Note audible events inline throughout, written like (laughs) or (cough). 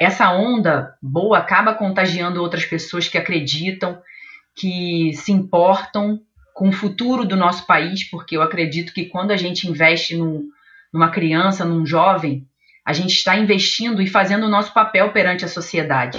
essa onda boa acaba contagiando outras pessoas que acreditam, que se importam com o futuro do nosso país, porque eu acredito que quando a gente investe num, numa criança, num jovem, a gente está investindo e fazendo o nosso papel perante a sociedade.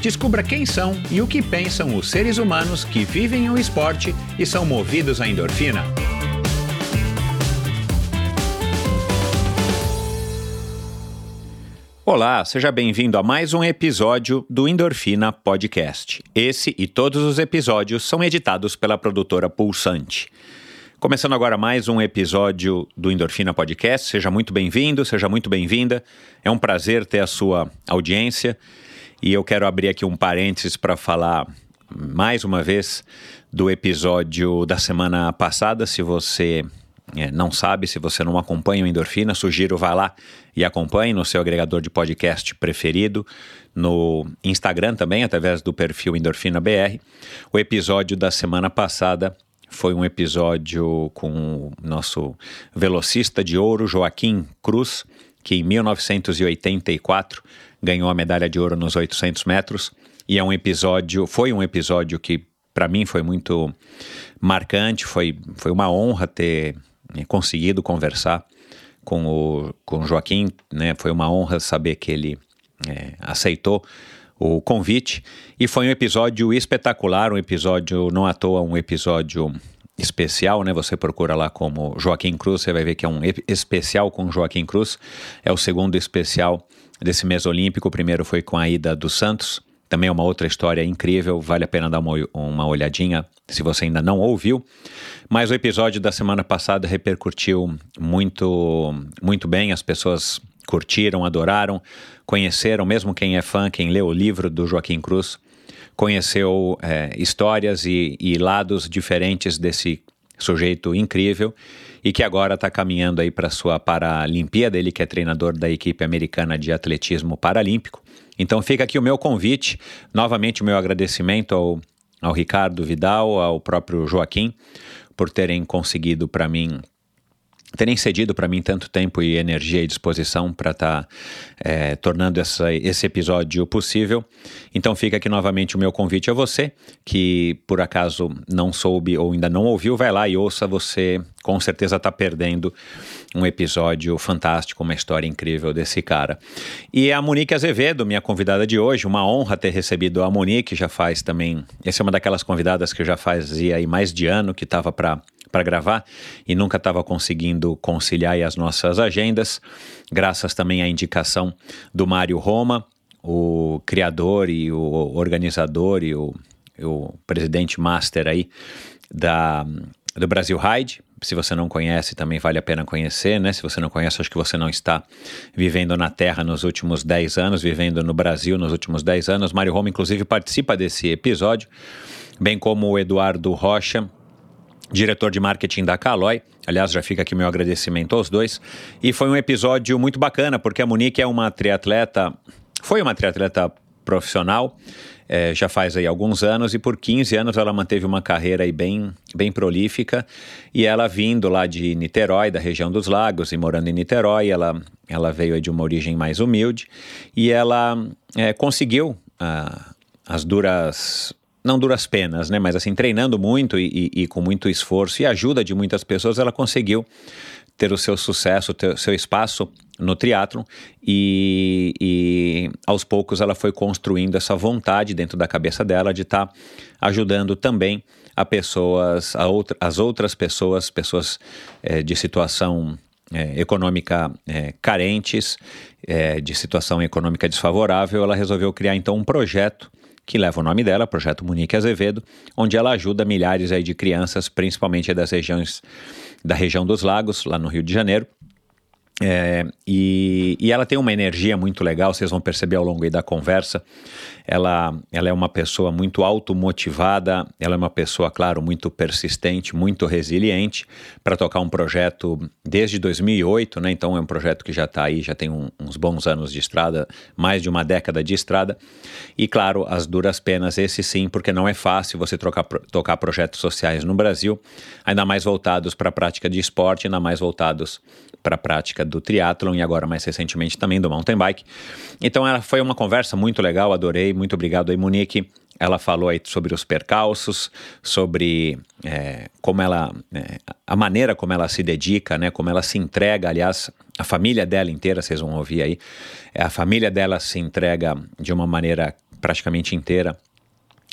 Descubra quem são e o que pensam os seres humanos que vivem o esporte e são movidos à endorfina. Olá, seja bem-vindo a mais um episódio do Endorfina Podcast. Esse e todos os episódios são editados pela produtora Pulsante. Começando agora mais um episódio do Endorfina Podcast. Seja muito bem-vindo, seja muito bem-vinda. É um prazer ter a sua audiência e eu quero abrir aqui um parênteses para falar mais uma vez do episódio da semana passada. Se você é, não sabe, se você não acompanha o Endorfina, sugiro vá lá e acompanhe no seu agregador de podcast preferido, no Instagram também, através do perfil Endorfina BR. O episódio da semana passada foi um episódio com o nosso velocista de ouro, Joaquim Cruz, que em 1984 ganhou a medalha de ouro nos 800 metros. E é um episódio, foi um episódio que para mim foi muito marcante, foi, foi uma honra ter né, conseguido conversar com o com Joaquim, né? Foi uma honra saber que ele é, aceitou o convite e foi um episódio espetacular, um episódio não à toa, um episódio especial, né? Você procura lá como Joaquim Cruz, você vai ver que é um especial com Joaquim Cruz. É o segundo especial desse mês olímpico. O primeiro foi com a ida dos Santos. Também é uma outra história incrível, vale a pena dar uma, uma olhadinha se você ainda não ouviu. Mas o episódio da semana passada repercutiu muito, muito bem, as pessoas curtiram, adoraram, conheceram, mesmo quem é fã, quem leu o livro do Joaquim Cruz, conheceu é, histórias e, e lados diferentes desse sujeito incrível e que agora está caminhando aí para sua Paralimpíada, ele que é treinador da equipe americana de atletismo paralímpico. Então fica aqui o meu convite, novamente o meu agradecimento ao, ao Ricardo Vidal, ao próprio Joaquim, por terem conseguido para mim terem cedido para mim tanto tempo e energia e disposição para estar tá, é, tornando essa, esse episódio possível. Então fica aqui novamente o meu convite a você, que por acaso não soube ou ainda não ouviu, vai lá e ouça, você com certeza está perdendo um episódio fantástico, uma história incrível desse cara. E a Monique Azevedo, minha convidada de hoje, uma honra ter recebido a Monique, já faz também, essa é uma daquelas convidadas que já fazia aí mais de ano que estava para para gravar e nunca estava conseguindo conciliar as nossas agendas, graças também à indicação do Mário Roma, o criador e o organizador e o, o presidente master aí da, do Brasil Ride. Se você não conhece, também vale a pena conhecer, né? Se você não conhece, acho que você não está vivendo na Terra nos últimos 10 anos, vivendo no Brasil nos últimos 10 anos. Mário Roma, inclusive, participa desse episódio, bem como o Eduardo Rocha, diretor de marketing da Caloi. Aliás, já fica aqui meu agradecimento aos dois. E foi um episódio muito bacana, porque a Monique é uma triatleta, foi uma triatleta profissional, é, já faz aí alguns anos, e por 15 anos ela manteve uma carreira aí bem, bem prolífica. E ela vindo lá de Niterói, da região dos lagos, e morando em Niterói, ela, ela veio de uma origem mais humilde, e ela é, conseguiu. Ah, as duras não duras penas, né? Mas assim, treinando muito e, e, e, com muito esforço e ajuda de muitas pessoas, ela conseguiu ter o seu sucesso, ter o seu espaço no triatlon e, e, aos poucos ela foi construindo essa vontade dentro da cabeça dela de estar tá ajudando também a pessoas, a outra, as outras pessoas, pessoas é, de situação é, econômica é, carentes, de situação econômica desfavorável, ela resolveu criar então um projeto que leva o nome dela, Projeto Monique Azevedo, onde ela ajuda milhares aí de crianças, principalmente das regiões da região dos lagos, lá no Rio de Janeiro. É, e, e, ela tem uma energia muito legal, vocês vão perceber ao longo da conversa. Ela, ela é uma pessoa muito automotivada, ela é uma pessoa, claro, muito persistente, muito resiliente para tocar um projeto desde 2008, né? Então é um projeto que já está aí, já tem um, uns bons anos de estrada, mais de uma década de estrada. E claro, as duras penas, esse sim, porque não é fácil você trocar, tocar projetos sociais no Brasil, ainda mais voltados para a prática de esporte, ainda mais voltados para a prática do triatlon e agora mais recentemente também do mountain bike. Então ela foi uma conversa muito legal, adorei, muito obrigado aí Monique. Ela falou aí sobre os percalços, sobre é, como ela, é, a maneira como ela se dedica, né, como ela se entrega, aliás, a família dela inteira, vocês vão ouvir aí, a família dela se entrega de uma maneira praticamente inteira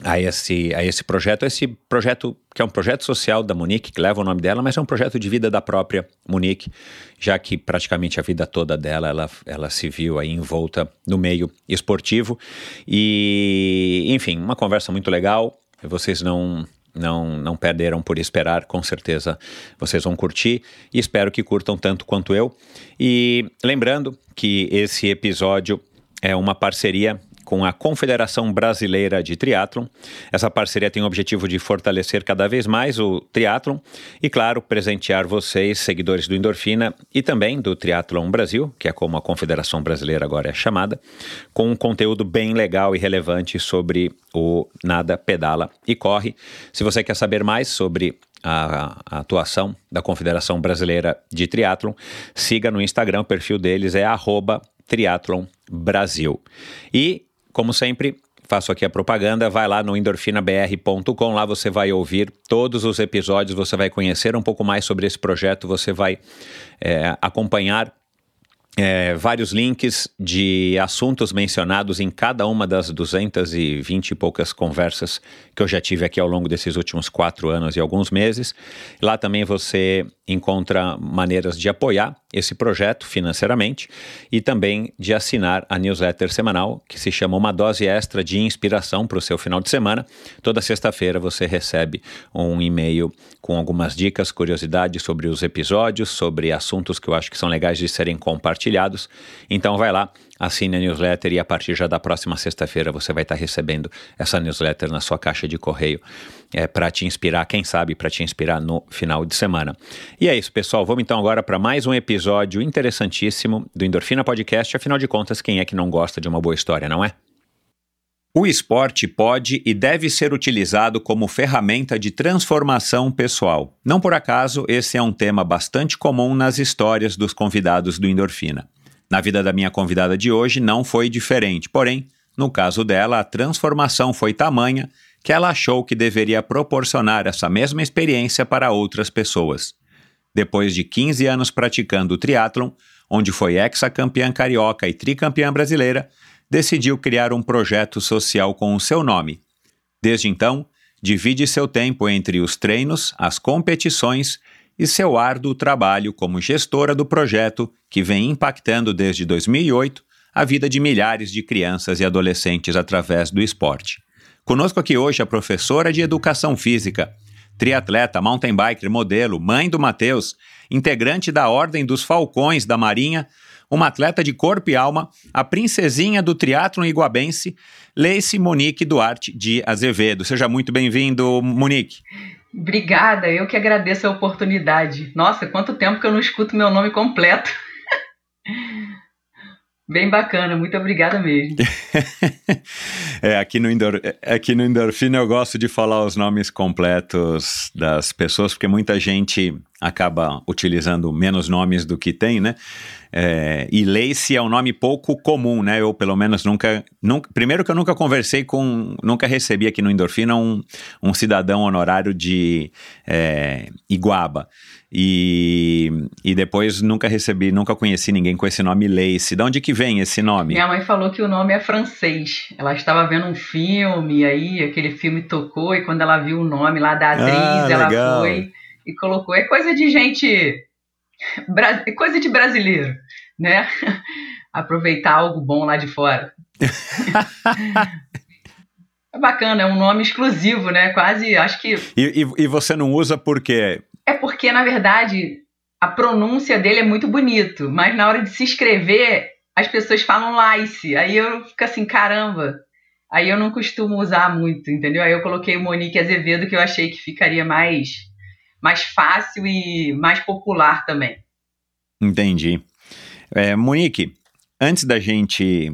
a esse, a esse projeto. Esse projeto, que é um projeto social da Monique, que leva o nome dela, mas é um projeto de vida da própria Monique, já que praticamente a vida toda dela ela, ela se viu aí envolta no meio esportivo. E, enfim, uma conversa muito legal. Vocês não. Não, não perderam por esperar, com certeza vocês vão curtir e espero que curtam tanto quanto eu. E lembrando que esse episódio é uma parceria com a Confederação Brasileira de Triatlon. Essa parceria tem o objetivo de fortalecer cada vez mais o triatlon e, claro, presentear vocês, seguidores do Endorfina e também do Triatlon Brasil, que é como a Confederação Brasileira agora é chamada, com um conteúdo bem legal e relevante sobre o Nada, Pedala e Corre. Se você quer saber mais sobre a, atuação da Confederação Brasileira de Triatlon, siga no Instagram, o perfil deles é arroba Triathlon Brasil. E como sempre, faço aqui a propaganda, vai lá no endorfinabr.com, lá você vai ouvir todos os episódios, você vai conhecer um pouco mais sobre esse projeto, você vai é, acompanhar é, vários links de assuntos mencionados em cada uma das 220 e poucas conversas que eu já tive aqui ao longo desses últimos quatro anos e alguns meses. Lá também você encontra maneiras de apoiar esse projeto financeiramente e também de assinar a newsletter semanal que se chama Uma Dose Extra de Inspiração para o seu final de semana. Toda sexta-feira você recebe um e-mail com algumas dicas, curiosidades sobre os episódios, sobre assuntos que eu acho que são legais de serem compartilhados. Então vai lá, assine a newsletter e a partir já da próxima sexta-feira você vai estar recebendo essa newsletter na sua caixa de correio é, para te inspirar, quem sabe, para te inspirar no final de semana. E é isso, pessoal. Vamos então agora para mais um episódio interessantíssimo do Endorfina Podcast. Afinal de contas, quem é que não gosta de uma boa história, não é? O esporte pode e deve ser utilizado como ferramenta de transformação pessoal. Não por acaso, esse é um tema bastante comum nas histórias dos convidados do Endorfina. Na vida da minha convidada de hoje não foi diferente, porém, no caso dela, a transformação foi tamanha que ela achou que deveria proporcionar essa mesma experiência para outras pessoas. Depois de 15 anos praticando o triatlon, onde foi ex-campeã carioca e tricampeã brasileira, decidiu criar um projeto social com o seu nome. Desde então, divide seu tempo entre os treinos, as competições e seu árduo trabalho como gestora do projeto que vem impactando desde 2008 a vida de milhares de crianças e adolescentes através do esporte. Conosco aqui hoje a professora de Educação Física, triatleta, mountain biker, modelo, mãe do Matheus, integrante da Ordem dos Falcões da Marinha, uma atleta de corpo e alma, a princesinha do triatlon iguabense, Leice Monique Duarte de Azevedo. Seja muito bem-vindo, Monique. Obrigada, eu que agradeço a oportunidade. Nossa, quanto tempo que eu não escuto meu nome completo. (laughs) Bem bacana, muito obrigada mesmo. (laughs) é, aqui, no Endor, aqui no Endorfina eu gosto de falar os nomes completos das pessoas, porque muita gente acaba utilizando menos nomes do que tem, né? É, e Lacey é um nome pouco comum, né? Eu, pelo menos, nunca, nunca. Primeiro que eu nunca conversei com. Nunca recebi aqui no Endorfina um, um cidadão honorário de é, Iguaba. E, e depois nunca recebi, nunca conheci ninguém com esse nome Lacey. De onde que vem esse nome? Minha mãe falou que o nome é francês. Ela estava vendo um filme, aí aquele filme tocou, e quando ela viu o nome lá da atriz, ah, ela foi e colocou. É coisa de gente. Coisa de brasileiro, né? (laughs) Aproveitar algo bom lá de fora. (laughs) é bacana, é um nome exclusivo, né? Quase, acho que. E, e, e você não usa por quê? É porque, na verdade, a pronúncia dele é muito bonito, mas na hora de se escrever, as pessoas falam Lice. Aí eu fico assim, caramba. Aí eu não costumo usar muito, entendeu? Aí eu coloquei o Monique Azevedo, que eu achei que ficaria mais, mais fácil e mais popular também. Entendi. É, Monique, antes da gente.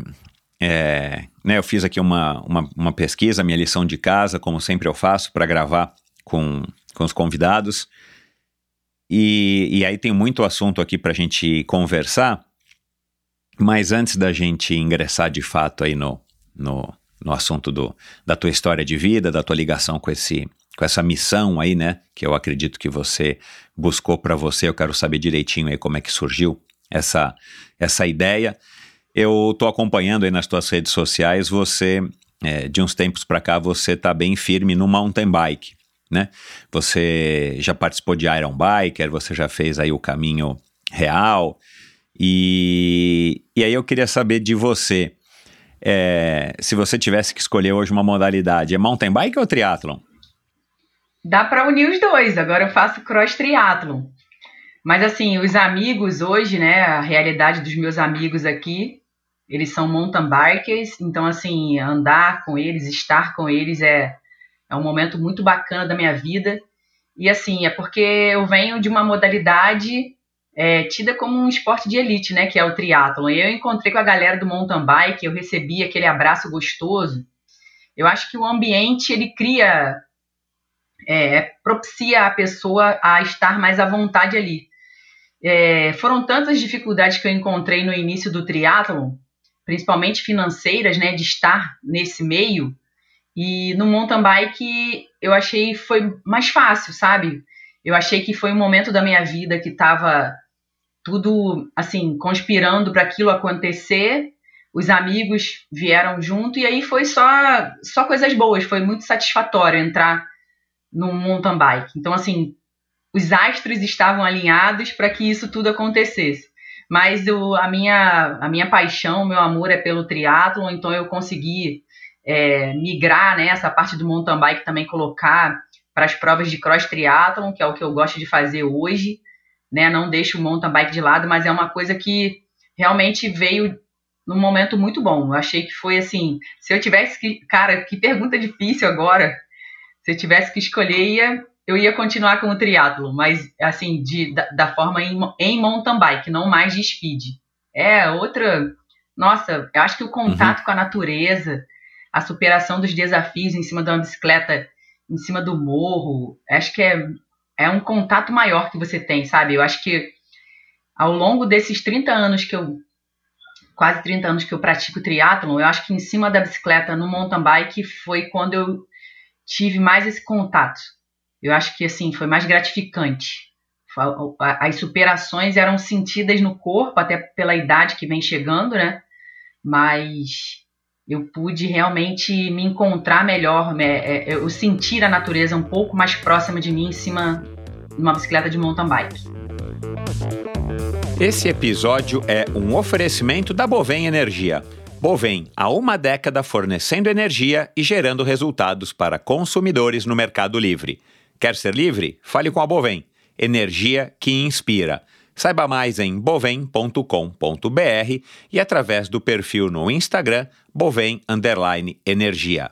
É, né, eu fiz aqui uma, uma, uma, pesquisa, minha lição de casa, como sempre eu faço, para gravar com, com os convidados. E, e aí tem muito assunto aqui para a gente conversar. Mas antes da gente ingressar de fato aí no, no, no assunto do, da tua história de vida, da tua ligação com esse com essa missão aí, né, que eu acredito que você buscou para você, eu quero saber direitinho aí como é que surgiu essa essa ideia. Eu tô acompanhando aí nas tuas redes sociais, você é, de uns tempos para cá você tá bem firme no mountain bike, né? Você já participou de Iron Biker, você já fez aí o caminho real, e, e aí eu queria saber de você, é, se você tivesse que escolher hoje uma modalidade, é mountain bike ou triatlon? Dá para unir os dois. Agora eu faço cross triatlon. Mas assim, os amigos hoje, né, a realidade dos meus amigos aqui, eles são mountain bikers, então assim, andar com eles, estar com eles é é um momento muito bacana da minha vida. E assim, é porque eu venho de uma modalidade é, tida como um esporte de elite, né, que é o triatlon. Eu encontrei com a galera do mountain bike, eu recebi aquele abraço gostoso. Eu acho que o ambiente ele cria, é, propicia a pessoa a estar mais à vontade ali. É, foram tantas dificuldades que eu encontrei no início do triatlon, principalmente financeiras, né, de estar nesse meio. E no mountain bike eu achei foi mais fácil, sabe? Eu achei que foi um momento da minha vida que estava tudo assim conspirando para aquilo acontecer. Os amigos vieram junto e aí foi só só coisas boas. Foi muito satisfatório entrar no mountain bike. Então assim, os astros estavam alinhados para que isso tudo acontecesse. Mas a minha a minha paixão, meu amor é pelo triatlo, então eu consegui é, migrar né, essa parte do mountain bike também colocar para as provas de cross triathlon, que é o que eu gosto de fazer hoje, né? Não deixo o mountain bike de lado, mas é uma coisa que realmente veio num momento muito bom. Eu achei que foi assim, se eu tivesse que, cara, que pergunta difícil agora. Se eu tivesse que escolher, ia, eu ia continuar com o triatlo, mas assim, de, da, da forma em, em, mountain bike, não mais de speed. É outra, nossa, eu acho que o contato uhum. com a natureza, a superação dos desafios em cima de uma bicicleta em cima do morro. Acho que é, é um contato maior que você tem, sabe? Eu acho que ao longo desses 30 anos que eu. Quase 30 anos que eu pratico triatlon, eu acho que em cima da bicicleta no mountain bike foi quando eu tive mais esse contato. Eu acho que assim foi mais gratificante. As superações eram sentidas no corpo, até pela idade que vem chegando, né? Mas eu pude realmente me encontrar melhor, né? É, eu sentir a natureza um pouco mais próxima de mim em cima de uma bicicleta de mountain bike. Esse episódio é um oferecimento da Bovem Energia. Bovem, há uma década fornecendo energia e gerando resultados para consumidores no Mercado Livre. Quer ser livre? Fale com a Bovem. Energia que inspira. Saiba mais em bovem.com.br e através do perfil no Instagram Bovem Energia.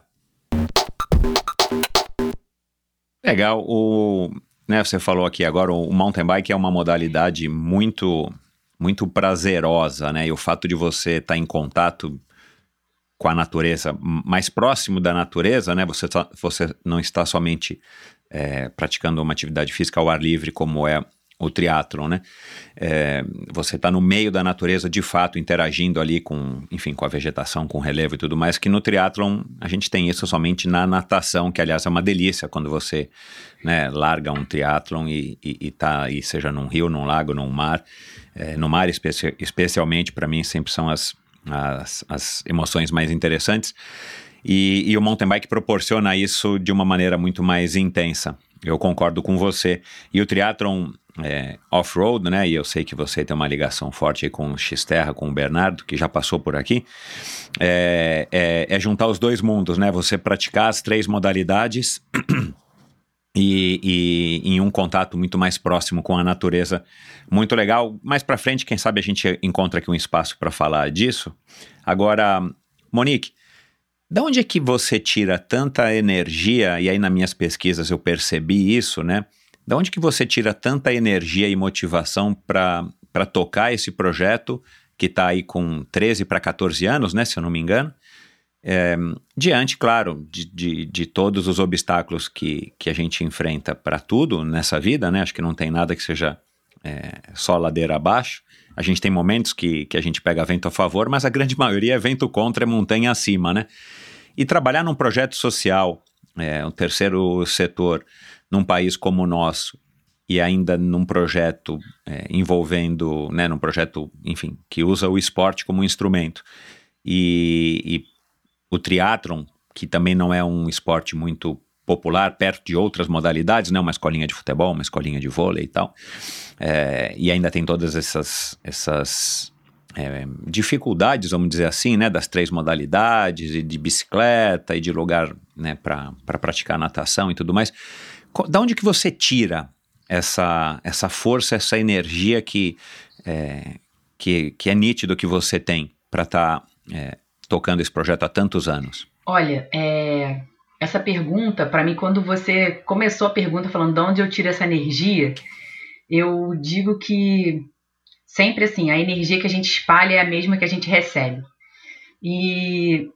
Legal, o, né, você falou aqui agora, o mountain bike é uma modalidade muito muito prazerosa, né? E o fato de você estar tá em contato com a natureza, mais próximo da natureza, né? Você, tá, você não está somente é, praticando uma atividade física ao ar livre, como é o triatlon, né? É, você está no meio da natureza de fato, interagindo ali com, enfim, com a vegetação, com o relevo e tudo mais, que no triatlon a gente tem isso somente na natação, que aliás é uma delícia quando você né, larga um triatlon e, e, e tá aí, seja num rio, num lago, num mar. É, no mar, especi especialmente, para mim, sempre são as, as, as emoções mais interessantes. E, e o mountain bike proporciona isso de uma maneira muito mais intensa. Eu concordo com você. E o triatlon é, off-road, né? E eu sei que você tem uma ligação forte com o X-Terra, com o Bernardo, que já passou por aqui. É, é, é juntar os dois mundos, né? Você praticar as três modalidades e, e, em um contato muito mais próximo com a natureza, muito legal. Mais para frente, quem sabe a gente encontra aqui um espaço para falar disso. Agora, Monique, de onde é que você tira tanta energia? E aí nas minhas pesquisas eu percebi isso, né? De onde que você tira tanta energia e motivação para tocar esse projeto que está aí com 13 para 14 anos, né? Se eu não me engano. É, diante, claro, de, de, de, todos os obstáculos que, que a gente enfrenta para tudo nessa vida, né? Acho que não tem nada que seja é, só ladeira abaixo. A gente tem momentos que, que a gente pega vento a favor, mas a grande (laughs) maioria é vento contra, é montanha acima, né? E trabalhar num projeto social, é, um terceiro setor, num país como o nosso, e ainda num projeto é, envolvendo, né, num projeto, enfim, que usa o esporte como instrumento, e, e o triatlon, que também não é um esporte muito popular perto de outras modalidades, né? Uma escolinha de futebol, uma escolinha de vôlei e tal. É, e ainda tem todas essas, essas é, dificuldades, vamos dizer assim, né? Das três modalidades, e de bicicleta e de lugar né, para pra praticar natação e tudo mais. Da onde que você tira essa, essa força, essa energia que, é, que, que é nítido que você tem para estar tá, é, tocando esse projeto há tantos anos? Olha, é, essa pergunta, para mim, quando você começou a pergunta falando de onde eu tiro essa energia, eu digo que sempre assim, a energia que a gente espalha é a mesma que a gente recebe. E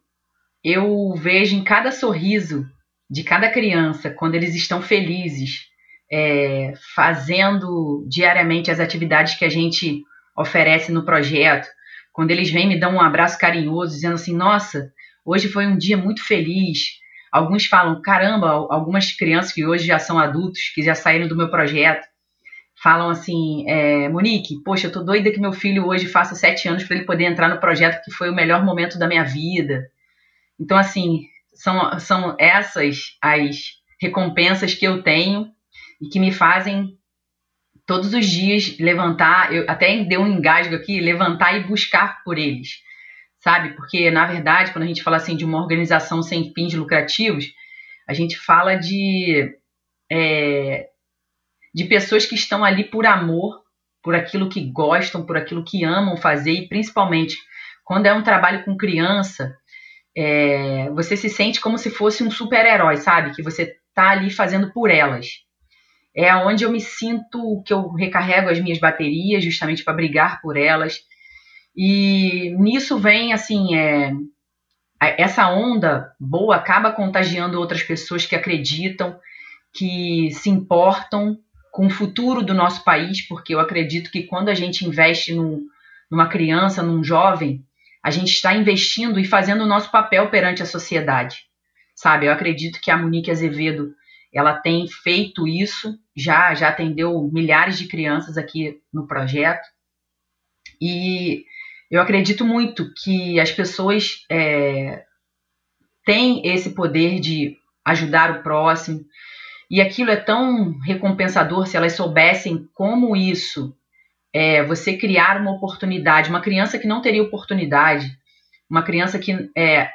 eu vejo em cada sorriso de cada criança, quando eles estão felizes, é, fazendo diariamente as atividades que a gente oferece no projeto, quando eles vêm me dão um abraço carinhoso, dizendo assim: Nossa, hoje foi um dia muito feliz. Alguns falam: Caramba, algumas crianças que hoje já são adultos, que já saíram do meu projeto, falam assim: é, Monique, poxa, eu tô doida que meu filho hoje faça sete anos para ele poder entrar no projeto que foi o melhor momento da minha vida. Então, assim, são, são essas as recompensas que eu tenho e que me fazem todos os dias levantar, eu até deu um engasgo aqui, levantar e buscar por eles, sabe? Porque, na verdade, quando a gente fala assim de uma organização sem fins lucrativos, a gente fala de, é, de pessoas que estão ali por amor, por aquilo que gostam, por aquilo que amam fazer e principalmente quando é um trabalho com criança, é, você se sente como se fosse um super-herói, sabe? Que você tá ali fazendo por elas é onde eu me sinto que eu recarrego as minhas baterias justamente para brigar por elas. E nisso vem assim, é, essa onda boa acaba contagiando outras pessoas que acreditam, que se importam com o futuro do nosso país, porque eu acredito que quando a gente investe num, numa criança, num jovem, a gente está investindo e fazendo o nosso papel perante a sociedade. Sabe, eu acredito que a Monique Azevedo ela tem feito isso, já, já atendeu milhares de crianças aqui no projeto. E eu acredito muito que as pessoas é, têm esse poder de ajudar o próximo. E aquilo é tão recompensador se elas soubessem como isso é você criar uma oportunidade. Uma criança que não teria oportunidade, uma criança que, é,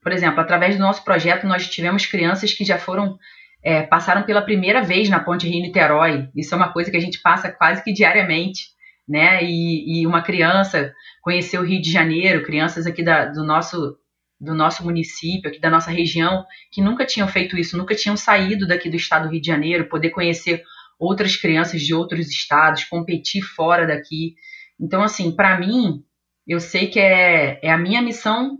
por exemplo, através do nosso projeto, nós tivemos crianças que já foram é, passaram pela primeira vez na Ponte Rio-Niterói. Isso é uma coisa que a gente passa quase que diariamente, né? E, e uma criança conheceu o Rio de Janeiro, crianças aqui da, do nosso do nosso município, aqui da nossa região, que nunca tinham feito isso, nunca tinham saído daqui do estado do Rio de Janeiro, poder conhecer outras crianças de outros estados, competir fora daqui. Então, assim, para mim, eu sei que é, é a minha missão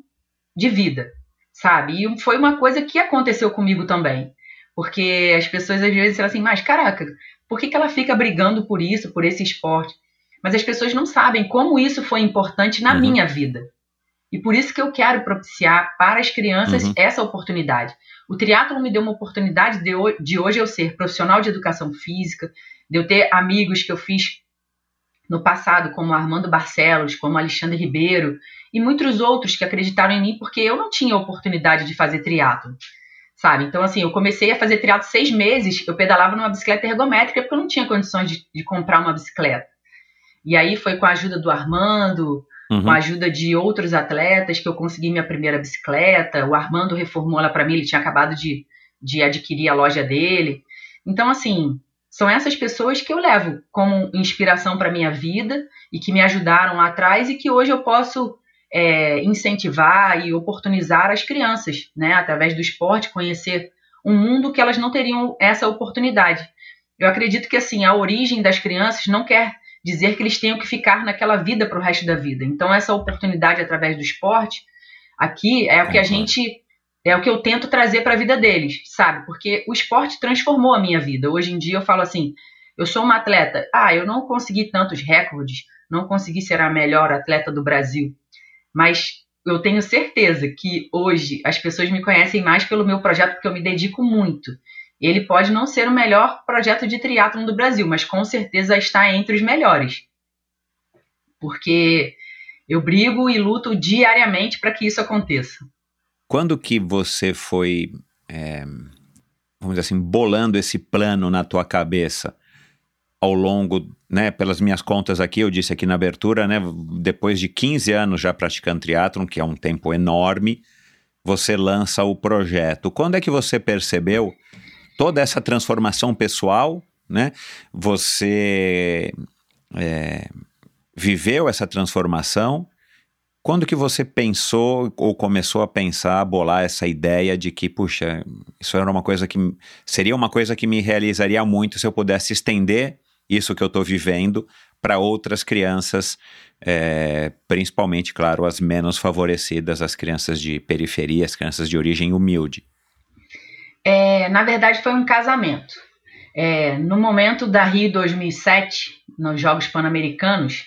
de vida, sabe? E foi uma coisa que aconteceu comigo também. Porque as pessoas às vezes falam assim, mas caraca, por que, que ela fica brigando por isso, por esse esporte? Mas as pessoas não sabem como isso foi importante na uhum. minha vida. E por isso que eu quero propiciar para as crianças uhum. essa oportunidade. O triatlo me deu uma oportunidade de, de hoje eu ser profissional de educação física, de eu ter amigos que eu fiz no passado, como Armando Barcelos, como Alexandre Ribeiro, e muitos outros que acreditaram em mim porque eu não tinha oportunidade de fazer triatlo sabe? Então, assim, eu comecei a fazer triatlo seis meses, eu pedalava numa bicicleta ergométrica porque eu não tinha condições de, de comprar uma bicicleta. E aí foi com a ajuda do Armando, uhum. com a ajuda de outros atletas que eu consegui minha primeira bicicleta. O Armando reformou ela para mim, ele tinha acabado de, de adquirir a loja dele. Então, assim, são essas pessoas que eu levo como inspiração para minha vida e que me ajudaram lá atrás e que hoje eu posso é, incentivar e oportunizar as crianças, né, através do esporte, conhecer um mundo que elas não teriam essa oportunidade. Eu acredito que assim a origem das crianças não quer dizer que eles tenham que ficar naquela vida para o resto da vida. Então essa oportunidade através do esporte aqui é o que a gente é o que eu tento trazer para a vida deles, sabe? Porque o esporte transformou a minha vida. Hoje em dia eu falo assim, eu sou uma atleta. Ah, eu não consegui tantos recordes, não consegui ser a melhor atleta do Brasil, mas eu tenho certeza que hoje as pessoas me conhecem mais pelo meu projeto porque eu me dedico muito. Ele pode não ser o melhor projeto de triatlon do Brasil, mas com certeza está entre os melhores. Porque eu brigo e luto diariamente para que isso aconteça. Quando que você foi, é, vamos dizer assim, bolando esse plano na tua cabeça ao longo, né, pelas minhas contas aqui, eu disse aqui na abertura, né, depois de 15 anos já praticando triatlon, que é um tempo enorme, você lança o projeto. Quando é que você percebeu toda essa transformação pessoal, né? Você é, viveu essa transformação. Quando que você pensou ou começou a pensar, a bolar essa ideia de que, puxa, isso era uma coisa que seria uma coisa que me realizaria muito se eu pudesse estender isso que eu estou vivendo para outras crianças, é, principalmente, claro, as menos favorecidas, as crianças de periferia, as crianças de origem humilde. É, na verdade, foi um casamento. É, no momento da Rio 2007, nos Jogos Pan-Americanos,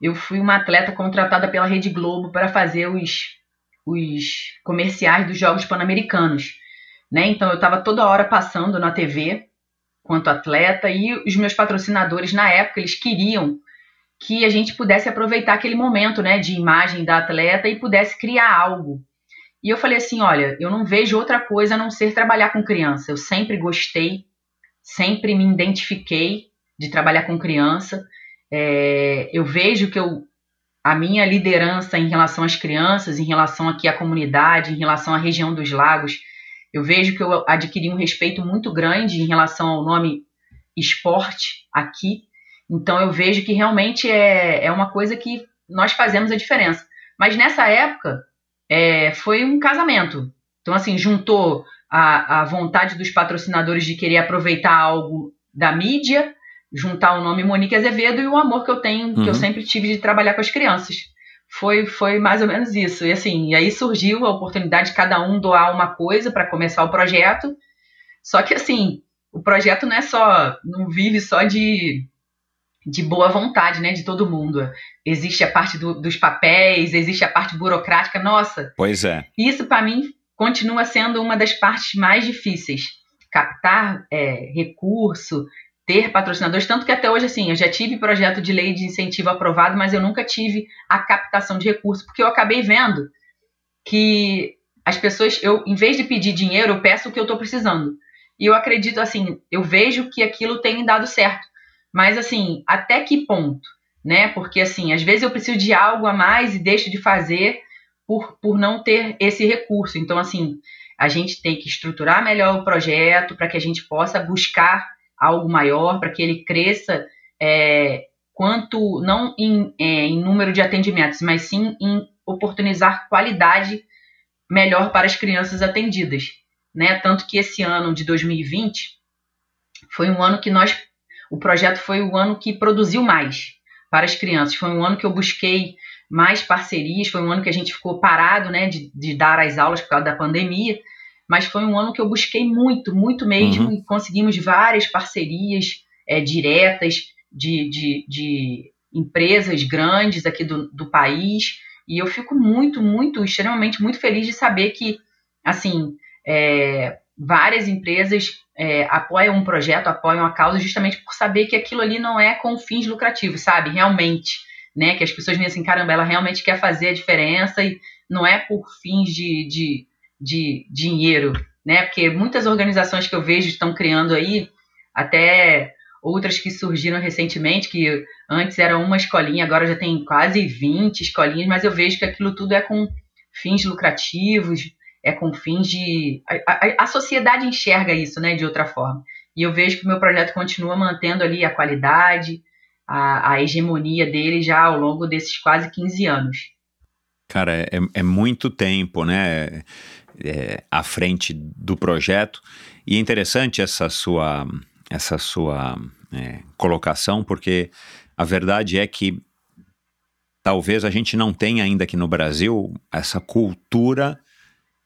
eu fui uma atleta contratada pela Rede Globo para fazer os, os comerciais dos Jogos Pan-Americanos. Né? Então, eu estava toda hora passando na TV quanto atleta e os meus patrocinadores, na época, eles queriam que a gente pudesse aproveitar aquele momento né, de imagem da atleta e pudesse criar algo e eu falei assim: olha, eu não vejo outra coisa a não ser trabalhar com criança. Eu sempre gostei, sempre me identifiquei de trabalhar com criança. É, eu vejo que eu, a minha liderança em relação às crianças, em relação aqui à comunidade, em relação à região dos lagos, eu vejo que eu adquiri um respeito muito grande em relação ao nome esporte aqui. Então eu vejo que realmente é, é uma coisa que nós fazemos a diferença. Mas nessa época, é, foi um casamento. Então, assim, juntou a, a vontade dos patrocinadores de querer aproveitar algo da mídia, juntar o nome Monique Azevedo e o amor que eu tenho, uhum. que eu uhum. sempre tive de trabalhar com as crianças. Foi, foi mais ou menos isso. E assim, e aí surgiu a oportunidade de cada um doar uma coisa para começar o projeto. Só que assim, o projeto não é só, não vive só de de boa vontade, né, de todo mundo. Existe a parte do, dos papéis, existe a parte burocrática. Nossa. Pois é. Isso para mim continua sendo uma das partes mais difíceis. Captar é, recurso, ter patrocinadores, tanto que até hoje assim, eu já tive projeto de lei de incentivo aprovado, mas eu nunca tive a captação de recurso, porque eu acabei vendo que as pessoas, eu em vez de pedir dinheiro, eu peço o que eu estou precisando. E eu acredito assim, eu vejo que aquilo tem dado certo mas assim, até que ponto, né? Porque assim, às vezes eu preciso de algo a mais e deixo de fazer por, por não ter esse recurso. Então, assim, a gente tem que estruturar melhor o projeto para que a gente possa buscar algo maior, para que ele cresça é, quanto não em, é, em número de atendimentos, mas sim em oportunizar qualidade melhor para as crianças atendidas. Né? Tanto que esse ano de 2020 foi um ano que nós o projeto foi o ano que produziu mais para as crianças. Foi um ano que eu busquei mais parcerias, foi um ano que a gente ficou parado né, de, de dar as aulas por causa da pandemia, mas foi um ano que eu busquei muito, muito mesmo, uhum. e conseguimos várias parcerias é, diretas de, de, de, empresas grandes aqui do, do país, e eu fico muito, muito, extremamente muito feliz de saber que, assim, é, várias empresas é, apoiam um projeto, apoiam a causa, justamente por saber que aquilo ali não é com fins lucrativos, sabe? Realmente, né? Que as pessoas veem assim, caramba, ela realmente quer fazer a diferença e não é por fins de, de, de dinheiro, né? Porque muitas organizações que eu vejo estão criando aí, até outras que surgiram recentemente, que antes era uma escolinha, agora já tem quase 20 escolinhas, mas eu vejo que aquilo tudo é com fins lucrativos, é com fins de. A, a, a, sociedade enxerga isso né, de outra forma. E eu vejo que o meu projeto continua mantendo ali a qualidade, a, a hegemonia dele já ao longo desses quase 15 anos. Cara, é, é muito tempo, né? É, à frente do projeto. E é interessante essa sua, essa sua é, colocação, porque a verdade é que talvez a gente não tenha ainda aqui no Brasil essa cultura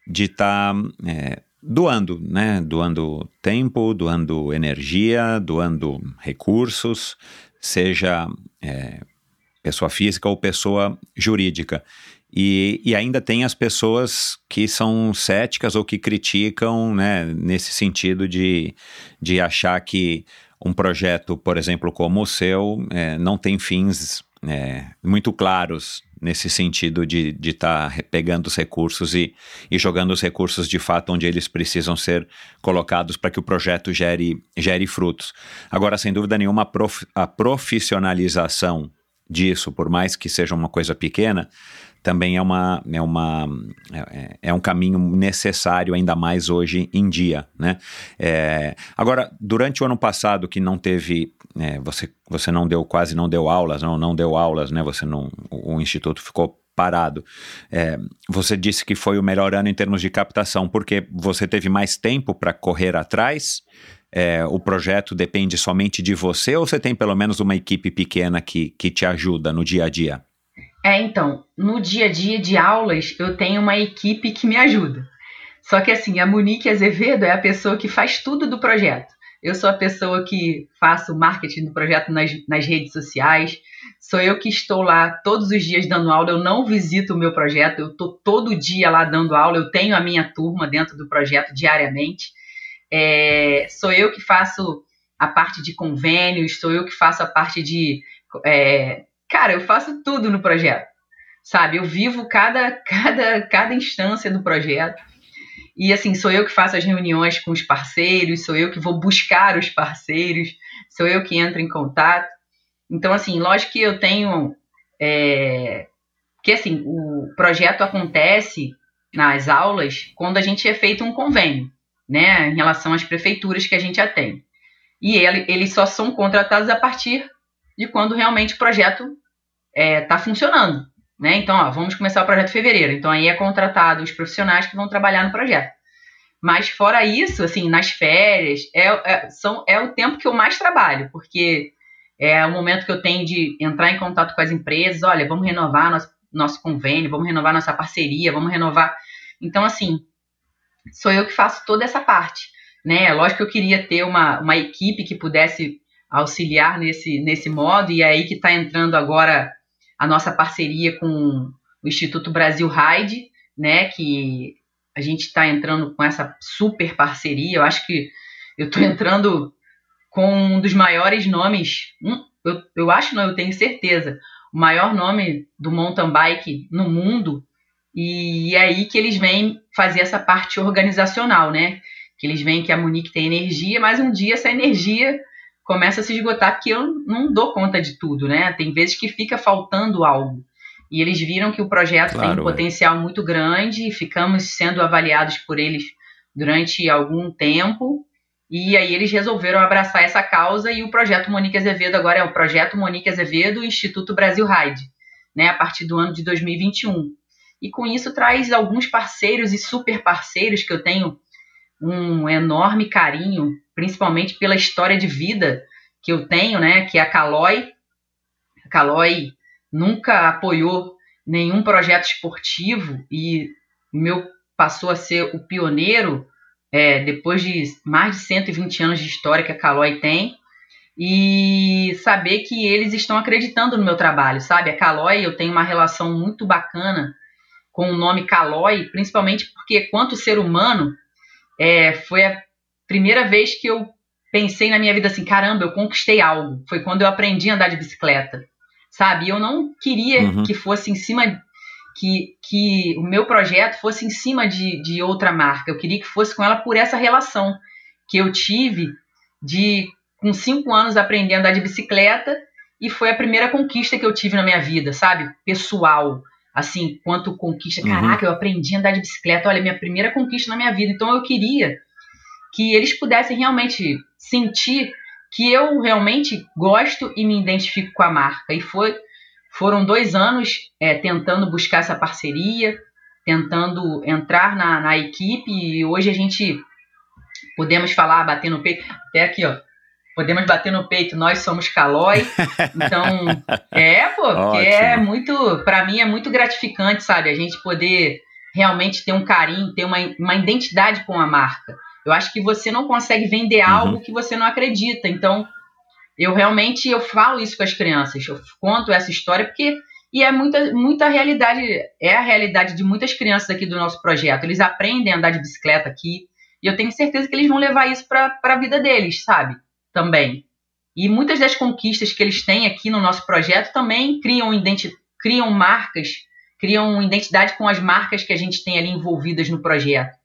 de estar tá, é, doando, né? Doando tempo, doando energia, doando recursos, seja é, pessoa física ou pessoa jurídica. E, e, ainda tem as pessoas que são céticas ou que criticam, né, nesse sentido de, de achar que um projeto, por exemplo, como o seu, é, não tem fins é, muito claros nesse sentido de estar tá pegando os recursos e, e jogando os recursos de fato onde eles precisam ser colocados para que o projeto gere, gere frutos. Agora, sem dúvida nenhuma, a, prof, a profissionalização disso, por mais que seja uma coisa pequena, também é, uma, é, uma, é, é, um caminho necessário, ainda mais hoje em dia. Né? É, agora, durante o ano passado, que não teve. É, você, você não deu, quase não deu aulas, não, não deu aulas, né? Você não, o, o Instituto ficou parado. É, você disse que foi o melhor ano em termos de captação, porque você teve mais tempo para correr atrás. É, o projeto depende somente de você ou você tem pelo menos uma equipe pequena que, que te ajuda no dia a dia? É, então, no dia a dia de aulas, eu tenho uma equipe que me ajuda. Só que assim, a Monique Azevedo é a pessoa que faz tudo do projeto. Eu sou a pessoa que faço o marketing do projeto nas, nas redes sociais. Sou eu que estou lá todos os dias dando aula. Eu não visito o meu projeto, eu estou todo dia lá dando aula. Eu tenho a minha turma dentro do projeto diariamente. É, sou eu que faço a parte de convênios, sou eu que faço a parte de é, Cara, eu faço tudo no projeto. Sabe? Eu vivo cada, cada, cada instância do projeto. E assim, sou eu que faço as reuniões com os parceiros, sou eu que vou buscar os parceiros, sou eu que entro em contato. Então, assim, lógico que eu tenho. É, que assim, o projeto acontece nas aulas quando a gente é feito um convênio, né, em relação às prefeituras que a gente atende. E ele, eles só são contratados a partir de quando realmente o projeto está é, tá funcionando. Né? Então, ó, vamos começar o projeto em fevereiro. Então, aí é contratado os profissionais que vão trabalhar no projeto. Mas, fora isso, assim, nas férias, é, é, são, é o tempo que eu mais trabalho, porque é o momento que eu tenho de entrar em contato com as empresas. Olha, vamos renovar nosso, nosso convênio, vamos renovar nossa parceria, vamos renovar. Então, assim, sou eu que faço toda essa parte. Né? Lógico que eu queria ter uma, uma equipe que pudesse auxiliar nesse, nesse modo, e é aí que está entrando agora a nossa parceria com o Instituto Brasil Ride, né, que a gente está entrando com essa super parceria, eu acho que eu estou entrando com um dos maiores nomes, um, eu, eu acho não, eu tenho certeza, o maior nome do mountain bike no mundo, e é aí que eles vêm fazer essa parte organizacional, né? Que eles veem que a Monique tem energia, mas um dia essa energia começa a se esgotar porque eu não dou conta de tudo, né? Tem vezes que fica faltando algo. E eles viram que o projeto claro, tem um potencial muito grande e ficamos sendo avaliados por eles durante algum tempo. E aí eles resolveram abraçar essa causa e o projeto Monique Azevedo agora é o projeto Monique Azevedo Instituto Brasil Ride, né, a partir do ano de 2021. E com isso traz alguns parceiros e super parceiros que eu tenho um enorme carinho principalmente pela história de vida que eu tenho, né? Que é a Caloi. A Caloi nunca apoiou nenhum projeto esportivo e meu passou a ser o pioneiro é, depois de mais de 120 anos de história que a Caloi tem e saber que eles estão acreditando no meu trabalho, sabe? A Caloi, eu tenho uma relação muito bacana com o nome Caloi, principalmente porque, quanto ser humano, é, foi a primeira vez que eu pensei na minha vida assim, caramba, eu conquistei algo. Foi quando eu aprendi a andar de bicicleta, sabe? Eu não queria uhum. que fosse em cima que, que o meu projeto fosse em cima de, de outra marca. Eu queria que fosse com ela por essa relação que eu tive de com cinco anos aprender a andar de bicicleta e foi a primeira conquista que eu tive na minha vida, sabe? Pessoal, assim, quanto conquista. Uhum. Caraca, eu aprendi a andar de bicicleta. Olha, minha primeira conquista na minha vida. Então eu queria que eles pudessem realmente sentir que eu realmente gosto e me identifico com a marca. E foi, foram dois anos é, tentando buscar essa parceria, tentando entrar na, na equipe, e hoje a gente podemos falar, bater no peito, até aqui, ó. Podemos bater no peito, nós somos Calói. (laughs) Então, é, pô, porque é muito, para mim é muito gratificante, sabe? A gente poder realmente ter um carinho, ter uma, uma identidade com a marca. Eu acho que você não consegue vender uhum. algo que você não acredita. Então, eu realmente eu falo isso com as crianças. Eu conto essa história porque e é muita, muita realidade, é a realidade de muitas crianças aqui do nosso projeto. Eles aprendem a andar de bicicleta aqui, e eu tenho certeza que eles vão levar isso para a vida deles, sabe? Também. E muitas das conquistas que eles têm aqui no nosso projeto também criam, criam marcas, criam identidade com as marcas que a gente tem ali envolvidas no projeto.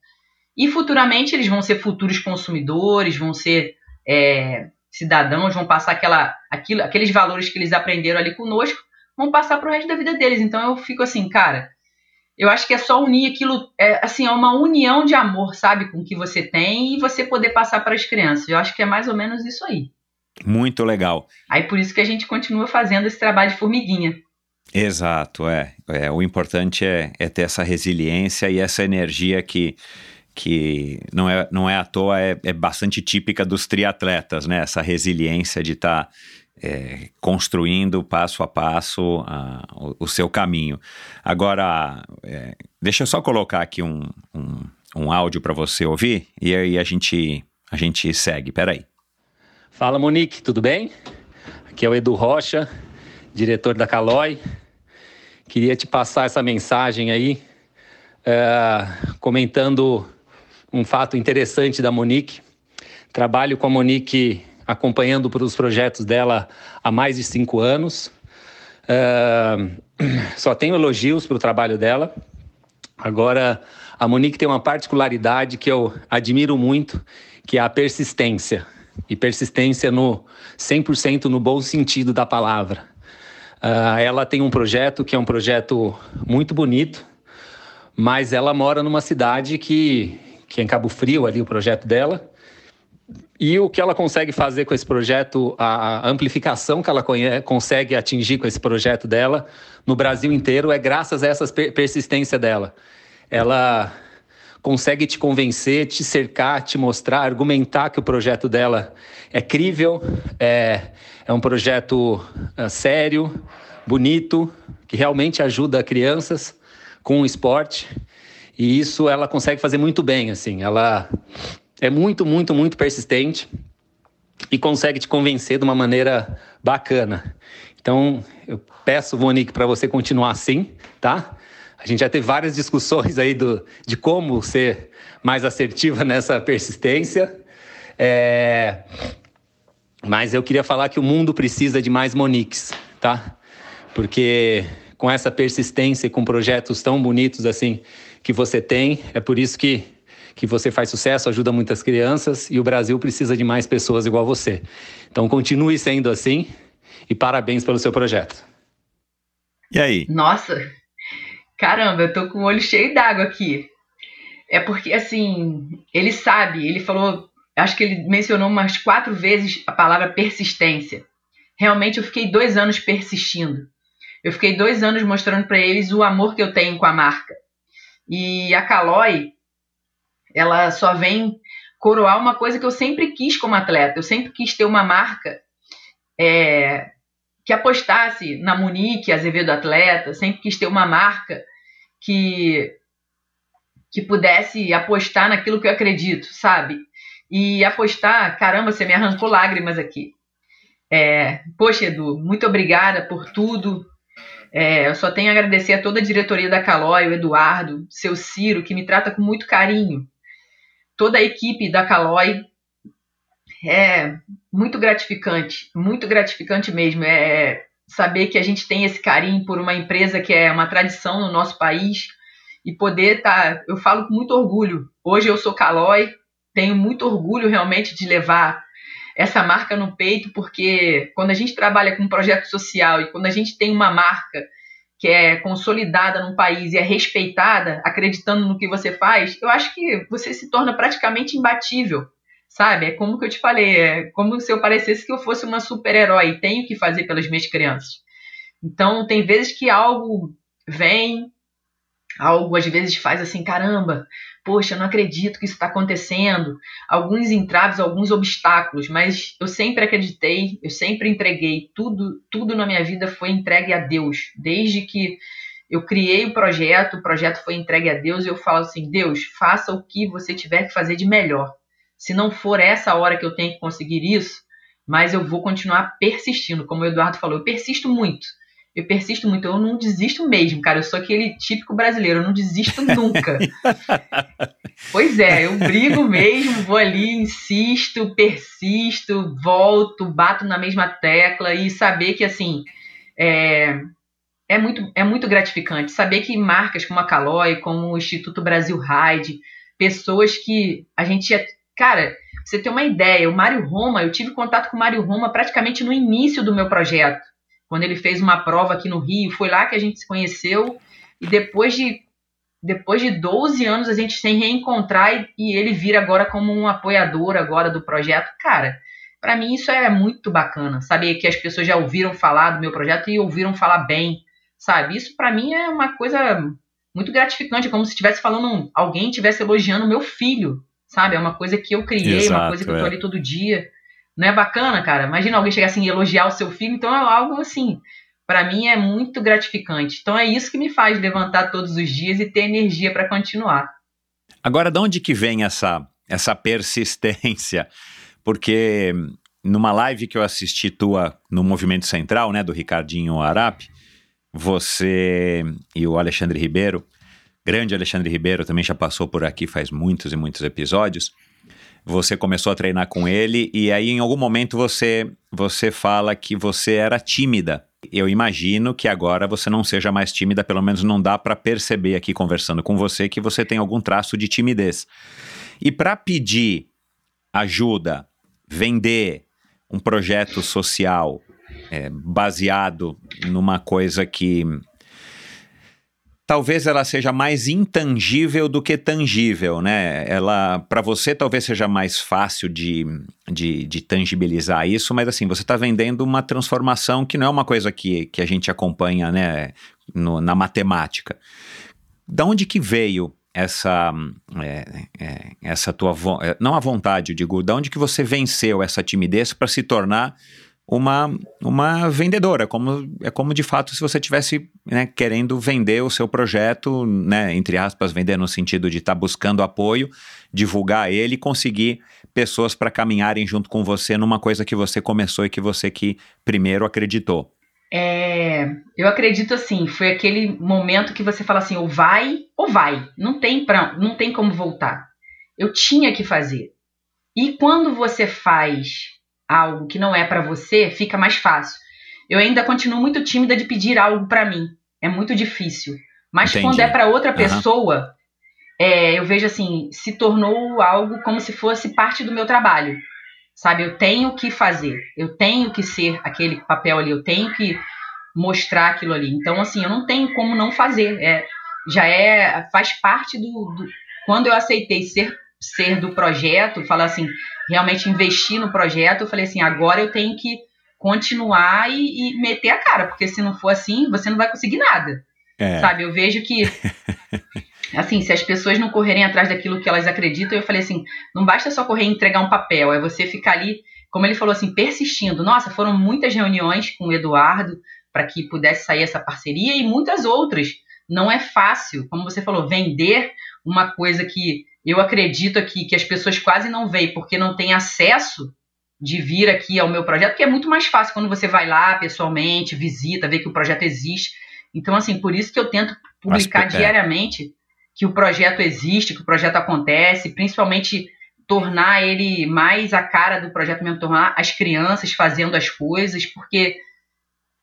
E futuramente eles vão ser futuros consumidores, vão ser é, cidadãos, vão passar aquela, aquilo, aqueles valores que eles aprenderam ali conosco, vão passar para o resto da vida deles. Então eu fico assim, cara, eu acho que é só unir aquilo, é, assim, é uma união de amor, sabe, com o que você tem e você poder passar para as crianças. Eu acho que é mais ou menos isso aí. Muito legal. Aí por isso que a gente continua fazendo esse trabalho de formiguinha. Exato, é. é o importante é, é ter essa resiliência e essa energia que, que não, é, não é à toa, é, é bastante típica dos triatletas, né? Essa resiliência de estar tá, é, construindo passo a passo a, o, o, seu caminho. Agora, é, deixa eu só colocar aqui um, um, um áudio para você ouvir e aí a gente, a gente segue. Peraí. Fala, Monique, tudo bem? Aqui é o Edu Rocha, diretor da Calói. Queria te passar essa mensagem aí, é, comentando um fato interessante da Monique. Trabalho com a Monique acompanhando os projetos dela há mais de cinco anos. Uh, (clears throat) só tenho elogios para o trabalho dela. Agora, a Monique tem uma particularidade que eu admiro muito, que é a persistência. E persistência no 100% no bom sentido da palavra. Uh, ela tem um projeto que é um projeto muito bonito, mas ela mora numa cidade que, que é em Cabo Frio, ali o projeto dela, e o que ela consegue fazer com esse projeto, a amplificação que ela consegue atingir com esse projeto dela no Brasil inteiro é graças a essa persistência dela. Ela consegue te convencer, te cercar, te mostrar, argumentar que o projeto dela é crível, é, é um projeto é, sério, bonito, que realmente ajuda crianças com o esporte. E isso ela consegue fazer muito bem, assim. Ela é muito, muito, muito persistente e consegue te convencer de uma maneira bacana. Então, eu peço, Monique, para você continuar assim, tá? A gente já teve várias discussões aí do, de como ser mais assertiva nessa persistência. É... Mas eu queria falar que o mundo precisa de mais Moniques, tá? Porque com essa persistência e com projetos tão bonitos assim que você tem, é por isso que que você faz sucesso, ajuda muitas crianças e o Brasil precisa de mais pessoas igual você. Então continue sendo assim e parabéns pelo seu projeto. E aí? Nossa, caramba, eu tô com o olho cheio d'água aqui. É porque, assim, ele sabe, ele falou, acho que ele mencionou umas quatro vezes a palavra persistência. Realmente eu fiquei dois anos persistindo. Eu fiquei dois anos mostrando para eles o amor que eu tenho com a marca. E a Caloi, ela só vem coroar uma coisa que eu sempre quis como atleta. Eu sempre quis ter uma marca é, que apostasse na Monique Azevedo Atleta, sempre quis ter uma marca que que pudesse apostar naquilo que eu acredito, sabe? E apostar, caramba, você me arrancou lágrimas aqui. É, poxa, Edu, muito obrigada por tudo. É, eu só tenho a agradecer a toda a diretoria da Calói, o Eduardo, seu Ciro, que me trata com muito carinho toda a equipe da Caloi é muito gratificante, muito gratificante mesmo. É saber que a gente tem esse carinho por uma empresa que é uma tradição no nosso país e poder estar. Tá, eu falo com muito orgulho. Hoje eu sou Caloi, tenho muito orgulho realmente de levar essa marca no peito, porque quando a gente trabalha com um projeto social e quando a gente tem uma marca que é consolidada num país e é respeitada, acreditando no que você faz, eu acho que você se torna praticamente imbatível, Sabe? É como que eu te falei, é como se eu parecesse que eu fosse uma super-herói tenho que fazer pelas minhas crianças. Então, tem vezes que algo vem, algo às vezes faz assim, caramba, poxa, não acredito que isso está acontecendo. Alguns entraves, alguns obstáculos, mas eu sempre acreditei, eu sempre entreguei. Tudo, tudo na minha vida foi entregue a Deus. Desde que eu criei o projeto, o projeto foi entregue a Deus e eu falo assim: Deus, faça o que você tiver que fazer de melhor. Se não for essa hora que eu tenho que conseguir isso, mas eu vou continuar persistindo. Como o Eduardo falou, eu persisto muito. Eu persisto muito, eu não desisto mesmo, cara. Eu sou aquele típico brasileiro, eu não desisto nunca. (laughs) pois é, eu brigo mesmo, vou ali, insisto, persisto, volto, bato na mesma tecla e saber que assim é, é, muito, é muito gratificante. Saber que marcas como a Caloi, como o Instituto Brasil Ride, pessoas que a gente é. Cara, você tem uma ideia, o Mário Roma, eu tive contato com o Mário Roma praticamente no início do meu projeto quando ele fez uma prova aqui no Rio, foi lá que a gente se conheceu e depois de depois de 12 anos a gente se reencontrar e, e ele vir agora como um apoiador agora do projeto, cara, para mim isso é muito bacana, saber que as pessoas já ouviram falar do meu projeto e ouviram falar bem, sabe? Isso para mim é uma coisa muito gratificante, é como se estivesse falando, alguém estivesse elogiando meu filho, sabe? É uma coisa que eu criei, Exato, uma coisa que eu tô é. ali todo dia. Não é bacana, cara? Imagina alguém chegar assim e elogiar o seu filho, então é algo assim, para mim é muito gratificante. Então é isso que me faz levantar todos os dias e ter energia para continuar. Agora, de onde que vem essa essa persistência? Porque numa live que eu assisti tua no Movimento Central, né, do Ricardinho Arap, você e o Alexandre Ribeiro, grande Alexandre Ribeiro, também já passou por aqui faz muitos e muitos episódios você começou a treinar com ele e aí em algum momento você você fala que você era tímida. Eu imagino que agora você não seja mais tímida, pelo menos não dá para perceber aqui conversando com você que você tem algum traço de timidez. E para pedir ajuda, vender um projeto social é, baseado numa coisa que talvez ela seja mais intangível do que tangível, né? Ela, para você, talvez seja mais fácil de, de, de tangibilizar isso, mas assim, você está vendendo uma transformação que não é uma coisa que, que a gente acompanha, né, no, na matemática. Da onde que veio essa, é, é, essa tua, é, não a vontade, eu digo, da onde que você venceu essa timidez para se tornar uma, uma vendedora, como, é como de fato se você tivesse né, querendo vender o seu projeto, né, entre aspas, vender no sentido de estar tá buscando apoio, divulgar ele e conseguir pessoas para caminharem junto com você numa coisa que você começou e que você que primeiro acreditou. É, eu acredito assim, foi aquele momento que você fala assim, ou vai ou vai, não tem pra, não tem como voltar. Eu tinha que fazer. E quando você faz algo que não é para você, fica mais fácil. Eu ainda continuo muito tímida de pedir algo para mim. É muito difícil. Mas Entendi. quando é para outra pessoa, uhum. é, eu vejo assim, se tornou algo como se fosse parte do meu trabalho. Sabe, eu tenho que fazer, eu tenho que ser aquele papel ali, eu tenho que mostrar aquilo ali. Então, assim, eu não tenho como não fazer. É, já é, faz parte do, do quando eu aceitei ser ser do projeto, falar assim, realmente investir no projeto, eu falei assim, agora eu tenho que continuar e, e meter a cara, porque se não for assim, você não vai conseguir nada. É. Sabe, eu vejo que (laughs) assim, se as pessoas não correrem atrás daquilo que elas acreditam, eu falei assim, não basta só correr e entregar um papel, é você ficar ali, como ele falou assim, persistindo. Nossa, foram muitas reuniões com o Eduardo para que pudesse sair essa parceria e muitas outras. Não é fácil, como você falou, vender uma coisa que eu acredito aqui que as pessoas quase não veem porque não têm acesso de vir aqui ao meu projeto, que é muito mais fácil quando você vai lá pessoalmente, visita, vê que o projeto existe. Então, assim, por isso que eu tento publicar é. diariamente que o projeto existe, que o projeto acontece, principalmente tornar ele mais a cara do projeto mesmo, tornar as crianças fazendo as coisas, porque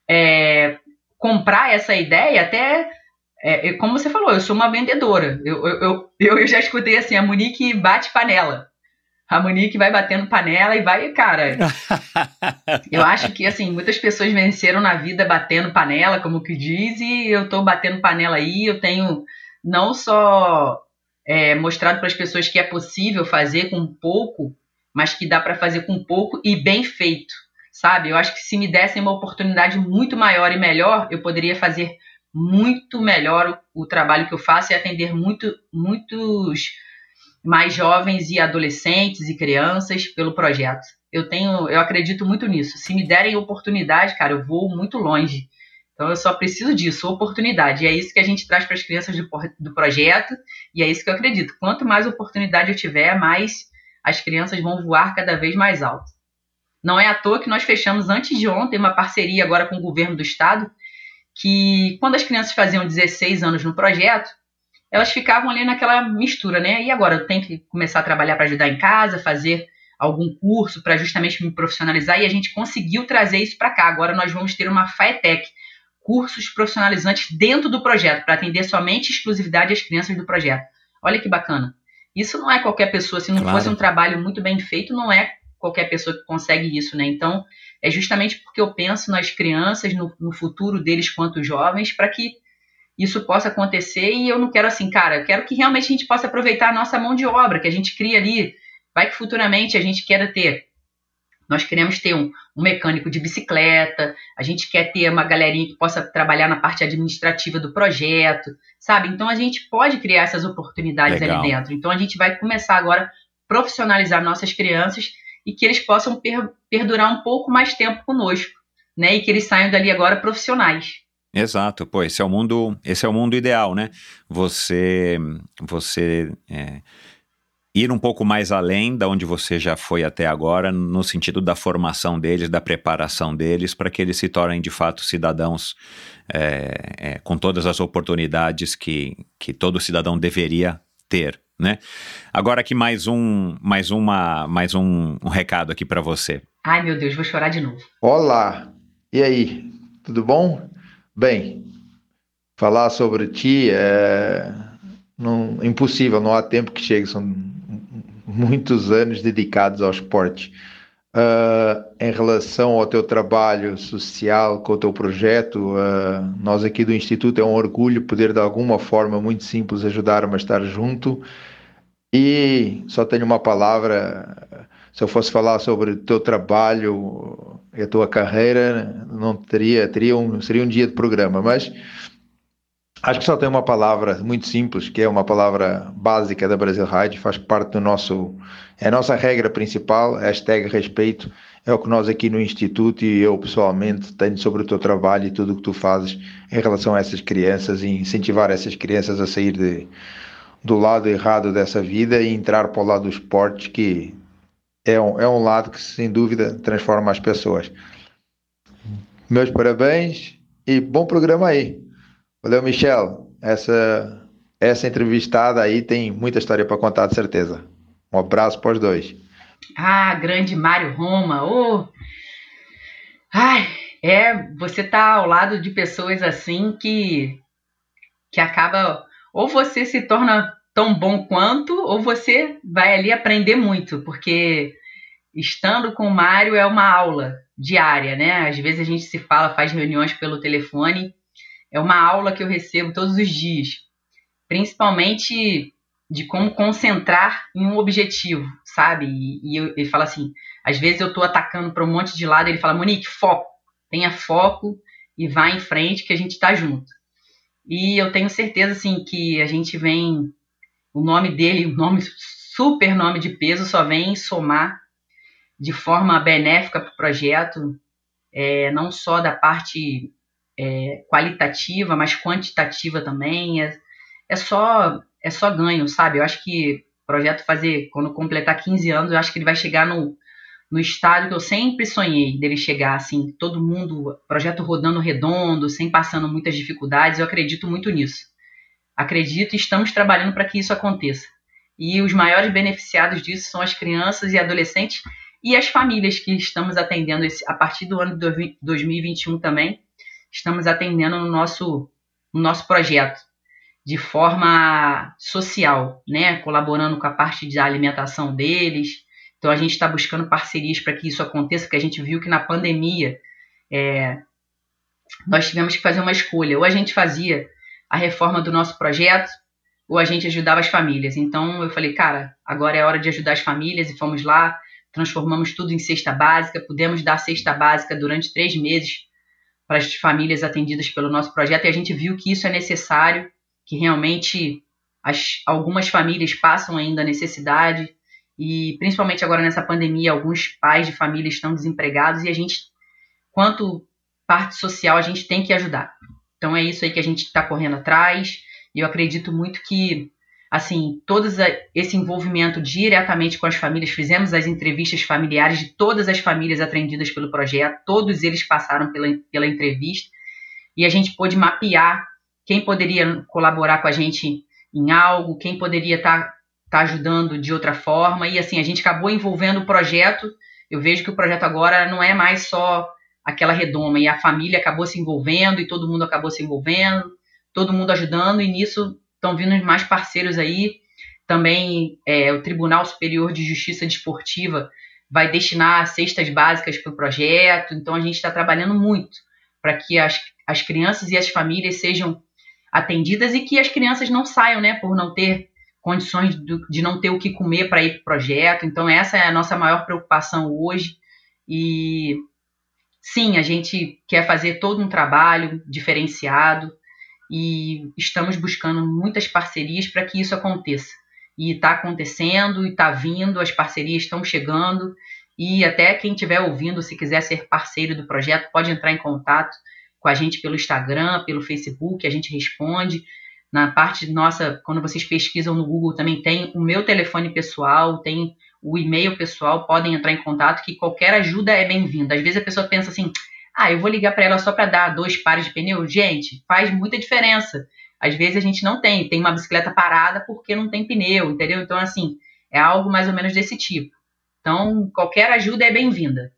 é, comprar essa ideia até é, como você falou, eu sou uma vendedora. Eu, eu, eu, eu já escutei assim, a Monique bate panela. A Monique vai batendo panela e vai, cara. (laughs) eu acho que assim, muitas pessoas venceram na vida batendo panela, como que diz, e eu tô batendo panela aí, eu tenho não só é, mostrado para as pessoas que é possível fazer com pouco mas que dá para fazer com pouco e bem feito, sabe? Eu acho que se me dessem uma oportunidade muito maior e melhor, eu poderia fazer muito melhor o, o trabalho que eu faço e atender muito, muitos mais jovens e adolescentes e crianças pelo projeto. Eu tenho, eu acredito muito nisso. Se me derem oportunidade, cara, eu vou muito longe. Então eu só preciso disso, oportunidade. E é isso que a gente traz para as crianças do, do projeto, e é isso que eu acredito. Quanto mais oportunidade eu tiver, mais as crianças vão voar cada vez mais alto. Não é à toa que nós fechamos antes de ontem uma parceria agora com o governo do estado, que quando as crianças faziam 16 anos no projeto, elas ficavam ali naquela mistura, né? E agora eu tenho que começar a trabalhar para ajudar em casa, fazer algum curso para justamente me profissionalizar e a gente conseguiu trazer isso para cá. Agora nós vamos ter uma FAETEC, cursos profissionalizantes dentro do projeto, para atender somente exclusividade às crianças do projeto. Olha que bacana. Isso não é qualquer pessoa, se não claro. fosse um trabalho muito bem feito, não é qualquer pessoa que consegue isso, né? Então, é justamente porque eu penso nas crianças, no, no futuro deles quanto jovens, para que isso possa acontecer e eu não quero assim, cara, eu quero que realmente a gente possa aproveitar a nossa mão de obra, que a gente cria ali, vai que futuramente a gente queira ter nós queremos ter um, um, mecânico de bicicleta, a gente quer ter uma galerinha que possa trabalhar na parte administrativa do projeto, sabe? Então a gente pode criar essas oportunidades Legal. ali dentro. Então a gente vai começar agora a profissionalizar nossas crianças e que eles possam per perdurar um pouco mais tempo conosco, né? E que eles saiam dali agora profissionais. Exato, pô, esse é o mundo, esse é o mundo ideal, né? Você, você é, ir um pouco mais além da onde você já foi até agora, no sentido da formação deles, da preparação deles, para que eles se tornem de fato cidadãos é, é, com todas as oportunidades que, que todo cidadão deveria ter. Né? Agora aqui mais um, mais uma, mais um, um recado aqui para você. Ai meu Deus, vou chorar de novo. Olá, e aí, tudo bom? Bem, falar sobre ti é não, impossível, não há tempo que chegue, são muitos anos dedicados ao esporte. Uh, em relação ao teu trabalho social com o teu projeto, uh, nós aqui do Instituto é um orgulho poder de alguma forma muito simples ajudar a estar junto. E só tenho uma palavra, se eu fosse falar sobre o teu trabalho e a tua carreira, não teria, teria um, seria um dia de programa, mas Acho que só tem uma palavra muito simples, que é uma palavra básica da Brasil Ride, faz parte do nosso. É a nossa regra principal, hashtag respeito. É o que nós aqui no Instituto e eu pessoalmente tenho sobre o teu trabalho e tudo o que tu fazes em relação a essas crianças e incentivar essas crianças a sair de, do lado errado dessa vida e entrar para o lado do esporte, que é um, é um lado que sem dúvida transforma as pessoas. Meus parabéns e bom programa aí. Valeu, Michel. Essa, essa entrevistada aí tem muita história para contar, de certeza. Um abraço para os dois. Ah, grande Mário Roma. Oh. Ai, é, você tá ao lado de pessoas assim que que acaba ou você se torna tão bom quanto ou você vai ali aprender muito, porque estando com o Mário é uma aula diária, né? Às vezes a gente se fala, faz reuniões pelo telefone é uma aula que eu recebo todos os dias, principalmente de como concentrar em um objetivo, sabe? E, e eu, ele fala assim, às vezes eu estou atacando para um monte de lado, ele fala, Monique, foco, tenha foco e vá em frente que a gente está junto. E eu tenho certeza, assim, que a gente vem, o nome dele, (laughs) um nome, super nome de peso, só vem somar de forma benéfica para o projeto, é, não só da parte é, qualitativa, mas quantitativa também. É, é, só é só ganho, sabe? Eu acho que o projeto fazer, quando completar 15 anos, eu acho que ele vai chegar no, no estádio que eu sempre sonhei dele chegar, assim, todo mundo, projeto rodando redondo, sem passando muitas dificuldades. Eu acredito muito nisso. Acredito e estamos trabalhando para que isso aconteça. E os maiores beneficiados disso são as crianças e adolescentes e as famílias que estamos atendendo esse, a partir do ano de 2021 também estamos atendendo no nosso, no nosso projeto de forma social, né? colaborando com a parte da alimentação deles. Então a gente está buscando parcerias para que isso aconteça, porque a gente viu que na pandemia é, nós tivemos que fazer uma escolha. Ou a gente fazia a reforma do nosso projeto, ou a gente ajudava as famílias. Então eu falei, cara, agora é hora de ajudar as famílias e fomos lá, transformamos tudo em cesta básica, pudemos dar cesta básica durante três meses para as famílias atendidas pelo nosso projeto e a gente viu que isso é necessário, que realmente as, algumas famílias passam ainda necessidade e principalmente agora nessa pandemia, alguns pais de família estão desempregados e a gente, quanto parte social, a gente tem que ajudar. Então é isso aí que a gente está correndo atrás e eu acredito muito que assim, todo esse envolvimento diretamente com as famílias, fizemos as entrevistas familiares de todas as famílias atendidas pelo projeto, todos eles passaram pela, pela entrevista, e a gente pôde mapear quem poderia colaborar com a gente em algo, quem poderia estar tá, tá ajudando de outra forma, e assim, a gente acabou envolvendo o projeto, eu vejo que o projeto agora não é mais só aquela redoma, e a família acabou se envolvendo, e todo mundo acabou se envolvendo, todo mundo ajudando, e nisso estão vindo mais parceiros aí. Também é, o Tribunal Superior de Justiça Desportiva vai destinar cestas básicas para o projeto. Então a gente está trabalhando muito para que as, as crianças e as famílias sejam atendidas e que as crianças não saiam, né, por não ter condições de, não ter o que comer para ir para o projeto. Então essa é a nossa maior preocupação hoje. E sim, a gente quer fazer todo um trabalho diferenciado e estamos buscando muitas parcerias para que isso aconteça. E está acontecendo, e está vindo, as parcerias estão chegando, e até quem estiver ouvindo, se quiser ser parceiro do projeto, pode entrar em contato com a gente pelo Instagram, pelo Facebook, a gente responde. Na parte nossa, quando vocês pesquisam no Google, também tem o meu telefone pessoal, tem o e-mail pessoal, podem entrar em contato, que qualquer ajuda é bem-vinda. Às vezes a pessoa pensa assim, ah, eu vou ligar para ela só para dar dois pares de pneu. Gente, faz muita diferença. Às vezes a gente não tem, tem uma bicicleta parada porque não tem pneu, entendeu? Então, assim, é algo mais ou menos desse tipo. Então, qualquer ajuda é bem-vinda.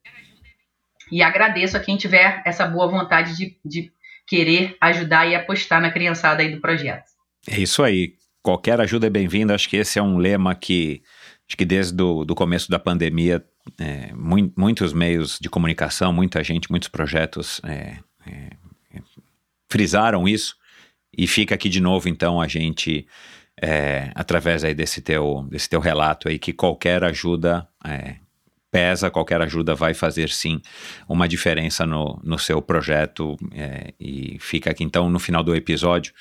E agradeço a quem tiver essa boa vontade de, de querer ajudar e apostar na criançada aí do projeto. É isso aí. Qualquer ajuda é bem-vinda. Acho que esse é um lema que, acho que desde o do começo da pandemia é, mu muitos meios de comunicação, muita gente, muitos projetos é, é, é, frisaram isso. E fica aqui de novo, então, a gente, é, através aí desse teu, desse teu relato aí, que qualquer ajuda é, pesa, qualquer ajuda vai fazer sim uma diferença no, no seu projeto. e fica aqui, então, no final do episódio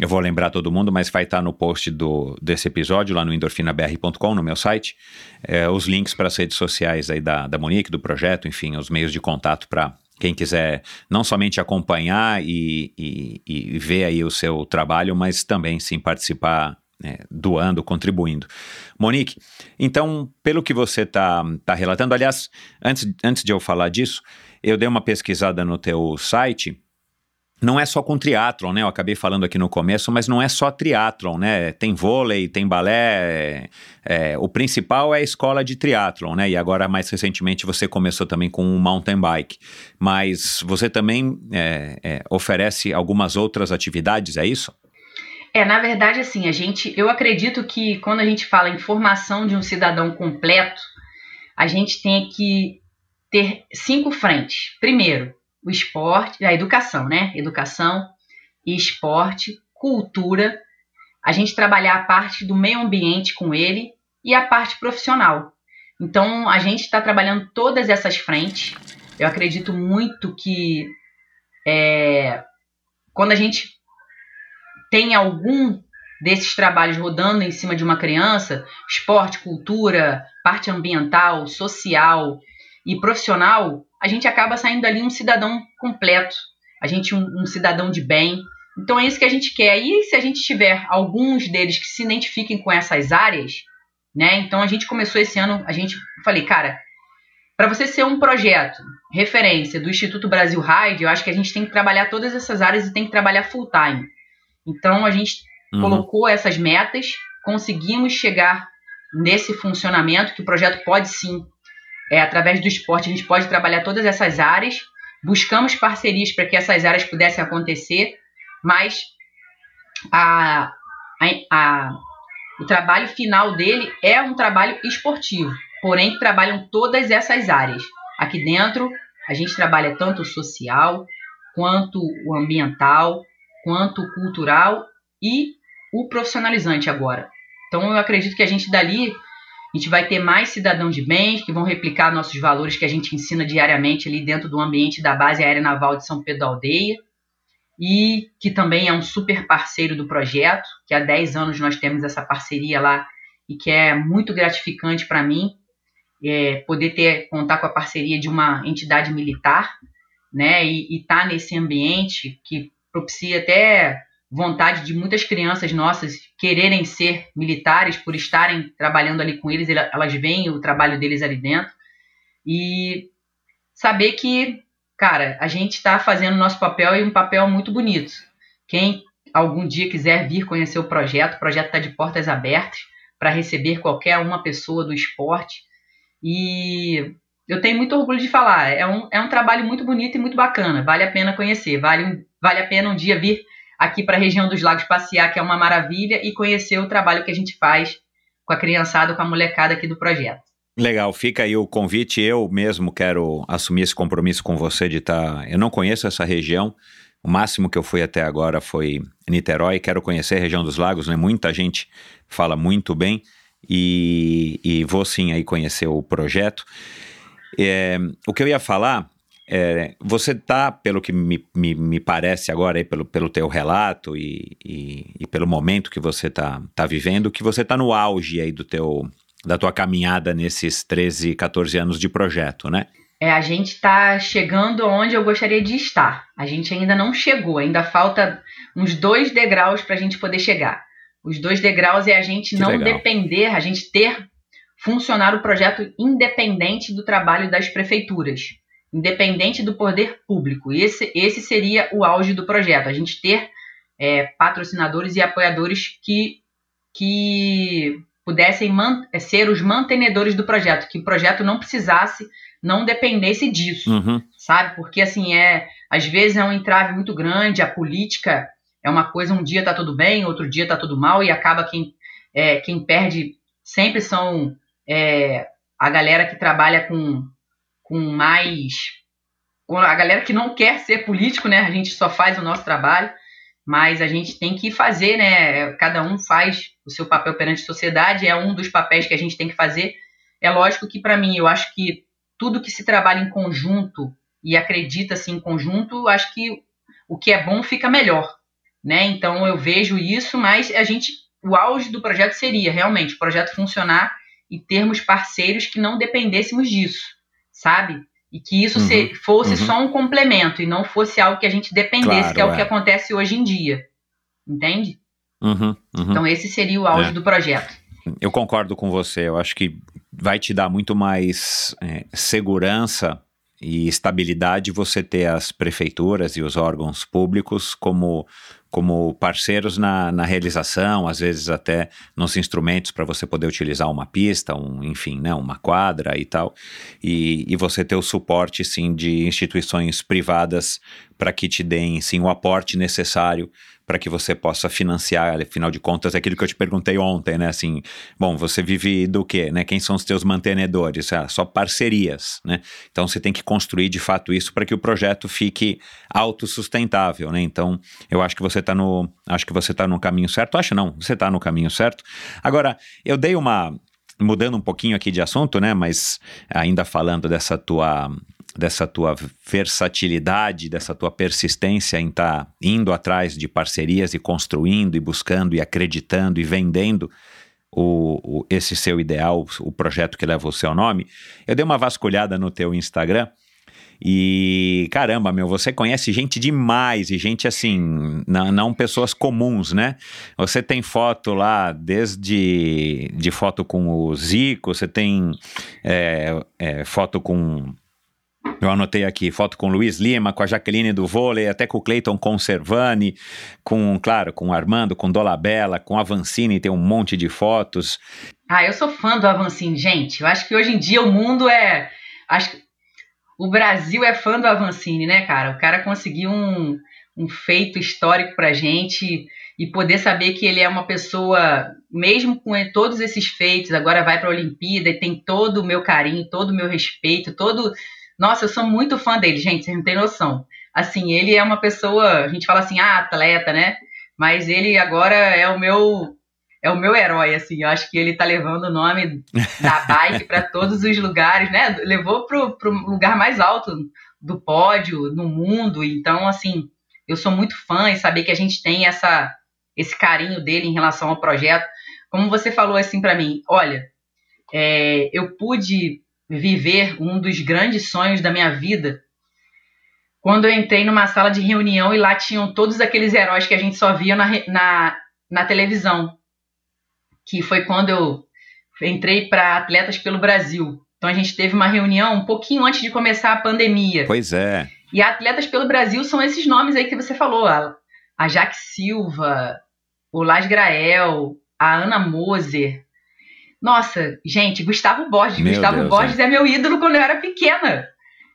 eu vou lembrar todo mundo, mas vai estar no post do, desse episódio lá no endorfinabr.com, no meu site, é, os links para as redes sociais aí da, da Monique, do projeto, enfim, os meios de contato para quem quiser não somente acompanhar e, e, e, ver aí o seu trabalho, mas também sim participar né, doando, contribuindo. Monique, então, pelo que você está tá relatando, aliás, antes, antes de eu falar disso, eu dei uma pesquisada no teu site não é só com triatlon, né? Eu acabei falando aqui no começo, mas não é só triatlon, né? Tem vôlei, tem balé. É, o principal é a escola de triatlon, né? E agora, mais recentemente, você começou também com o mountain bike. Mas você também é, é, oferece algumas outras atividades, é isso? É, na verdade, assim, a gente, eu acredito que quando a gente fala em formação de um cidadão completo, a gente tem que ter cinco frentes. Primeiro, o esporte, a educação, né? Educação esporte, cultura, a gente trabalhar a parte do meio ambiente com ele e a parte profissional. Então, a gente está trabalhando todas essas frentes. Eu acredito muito que é, quando a gente tem algum desses trabalhos rodando em cima de uma criança, esporte, cultura, parte ambiental, social e profissional, a gente acaba saindo dali um cidadão completo, a gente um, um cidadão de bem. Então é isso que a gente quer. E se a gente tiver alguns deles que se identifiquem com essas áreas, né? Então a gente começou esse ano, a gente falei, cara, para você ser um projeto referência do Instituto Brasil Ride, eu acho que a gente tem que trabalhar todas essas áreas e tem que trabalhar full time. Então a gente uhum. colocou essas metas, conseguimos chegar nesse funcionamento que o projeto pode sim é, através do esporte, a gente pode trabalhar todas essas áreas. Buscamos parcerias para que essas áreas pudessem acontecer, mas a, a, a, o trabalho final dele é um trabalho esportivo, porém trabalham todas essas áreas. Aqui dentro, a gente trabalha tanto o social, quanto o ambiental, quanto cultural e o profissionalizante agora. Então eu acredito que a gente dali A gente vai ter mais cidadãos de bem que vão replicar nossos valores que a gente ensina diariamente ali dentro do ambiente da Base Aérea Naval de São Pedro da Aldeia e que também é um super parceiro do projeto, que há 10 anos nós temos essa parceria lá e que é muito gratificante para mim é, poder ter contar com a parceria de uma entidade militar, né, e estar tá nesse ambiente que propicia até vontade de muitas crianças nossas quererem ser militares por estarem trabalhando ali com eles, elas veem o trabalho deles ali dentro e saber que cara, a gente está fazendo nosso papel e um papel muito bonito. Quem algum dia quiser vir conhecer o projeto, o projeto está de portas abertas para receber qualquer uma pessoa do esporte. E eu tenho muito orgulho de falar, é um, é um trabalho muito bonito e muito bacana, vale a pena conhecer, vale, vale a pena um dia vir aqui para a região dos lagos passear, que é uma maravilha, e conhecer o trabalho que a gente faz com a criançada, com a molecada aqui do projeto. Legal, fica aí o convite. Eu mesmo quero assumir esse compromisso com você de estar. Tá... Eu não conheço essa região. O máximo que eu fui até agora foi Niterói. Quero conhecer a região dos lagos, né? Muita gente fala muito bem e, e vou sim aí conhecer o projeto. É, o que eu ia falar é, você está, pelo que me, me, me, parece agora, aí, pelo, pelo teu relato e, e, e pelo momento que você está tá vivendo, que você está no auge aí do teu, da tua caminhada nesses 13, 14 anos de projeto, né? É, a gente está chegando onde eu gostaria de estar. A gente ainda não chegou, ainda falta uns dois degraus para a gente poder chegar. Os dois degraus é a gente que não legal. depender, a gente ter funcionar o projeto independente do trabalho das prefeituras, independente do poder público. Esse, esse seria o auge do projeto, a gente ter é, patrocinadores e apoiadores que, que pudessem é, ser os mantenedores do projeto, que o projeto não precisasse, não dependesse disso, uhum. sabe? Porque assim é, às vezes é um entrave muito grande, a política é uma coisa, um dia tá tudo bem, outro dia tá tudo mal e acaba quem é, quem perde sempre são é, a galera que trabalha com com mais com a galera que não quer ser político, né? A gente só faz o nosso trabalho mas a gente tem que fazer, né? Cada um faz o seu papel perante a sociedade, é um dos papéis que a gente tem que fazer. É lógico que, para mim, eu acho que tudo que se trabalha em conjunto e acredita-se em conjunto, acho que o que é bom fica melhor, né? Então eu vejo isso, mas a gente, o auge do projeto seria realmente o projeto funcionar e termos parceiros que não dependêssemos disso, sabe? E que isso uhum, se, fosse uhum. só um complemento e não fosse algo que a gente dependesse, claro, que é, é, o que acontece hoje em dia. Entende? Uhum, uhum. então, esse seria o auge é. do projeto. Eu concordo com você. Eu acho que vai te dar muito mais é, segurança e estabilidade você ter as prefeituras e os órgãos públicos como como parceiros na, na realização, às vezes até nos instrumentos para você poder utilizar uma pista, um, enfim, né, uma quadra e tal, e, e você ter o suporte, sim, de instituições privadas para que te deem, sim, o aporte necessário para que você possa financiar, afinal de contas, é aquilo que eu te perguntei ontem, né? Assim, bom, você vive do quê, né? Quem são os teus mantenedores? Ah, só parcerias, né? Então você tem que construir de fato isso para que o projeto fique autossustentável, né? Então, eu acho que você está no, acho que você tá no caminho certo. Acho não, você está no caminho certo. Agora, eu dei uma mudando um pouquinho aqui de assunto, né? Mas ainda falando dessa tua dessa tua versatilidade, dessa tua persistência em estar tá indo atrás de parcerias e construindo e buscando e acreditando e vendendo o, o, esse seu ideal, o projeto que leva o seu nome, eu dei uma vasculhada no teu Instagram e caramba, meu, você conhece gente demais e gente assim, não, pessoas comuns, né? Você tem foto lá, desde de foto com o Zico, você tem é, é, foto com eu anotei aqui foto com Luiz Lima, com a Jaqueline do vôlei, até com o Cleiton Conservani, com, claro, com o Armando, com Dolabella, com a Vancini, tem um monte de fotos. Ah, eu sou fã do Avancini, gente. Eu acho que hoje em dia o mundo é. Acho que o Brasil é fã do Avancini, né, cara? O cara conseguiu um, um feito histórico pra gente e poder saber que ele é uma pessoa, mesmo com todos esses feitos, agora vai para a Olimpíada e tem todo o meu carinho, todo o meu respeito, todo nossa, eu sou muito fã dele, gente, vocês não têm noção. Assim, ele é uma pessoa, a gente fala assim, ah, atleta, né? Mas ele agora é o meu é o meu herói, assim. Eu acho que ele tá levando o nome (laughs) da bike para todos os lugares, né? Levou pro, pro lugar mais alto do pódio no mundo. Então, assim, eu sou muito fã e saber que a gente tem essa esse carinho dele em relação ao projeto. Como você falou assim para mim, olha, é, eu pude viver um dos grandes sonhos da minha vida quando eu entrei numa sala de reunião e lá tinham todos aqueles heróis que a gente só via na, na, na televisão. Que foi quando eu entrei para Atletas pelo Brasil. Então a gente teve uma reunião um pouquinho antes de começar a pandemia. Pois é. E Atletas pelo Brasil são esses nomes aí que você falou. A, a Jaque Silva, o Las Grael, a Ana Moser. Nossa, gente, Gustavo Borges. Meu Gustavo Deus, Borges é. é meu ídolo quando eu era pequena.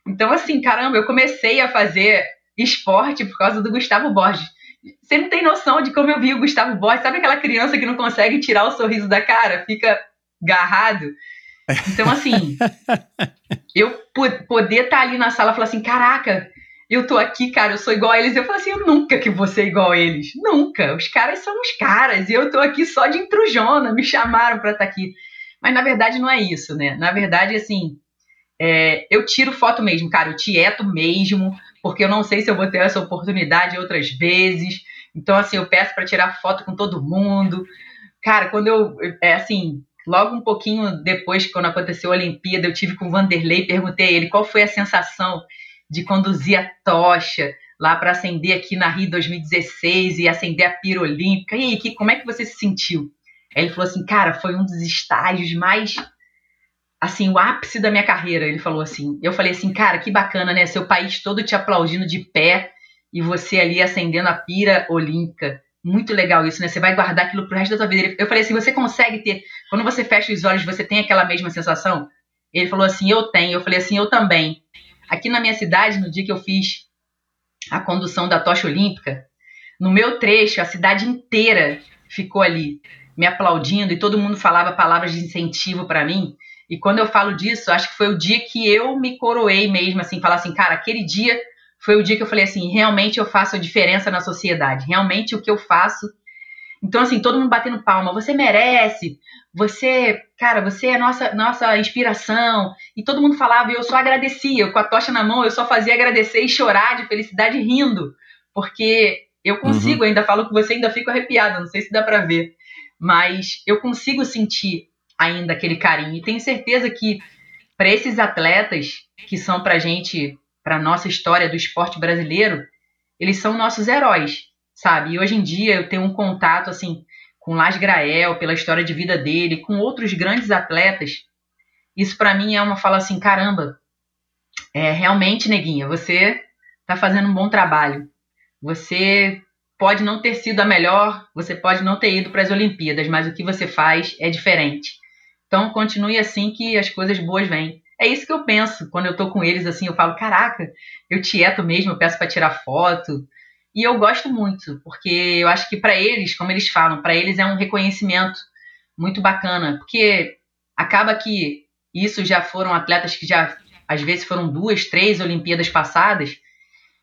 Então, assim, caramba, eu comecei a fazer esporte por causa do Gustavo Borges. Você não tem noção de como eu vi o Gustavo Borges. Sabe aquela criança que não consegue tirar o sorriso da cara? Fica garrado. Então, assim, (laughs) eu poder estar tá ali na sala e falar assim: caraca, eu tô aqui, cara, eu sou igual a eles. Eu falo assim: eu nunca que vou ser igual a eles. Nunca. Os caras são os caras. E eu tô aqui só de intrujona. Me chamaram pra estar tá aqui. Mas na verdade não é isso, né? Na verdade, assim, é, eu tiro foto mesmo, cara, eu tieto mesmo, porque eu não sei se eu vou ter essa oportunidade outras vezes. Então, assim, eu peço para tirar foto com todo mundo. Cara, quando eu. É assim, logo um pouquinho depois, quando aconteceu a Olimpíada, eu tive com o Vanderlei, perguntei a ele qual foi a sensação de conduzir a tocha lá para acender aqui na Rio 2016 e acender a pira olímpica. E aí, que, como é que você se sentiu? Aí ele falou assim, cara, foi um dos estágios mais assim, o ápice da minha carreira, ele falou assim. Eu falei assim, cara, que bacana, né? Seu país todo te aplaudindo de pé e você ali acendendo a pira olímpica. Muito legal isso, né? Você vai guardar aquilo pro resto da tua vida. Eu falei assim, você consegue ter, quando você fecha os olhos, você tem aquela mesma sensação? Ele falou assim, eu tenho. Eu falei assim, eu também. Aqui na minha cidade, no dia que eu fiz a condução da tocha olímpica, no meu trecho, a cidade inteira ficou ali me aplaudindo e todo mundo falava palavras de incentivo para mim. E quando eu falo disso, acho que foi o dia que eu me coroei mesmo, assim, falar assim, cara, aquele dia foi o dia que eu falei assim, realmente eu faço a diferença na sociedade, realmente o que eu faço. Então, assim, todo mundo batendo palma, você merece, você, cara, você é nossa, nossa inspiração. E todo mundo falava, e eu só agradecia, com a tocha na mão, eu só fazia agradecer e chorar de felicidade rindo, porque eu consigo, uhum. ainda falo com você, ainda fico arrepiada, não sei se dá para ver, mas eu consigo sentir ainda aquele carinho. E tenho certeza que para esses atletas que são para gente, para nossa história do esporte brasileiro, eles são nossos heróis, sabe? E hoje em dia eu tenho um contato assim com Las Grael pela história de vida dele, com outros grandes atletas. Isso para mim é uma fala assim, caramba, é realmente, neguinha, você tá fazendo um bom trabalho. Você pode não ter sido a melhor, você pode não ter ido para as Olimpíadas, mas o que você faz é diferente. Então, continue assim que as coisas boas vêm. É isso que eu penso quando eu tô com eles, assim, eu falo, caraca, eu tieto mesmo, eu peço para tirar foto. E eu gosto muito, porque eu acho que para eles, como eles falam, para eles é um reconhecimento muito bacana, porque acaba que isso já foram atletas que já às vezes foram duas, três Olimpíadas passadas,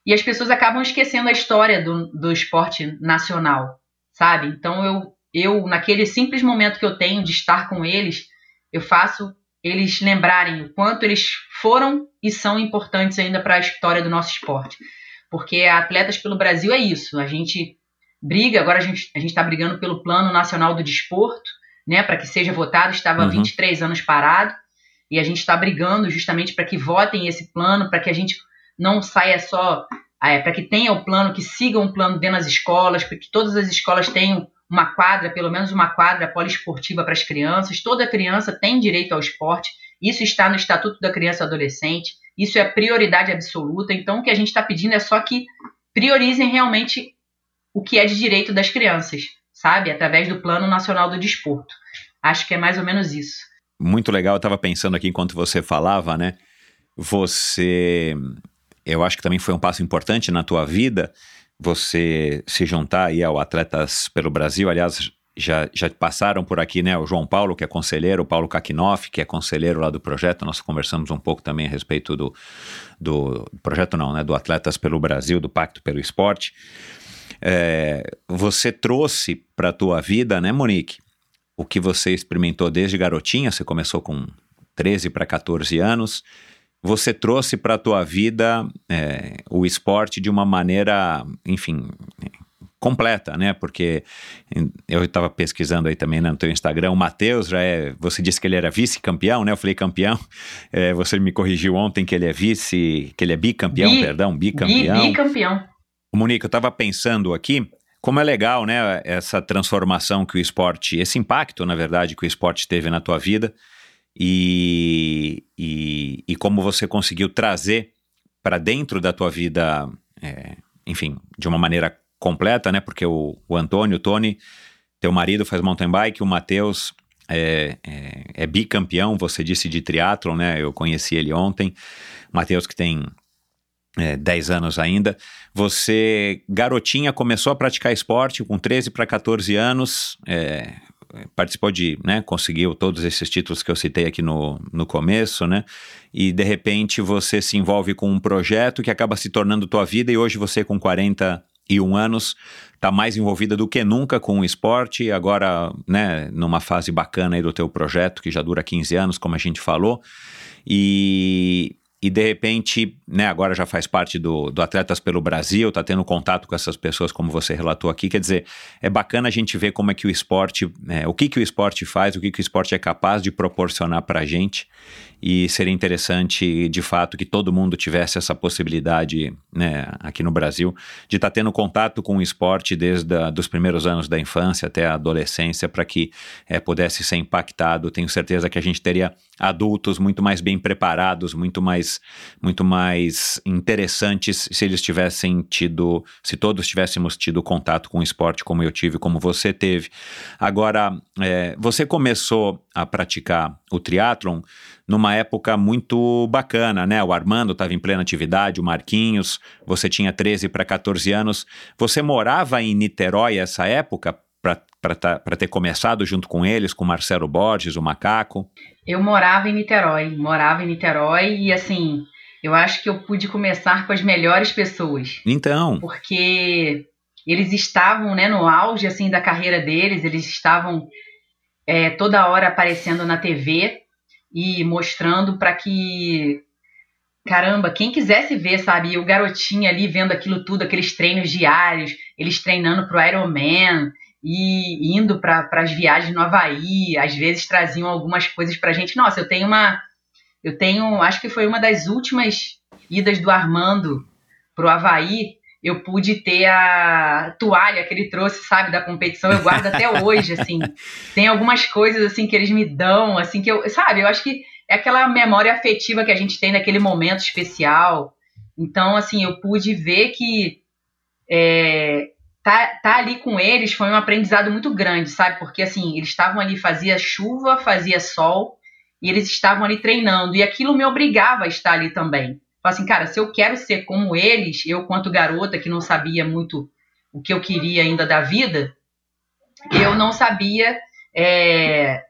e as pessoas acabam esquecendo a história do, do esporte nacional, sabe? Então eu, eu, naquele simples momento que eu tenho de estar com eles, eu faço eles lembrarem o quanto eles foram e são importantes ainda para a história do nosso esporte. Porque Atletas pelo Brasil é isso. A gente briga, agora a gente a está brigando pelo Plano Nacional do Desporto, né, para que seja votado. Estava uhum. 23 anos parado e a gente está brigando justamente para que votem esse plano, para que a gente não saia só, é, para que tenha o plano, que siga um plano dentro das escolas, para que todas as escolas tenham uma quadra, pelo menos uma quadra poliesportiva para as crianças. Toda criança tem direito ao esporte. Isso está no Estatuto da Criança e Adolescente. Isso é prioridade absoluta. Então, o que a gente está pedindo é só que priorizem realmente o que é de direito das crianças, sabe? Através do Plano Nacional do Desporto. Acho que é mais ou menos isso. Muito legal. Eu estava pensando aqui enquanto você falava, né? Você. Eu acho que também foi um passo importante na tua vida você se juntar aí ao Atletas pelo Brasil. Aliás, já, já passaram por aqui, né? O João Paulo, que é conselheiro, o Paulo Kakinoff, que é conselheiro lá do projeto. Nós conversamos um pouco também a respeito do, do projeto, não, né? Do Atletas pelo Brasil, do Pacto pelo Esporte. É, você trouxe para a tua vida, né, Monique? o que você experimentou desde garotinha, você começou com 13 para 14 anos, você trouxe para a tua vida é, o esporte de uma maneira, enfim, completa, né? Porque eu estava pesquisando aí também né, no teu Instagram, o Matheus já é, você disse que ele era vice-campeão, né? Eu falei campeão, (laughs) é, você me corrigiu ontem que ele é vice, que ele é bicampeão, Bi, perdão, bicampeão. Bi, bicampeão. Monique, eu estava pensando aqui, como é legal, né, essa transformação que o esporte, esse impacto, na verdade, que o esporte teve na tua vida e, e, e como você conseguiu trazer para dentro da tua vida, é, enfim, de uma maneira completa, né? Porque o, o Antônio, o Tony, teu marido faz mountain bike, o Matheus é, é, é, bicampeão, você disse de triatlon, né? Eu conheci ele ontem. Matheus que tem é, 10 anos ainda. Você, garotinha, começou a praticar esporte com 13 para 14 anos, é, participou de, né, conseguiu todos esses títulos que eu citei aqui no, no começo, né, e de repente você se envolve com um projeto que acaba se tornando tua vida e hoje você com 41 anos está mais envolvida do que nunca com o esporte, agora, né, numa fase bacana aí do teu projeto que já dura 15 anos, como a gente falou, e e de repente, né, agora já faz parte do, do Atletas pelo Brasil, está tendo contato com essas pessoas, como você relatou aqui. Quer dizer, é bacana a gente ver como é que o esporte, é, o que, que o esporte faz, o que, que o esporte é capaz de proporcionar para a gente e seria interessante, de fato, que todo mundo tivesse essa possibilidade, né, aqui no Brasil, de estar tá tendo contato com o esporte desde a, dos primeiros anos da infância até a adolescência, para que é, pudesse ser impactado. Tenho certeza que a gente teria adultos muito mais bem preparados, muito mais, muito mais interessantes se eles tivessem tido, se todos tivéssemos tido contato com o esporte como eu tive, como você teve. Agora, é, você começou a praticar o triatlon numa época muito bacana, né? O Armando estava em plena atividade, o Marquinhos, você tinha 13 para 14 anos. Você morava em Niterói essa época para tá, ter começado junto com eles, com Marcelo Borges, o Macaco? Eu morava em Niterói, morava em Niterói e assim, eu acho que eu pude começar com as melhores pessoas. Então. Porque eles estavam, né, no auge assim da carreira deles, eles estavam é, toda hora aparecendo na TV e mostrando para que caramba, quem quisesse ver, sabe, o garotinho ali vendo aquilo tudo, aqueles treinos diários, eles treinando pro Ironman e indo para as viagens no Havaí, às vezes traziam algumas coisas pra gente. Nossa, eu tenho uma eu tenho, acho que foi uma das últimas idas do Armando pro Havaí, eu pude ter a toalha que ele trouxe, sabe, da competição, eu guardo até (laughs) hoje, assim. Tem algumas coisas, assim, que eles me dão, assim, que eu, sabe, eu acho que é aquela memória afetiva que a gente tem naquele momento especial. Então, assim, eu pude ver que é, tá, tá ali com eles foi um aprendizado muito grande, sabe? Porque, assim, eles estavam ali, fazia chuva, fazia sol, e eles estavam ali treinando, e aquilo me obrigava a estar ali também. Fala assim, cara, se eu quero ser como eles, eu quanto garota que não sabia muito o que eu queria ainda da vida, eu não sabia, é,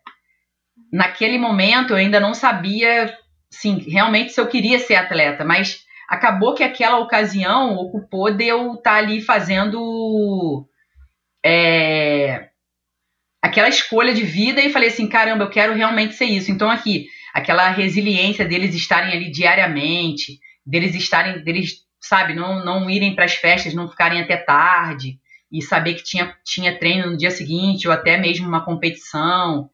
naquele momento eu ainda não sabia, sim, realmente se eu queria ser atleta, mas acabou que aquela ocasião ocupou de eu estar tá ali fazendo é, aquela escolha de vida e falei assim, caramba, eu quero realmente ser isso. Então aqui, aquela resiliência deles estarem ali diariamente, deles estarem, deles, sabe, não, não irem para as festas, não ficarem até tarde e saber que tinha, tinha treino no dia seguinte ou até mesmo uma competição.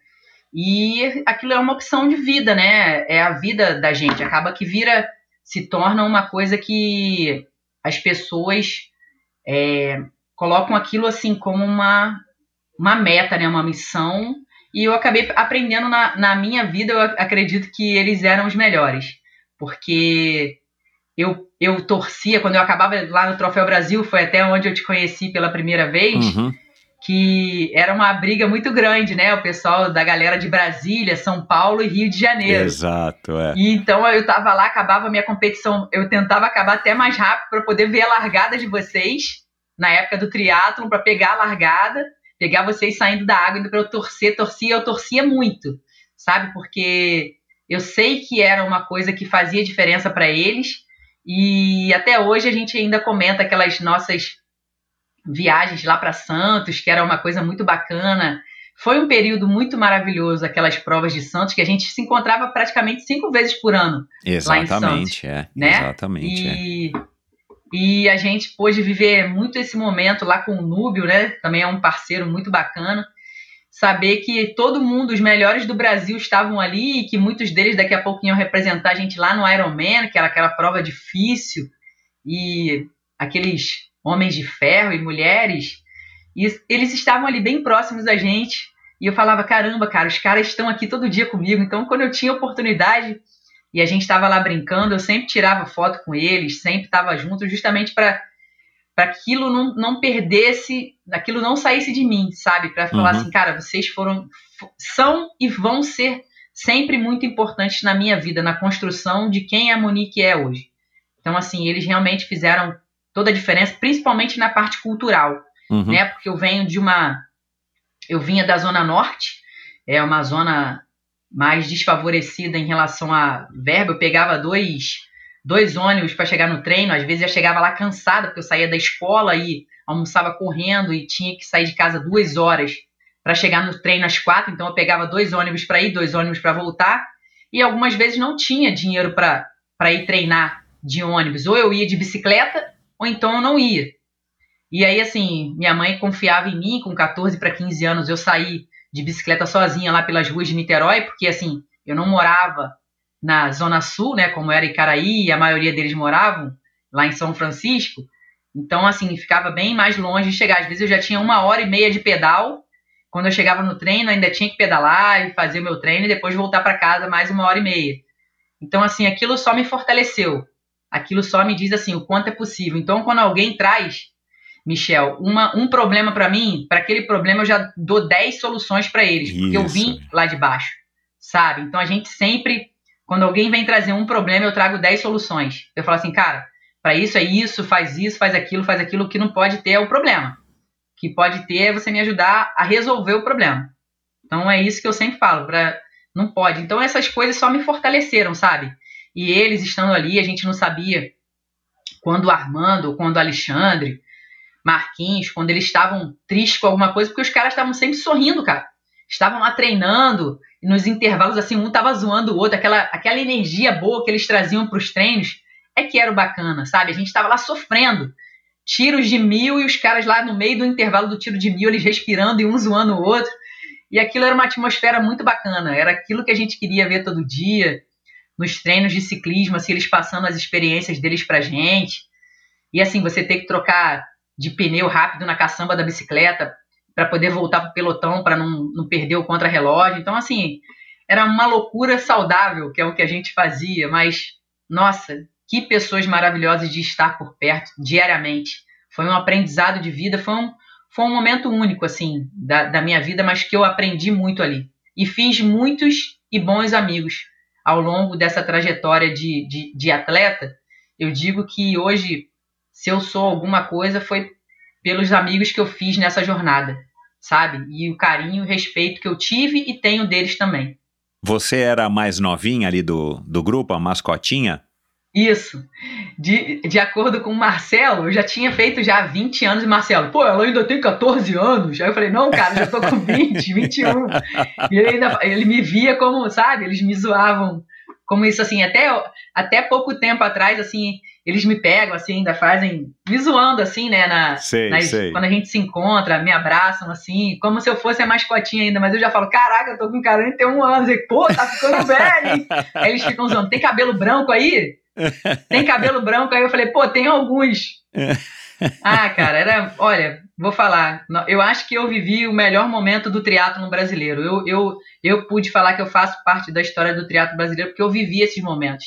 E aquilo é uma opção de vida, né? É a vida da gente. Acaba que vira, se torna uma coisa que as pessoas é, colocam aquilo assim como uma, uma meta, né? Uma missão. E eu acabei aprendendo na, na minha vida, eu acredito que eles eram os melhores. Porque eu, eu torcia, quando eu acabava lá no Troféu Brasil, foi até onde eu te conheci pela primeira vez, uhum. que era uma briga muito grande, né? O pessoal da galera de Brasília, São Paulo e Rio de Janeiro. Exato, é. E então eu tava lá, acabava a minha competição, eu tentava acabar até mais rápido para poder ver a largada de vocês, na época do triatlon, para pegar a largada, pegar vocês saindo da água, indo para eu torcer, torcia, eu torcia muito, sabe? Porque eu sei que era uma coisa que fazia diferença para eles, e até hoje a gente ainda comenta aquelas nossas viagens lá para Santos, que era uma coisa muito bacana, foi um período muito maravilhoso, aquelas provas de Santos, que a gente se encontrava praticamente cinco vezes por ano. Exatamente, lá em Santos, é. Né? Exatamente. E, é. e a gente pôde viver muito esse momento lá com o Núbio, né? Também é um parceiro muito bacana. Saber que todo mundo, os melhores do Brasil, estavam ali e que muitos deles daqui a pouco iam representar a gente lá no Ironman, que era aquela prova difícil, e aqueles homens de ferro e mulheres, e eles estavam ali bem próximos da gente e eu falava, caramba, cara, os caras estão aqui todo dia comigo. Então, quando eu tinha oportunidade e a gente estava lá brincando, eu sempre tirava foto com eles, sempre estava junto, justamente para para aquilo não, não perdesse, aquilo não saísse de mim, sabe? Para falar uhum. assim, cara, vocês foram, são e vão ser sempre muito importantes na minha vida, na construção de quem a Monique é hoje. Então, assim, eles realmente fizeram toda a diferença, principalmente na parte cultural, uhum. né? Porque eu venho de uma eu vinha da Zona Norte, é uma zona mais desfavorecida em relação a verba. Eu pegava dois, dois ônibus para chegar no treino, às vezes eu chegava lá cansada, porque eu saía da escola e almoçava correndo e tinha que sair de casa duas horas para chegar no treino às quatro. Então eu pegava dois ônibus para ir, dois ônibus para voltar. E algumas vezes não tinha dinheiro para ir treinar de ônibus. Ou eu ia de bicicleta, ou então eu não ia. E aí, assim, minha mãe confiava em mim, com 14 para 15 anos, eu saí de bicicleta sozinha lá pelas ruas de Niterói, porque, assim, eu não morava na Zona Sul, né, como era Icaraí, e a maioria deles moravam lá em São Francisco. Então, assim, ficava bem mais longe de chegar. Às vezes eu já tinha uma hora e meia de pedal. Quando eu chegava no treino, ainda tinha que pedalar e fazer o meu treino e depois voltar para casa mais uma hora e meia. Então, assim, aquilo só me fortaleceu. Aquilo só me diz, assim, o quanto é possível. Então, quando alguém traz Michel, uma, um problema para mim, para aquele problema eu já dou 10 soluções para eles, Isso. porque eu vim lá de baixo, sabe? Então a gente sempre, quando alguém vem trazer um problema, eu trago 10 soluções. Eu falo assim, cara, para isso é isso, faz isso, faz aquilo, faz aquilo, o que não pode ter é o problema. O que pode ter é você me ajudar a resolver o problema. Então é isso que eu sempre falo, pra, não pode. Então essas coisas só me fortaleceram, sabe? E eles estando ali, a gente não sabia quando o Armando, quando o Alexandre, Marquinhos, quando eles estavam tristes com alguma coisa, porque os caras estavam sempre sorrindo, cara. Estavam lá treinando, nos intervalos, assim, um tava zoando o outro, aquela, aquela energia boa que eles traziam para os treinos, é que era o bacana, sabe? A gente tava lá sofrendo. Tiros de mil e os caras lá no meio do intervalo do tiro de mil, eles respirando e um zoando o outro. E aquilo era uma atmosfera muito bacana. Era aquilo que a gente queria ver todo dia, nos treinos de ciclismo, assim, eles passando as experiências deles pra gente. E assim, você ter que trocar de pneu rápido na caçamba da bicicleta para poder voltar pro pelotão para não, não perder o contra-relógio. Então, assim, era uma loucura saudável, que é o que a gente fazia, mas, nossa, que pessoas maravilhosas de estar por perto diariamente. Foi um aprendizado de vida, foi um, foi um momento único, assim, da, da minha vida, mas que eu aprendi muito ali. E fiz muitos e bons amigos ao longo dessa trajetória de, de, de atleta. Eu digo que hoje se eu sou alguma coisa, foi pelos amigos que eu fiz nessa jornada, sabe? E o carinho e o respeito que eu tive e tenho deles também. Você era a mais novinha ali do, do grupo, a mascotinha? Isso. De, de acordo com o Marcelo, eu já tinha feito já 20 anos e Marcelo, pô, ela ainda tem 14 anos. Aí eu falei, não, cara, já tô com 20, 21. (laughs) E ele ainda ele me via como, sabe, eles me zoavam como isso assim, até, até pouco tempo atrás, assim, eles me pegam, assim, ainda fazem, me zoando, assim, né, na, sei, nas, sei. quando a gente se encontra, me abraçam, assim, como se eu fosse a mascotinha ainda, mas eu já falo, caraca, eu tô com 41 anos, e, pô, tá ficando (laughs) velho, hein? Aí eles ficam zoando, tem cabelo branco aí? (laughs) Tem cabelo branco? Aí eu falei, pô, tem alguns. (laughs) ah, cara, era, olha, vou falar, eu acho que eu vivi o melhor momento do triatlo brasileiro, eu, eu, eu pude falar que eu faço parte da história do triatlo brasileiro porque eu vivi esses momentos.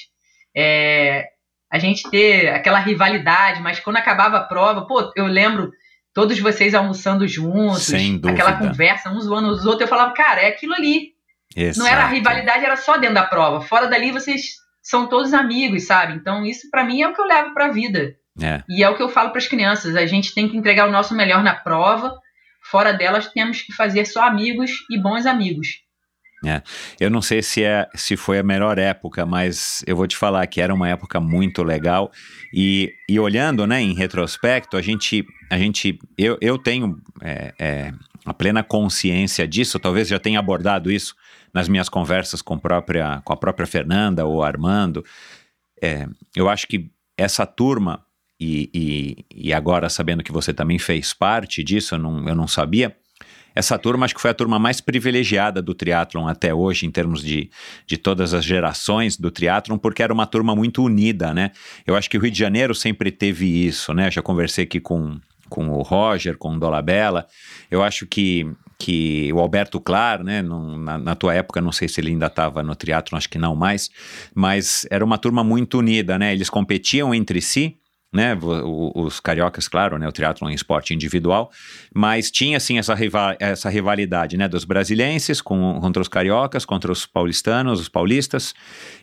É, a gente ter aquela rivalidade, mas quando acabava a prova, pô, eu lembro todos vocês almoçando juntos, aquela conversa, uns zoando os outros, eu falava, cara, é aquilo ali. Exato. Não era a rivalidade, era só dentro da prova. Fora dali vocês são todos amigos, sabe? Então isso para mim é o que eu levo para a vida. É. E é o que eu falo para as crianças, a gente tem que entregar o nosso melhor na prova. Fora delas temos que fazer só amigos e bons amigos. É. Eu não sei se, é, se foi a melhor época, mas eu vou te falar que era uma época muito legal. E, e olhando né, em retrospecto, a gente, a gente eu, eu tenho é, é, a plena consciência disso, talvez já tenha abordado isso nas minhas conversas com, própria, com a própria Fernanda ou Armando. É, eu acho que essa turma, e, e, e, agora sabendo que você também fez parte disso, eu não, eu não sabia, essa turma acho que foi a turma mais privilegiada do triatlon até hoje, em termos de, de todas as gerações do triatlon, porque era uma turma muito unida, né? Eu acho que o Rio de Janeiro sempre teve isso, né? Já conversei aqui com, com o Roger, com o Dolabella. Eu acho que, que o Alberto Clar, né, na, na, tua época, não sei se ele ainda estava no triatlo, acho que não mais, mas era uma turma muito unida, né? Eles competiam entre si, né? Os cariocas, claro, né? O triatlon em esporte individual, mas tinha assim essa, rival, essa rivalidade, né? Dos brasileiros com, contra os cariocas, contra os paulistanos, os paulistas,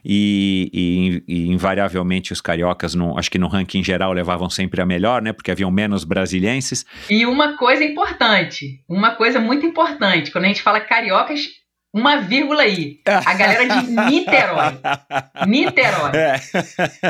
e, e, e invariavelmente os cariocas, no, acho que no ranking geral, levavam sempre a melhor, né? Porque haviam menos brasileiros. E uma coisa importante, uma coisa muito importante, quando a gente fala cariocas, uma vírgula aí. A galera de Niterói. (laughs) Niterói. É.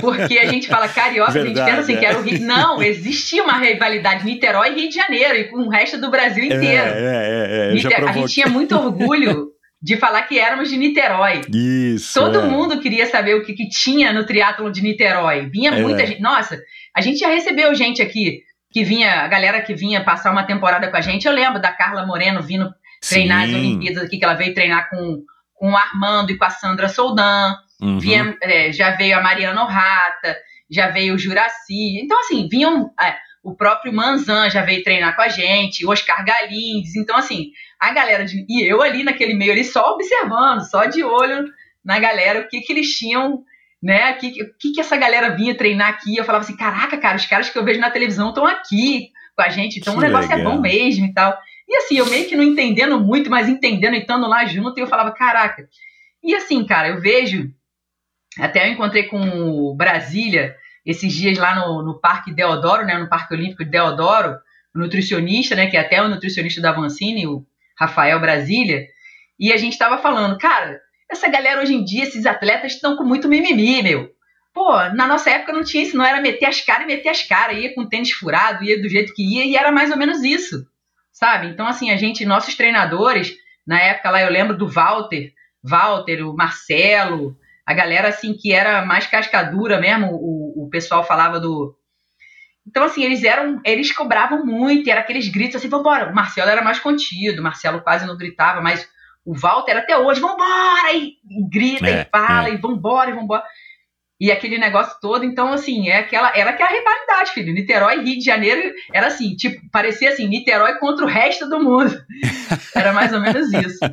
Porque a gente fala carioca, Verdade, a gente pensa assim, é. que era o Rio. Não, existia uma rivalidade Niterói e Rio de Janeiro, e com o resto do Brasil inteiro. É, é, é, Niter... A gente tinha muito orgulho de falar que éramos de Niterói. Isso. Todo é. mundo queria saber o que, que tinha no triatlo de Niterói. Vinha muita gente. Nossa, a gente já recebeu gente aqui que vinha, a galera que vinha passar uma temporada com a gente. Eu lembro da Carla Moreno vindo treinar as Olimpíadas aqui, que ela veio treinar com, com o Armando e com a Sandra Soldan. Uhum. Via, é, já veio a Mariana Rata, já veio o Juraci. Então, assim, vinham. É, o próprio Manzan já veio treinar com a gente, o Oscar Galindes. Então, assim, a galera de. E eu ali naquele meio ali, só observando, só de olho na galera, o que, que eles tinham né? O que, que, que essa galera vinha treinar aqui? Eu falava assim, caraca, cara, os caras que eu vejo na televisão estão aqui com a gente, então que o negócio legal. é bom mesmo e tal. E assim, eu meio que não entendendo muito, mas entendendo e estando lá junto, e eu falava, caraca. E assim, cara, eu vejo. Até eu encontrei com o Brasília esses dias lá no, no Parque Deodoro, né? No Parque Olímpico de Deodoro, o nutricionista, né? Que é até o nutricionista da Vancini, o Rafael Brasília. E a gente tava falando, cara, essa galera hoje em dia, esses atletas estão com muito mimimi, meu. Pô, na nossa época não tinha isso, não era meter as caras e meter as caras, ia com tênis furado, ia do jeito que ia, e era mais ou menos isso sabe? Então, assim, a gente, nossos treinadores, na época lá eu lembro do Walter, Walter, o Marcelo, a galera, assim, que era mais cascadura mesmo, o, o pessoal falava do. Então, assim, eles eram, eles cobravam muito, era aqueles gritos assim, vambora. O Marcelo era mais contido, o Marcelo quase não gritava, mas o Walter até hoje, vambora! E, e grita é, e fala, é. e vambora, e vambora e aquele negócio todo. Então, assim, é aquela, era aquela rivalidade, filho. Niterói e Rio de Janeiro era assim, tipo, parecia assim, Niterói contra o resto do mundo. (laughs) Era mais ou menos isso. (laughs)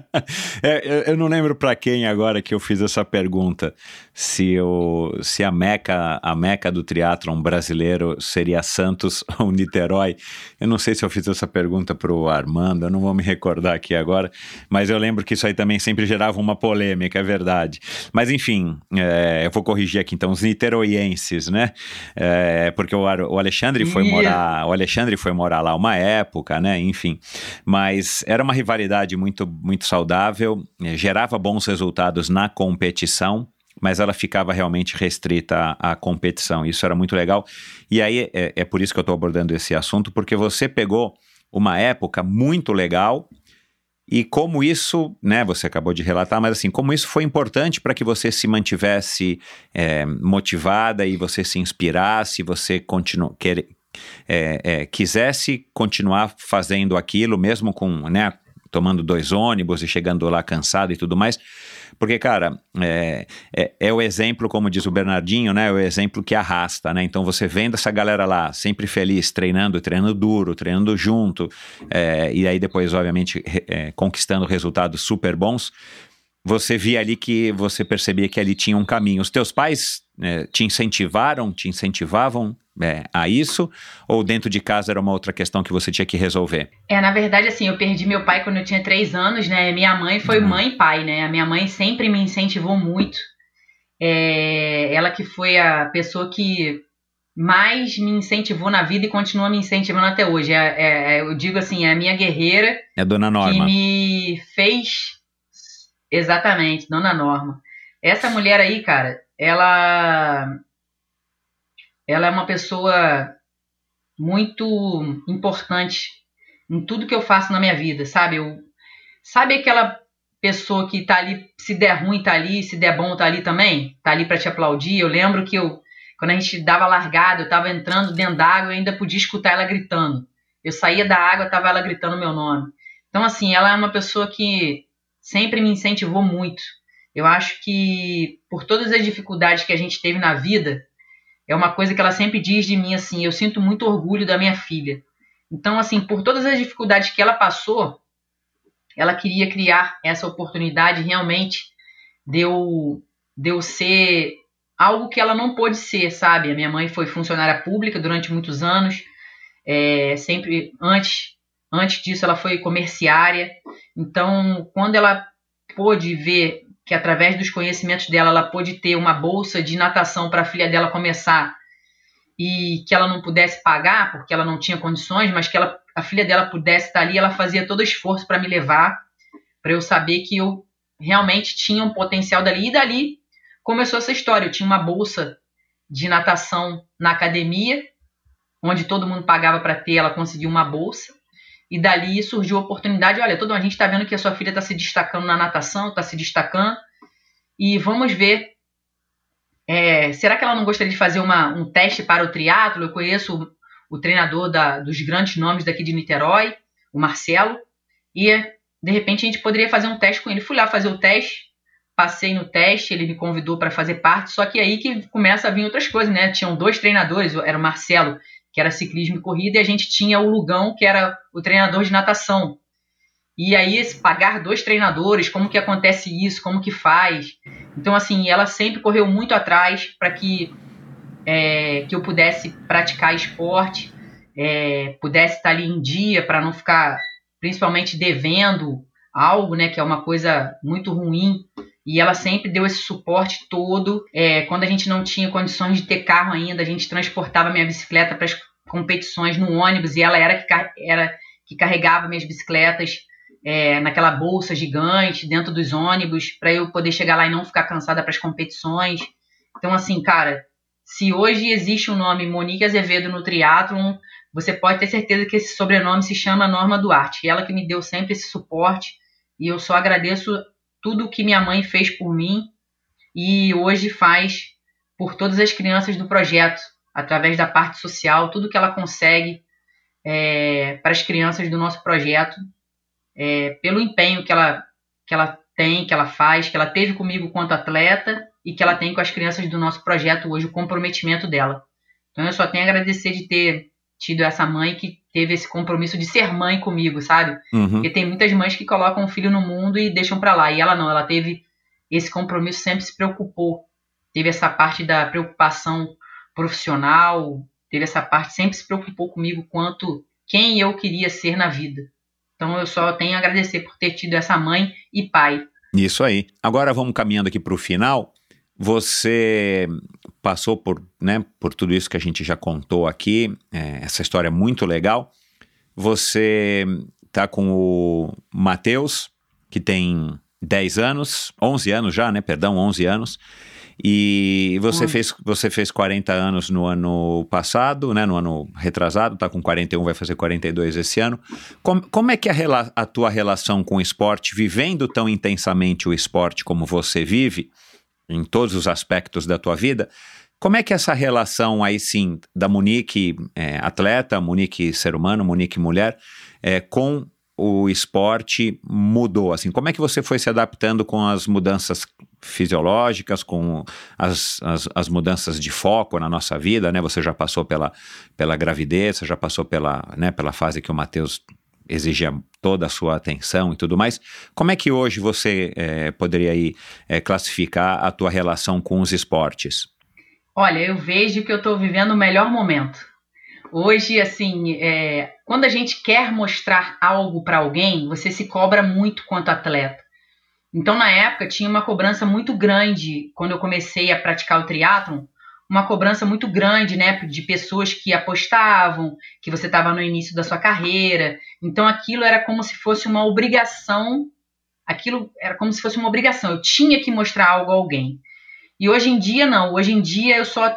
É, eu não lembro para quem agora que eu fiz essa pergunta, se, eu, se a meca, a meca do triatlon brasileiro seria Santos (laughs) ou Niterói. Eu não sei se eu fiz essa pergunta pro Armando, eu não vou me recordar aqui agora, mas eu lembro que isso aí também sempre gerava uma polêmica, é verdade. Mas enfim, é, eu vou corrigir aqui então os niteroienses, né? É, porque o, o Alexandre foi yeah. morar, o Alexandre foi morar lá uma época, né? Enfim, mas era uma rivalidade muito muito saudável, é, gerava bons resultados na competição mas ela ficava realmente restrita à, à, competição. Isso era muito legal. E aí é, é por isso que eu estou abordando esse assunto, porque você pegou uma época muito legal e como isso, né, você acabou de relatar, mas assim, como isso foi importante para que você se mantivesse é, motivada e você se inspirasse, você continu, quer, é, é, quisesse continuar fazendo aquilo, mesmo com, né, tomando dois ônibus e chegando lá cansado e tudo mais. Porque, cara, é, é, é, o exemplo, como diz o Bernardinho, né? É o exemplo que arrasta, né? Então você vendo essa galera lá, sempre feliz, treinando, treinando duro, treinando junto, é, e aí depois, obviamente, é, conquistando resultados super bons, você via ali que você percebia que ali tinha um caminho. Os teus pais é, te incentivaram, te incentivavam é, a isso? Ou dentro de casa era uma outra questão que você tinha que resolver? É, na verdade, assim, eu perdi meu pai quando eu tinha três anos, né? Minha mãe foi uhum. mãe e pai, né? A minha mãe sempre me incentivou muito. É, ela que foi a pessoa que mais me incentivou na vida e continua me incentivando até hoje. É, é, é eu digo assim, é a minha guerreira. É a Dona Norma. Que me fez. Exatamente, Dona Norma. Essa mulher aí, cara, ela ela é uma pessoa muito importante em tudo que eu faço na minha vida, sabe? Eu, sabe aquela pessoa que tá ali, se der ruim, tá ali, se der bom, tá ali também? Tá ali para te aplaudir. Eu lembro que eu, quando a gente dava largada, eu tava entrando dentro d'água, eu ainda podia escutar ela gritando. Eu saía da água, tava ela gritando meu nome. Então, assim, ela é uma pessoa que sempre me incentivou muito. Eu acho que, por todas as dificuldades que a gente teve na vida, é uma coisa que ela sempre diz de mim assim: eu sinto muito orgulho da minha filha. Então, assim, por todas as dificuldades que ela passou, ela queria criar essa oportunidade realmente de eu, ser algo que ela não pôde ser, sabe? A minha mãe foi funcionária pública durante muitos anos, é, sempre antes, antes disso ela foi comerciária. Então, quando ela pôde ver que através dos conhecimentos dela ela pôde ter uma bolsa de natação para a filha dela começar e que ela não pudesse pagar porque ela não tinha condições, mas que ela, a filha dela pudesse estar ali, ela fazia todo esforço para me levar, para eu saber que eu realmente tinha um potencial dali. E dali começou essa história. Eu tinha uma bolsa de natação na academia, onde todo mundo pagava para ter, ela conseguiu uma bolsa. E dali surgiu a oportunidade, olha, todo a gente está vendo que a sua filha está se destacando na natação, está se destacando, e vamos ver. É, será que ela não gostaria de fazer uma, um teste para o triatlo? Eu conheço o, o treinador da, dos grandes nomes daqui de Niterói, o Marcelo, e de repente a gente poderia fazer um teste com ele. Fui lá fazer o teste, passei no teste, ele me convidou para fazer parte, só que aí que começa a vir outras coisas, né? Tinham dois treinadores, era o Marcelo que era ciclismo e corrida, e a gente tinha o Lugão, que era o treinador de natação. E aí, pagar dois treinadores, como que acontece isso, como que faz. Então, assim, ela sempre correu muito atrás para que, é, que eu pudesse praticar esporte, é, pudesse estar ali em dia, para não ficar, principalmente, devendo algo, né, que é uma coisa muito ruim. E ela sempre deu esse suporte todo. É, quando a gente não tinha condições de ter carro ainda, a gente transportava minha bicicleta para competições no ônibus e ela era que, era que carregava minhas bicicletas é, naquela bolsa gigante dentro dos ônibus para eu poder chegar lá e não ficar cansada para as competições. Então, assim, cara, se hoje existe o nome Monique Azevedo no triatlon, você pode ter certeza que esse sobrenome se chama Norma Duarte. Ela que me deu sempre esse suporte e eu só agradeço tudo que minha mãe fez por mim e hoje faz por todas as crianças do projeto, através da parte social, tudo que ela consegue é, para as crianças do nosso projeto, é, pelo empenho que ela, que ela tem, que ela faz, que ela teve comigo quanto atleta e que ela tem com as crianças do nosso projeto hoje, o comprometimento dela. Então eu só tenho a agradecer de ter tido essa mãe que teve esse compromisso de ser mãe comigo, sabe? Uhum. Porque tem muitas mães que colocam o filho no mundo e deixam para lá. E ela não, ela teve esse compromisso, sempre se preocupou. Teve essa parte da preocupação profissional, teve essa parte, sempre se preocupou comigo quanto quem eu queria ser na vida. Então eu só tenho a agradecer por ter tido essa mãe e pai. Isso aí. Agora vamos caminhando aqui para o final. Você passou por, né, por tudo isso que a gente já contou aqui, é, essa história é muito legal. Você tá com o Matheus, que tem 10 anos, 11 anos já, né? Perdão, 11 anos. E você, fez, você fez 40 anos no ano passado, né? No ano retrasado, tá com 41, vai fazer 42 esse ano. Como, como é que é a, a tua relação com o esporte, vivendo tão intensamente o esporte como você vive? em todos os aspectos da tua vida. Como é que é essa relação aí sim da Monique é, atleta, Monique ser humano, Monique mulher, é, com o esporte mudou? Assim, como é que você foi se adaptando com as mudanças fisiológicas, com as, as, as, mudanças de foco na nossa vida, né? Você já passou pela, pela gravidez, você já passou pela, né, pela fase que o Matheus exigia toda a sua atenção e tudo mais. Como é que hoje você é, poderia aí, é, classificar a tua relação com os esportes? Olha, eu vejo que eu estou vivendo o melhor momento. Hoje, assim, é, quando a gente quer mostrar algo para alguém, você se cobra muito quanto atleta. Então, na época, tinha uma cobrança muito grande quando eu comecei a praticar o triatlon, uma cobrança muito grande, né, de pessoas que apostavam, que você estava no início da sua carreira. Então aquilo era como se fosse uma obrigação, aquilo era como se fosse uma obrigação. Eu tinha que mostrar algo a alguém. E hoje em dia não, hoje em dia eu só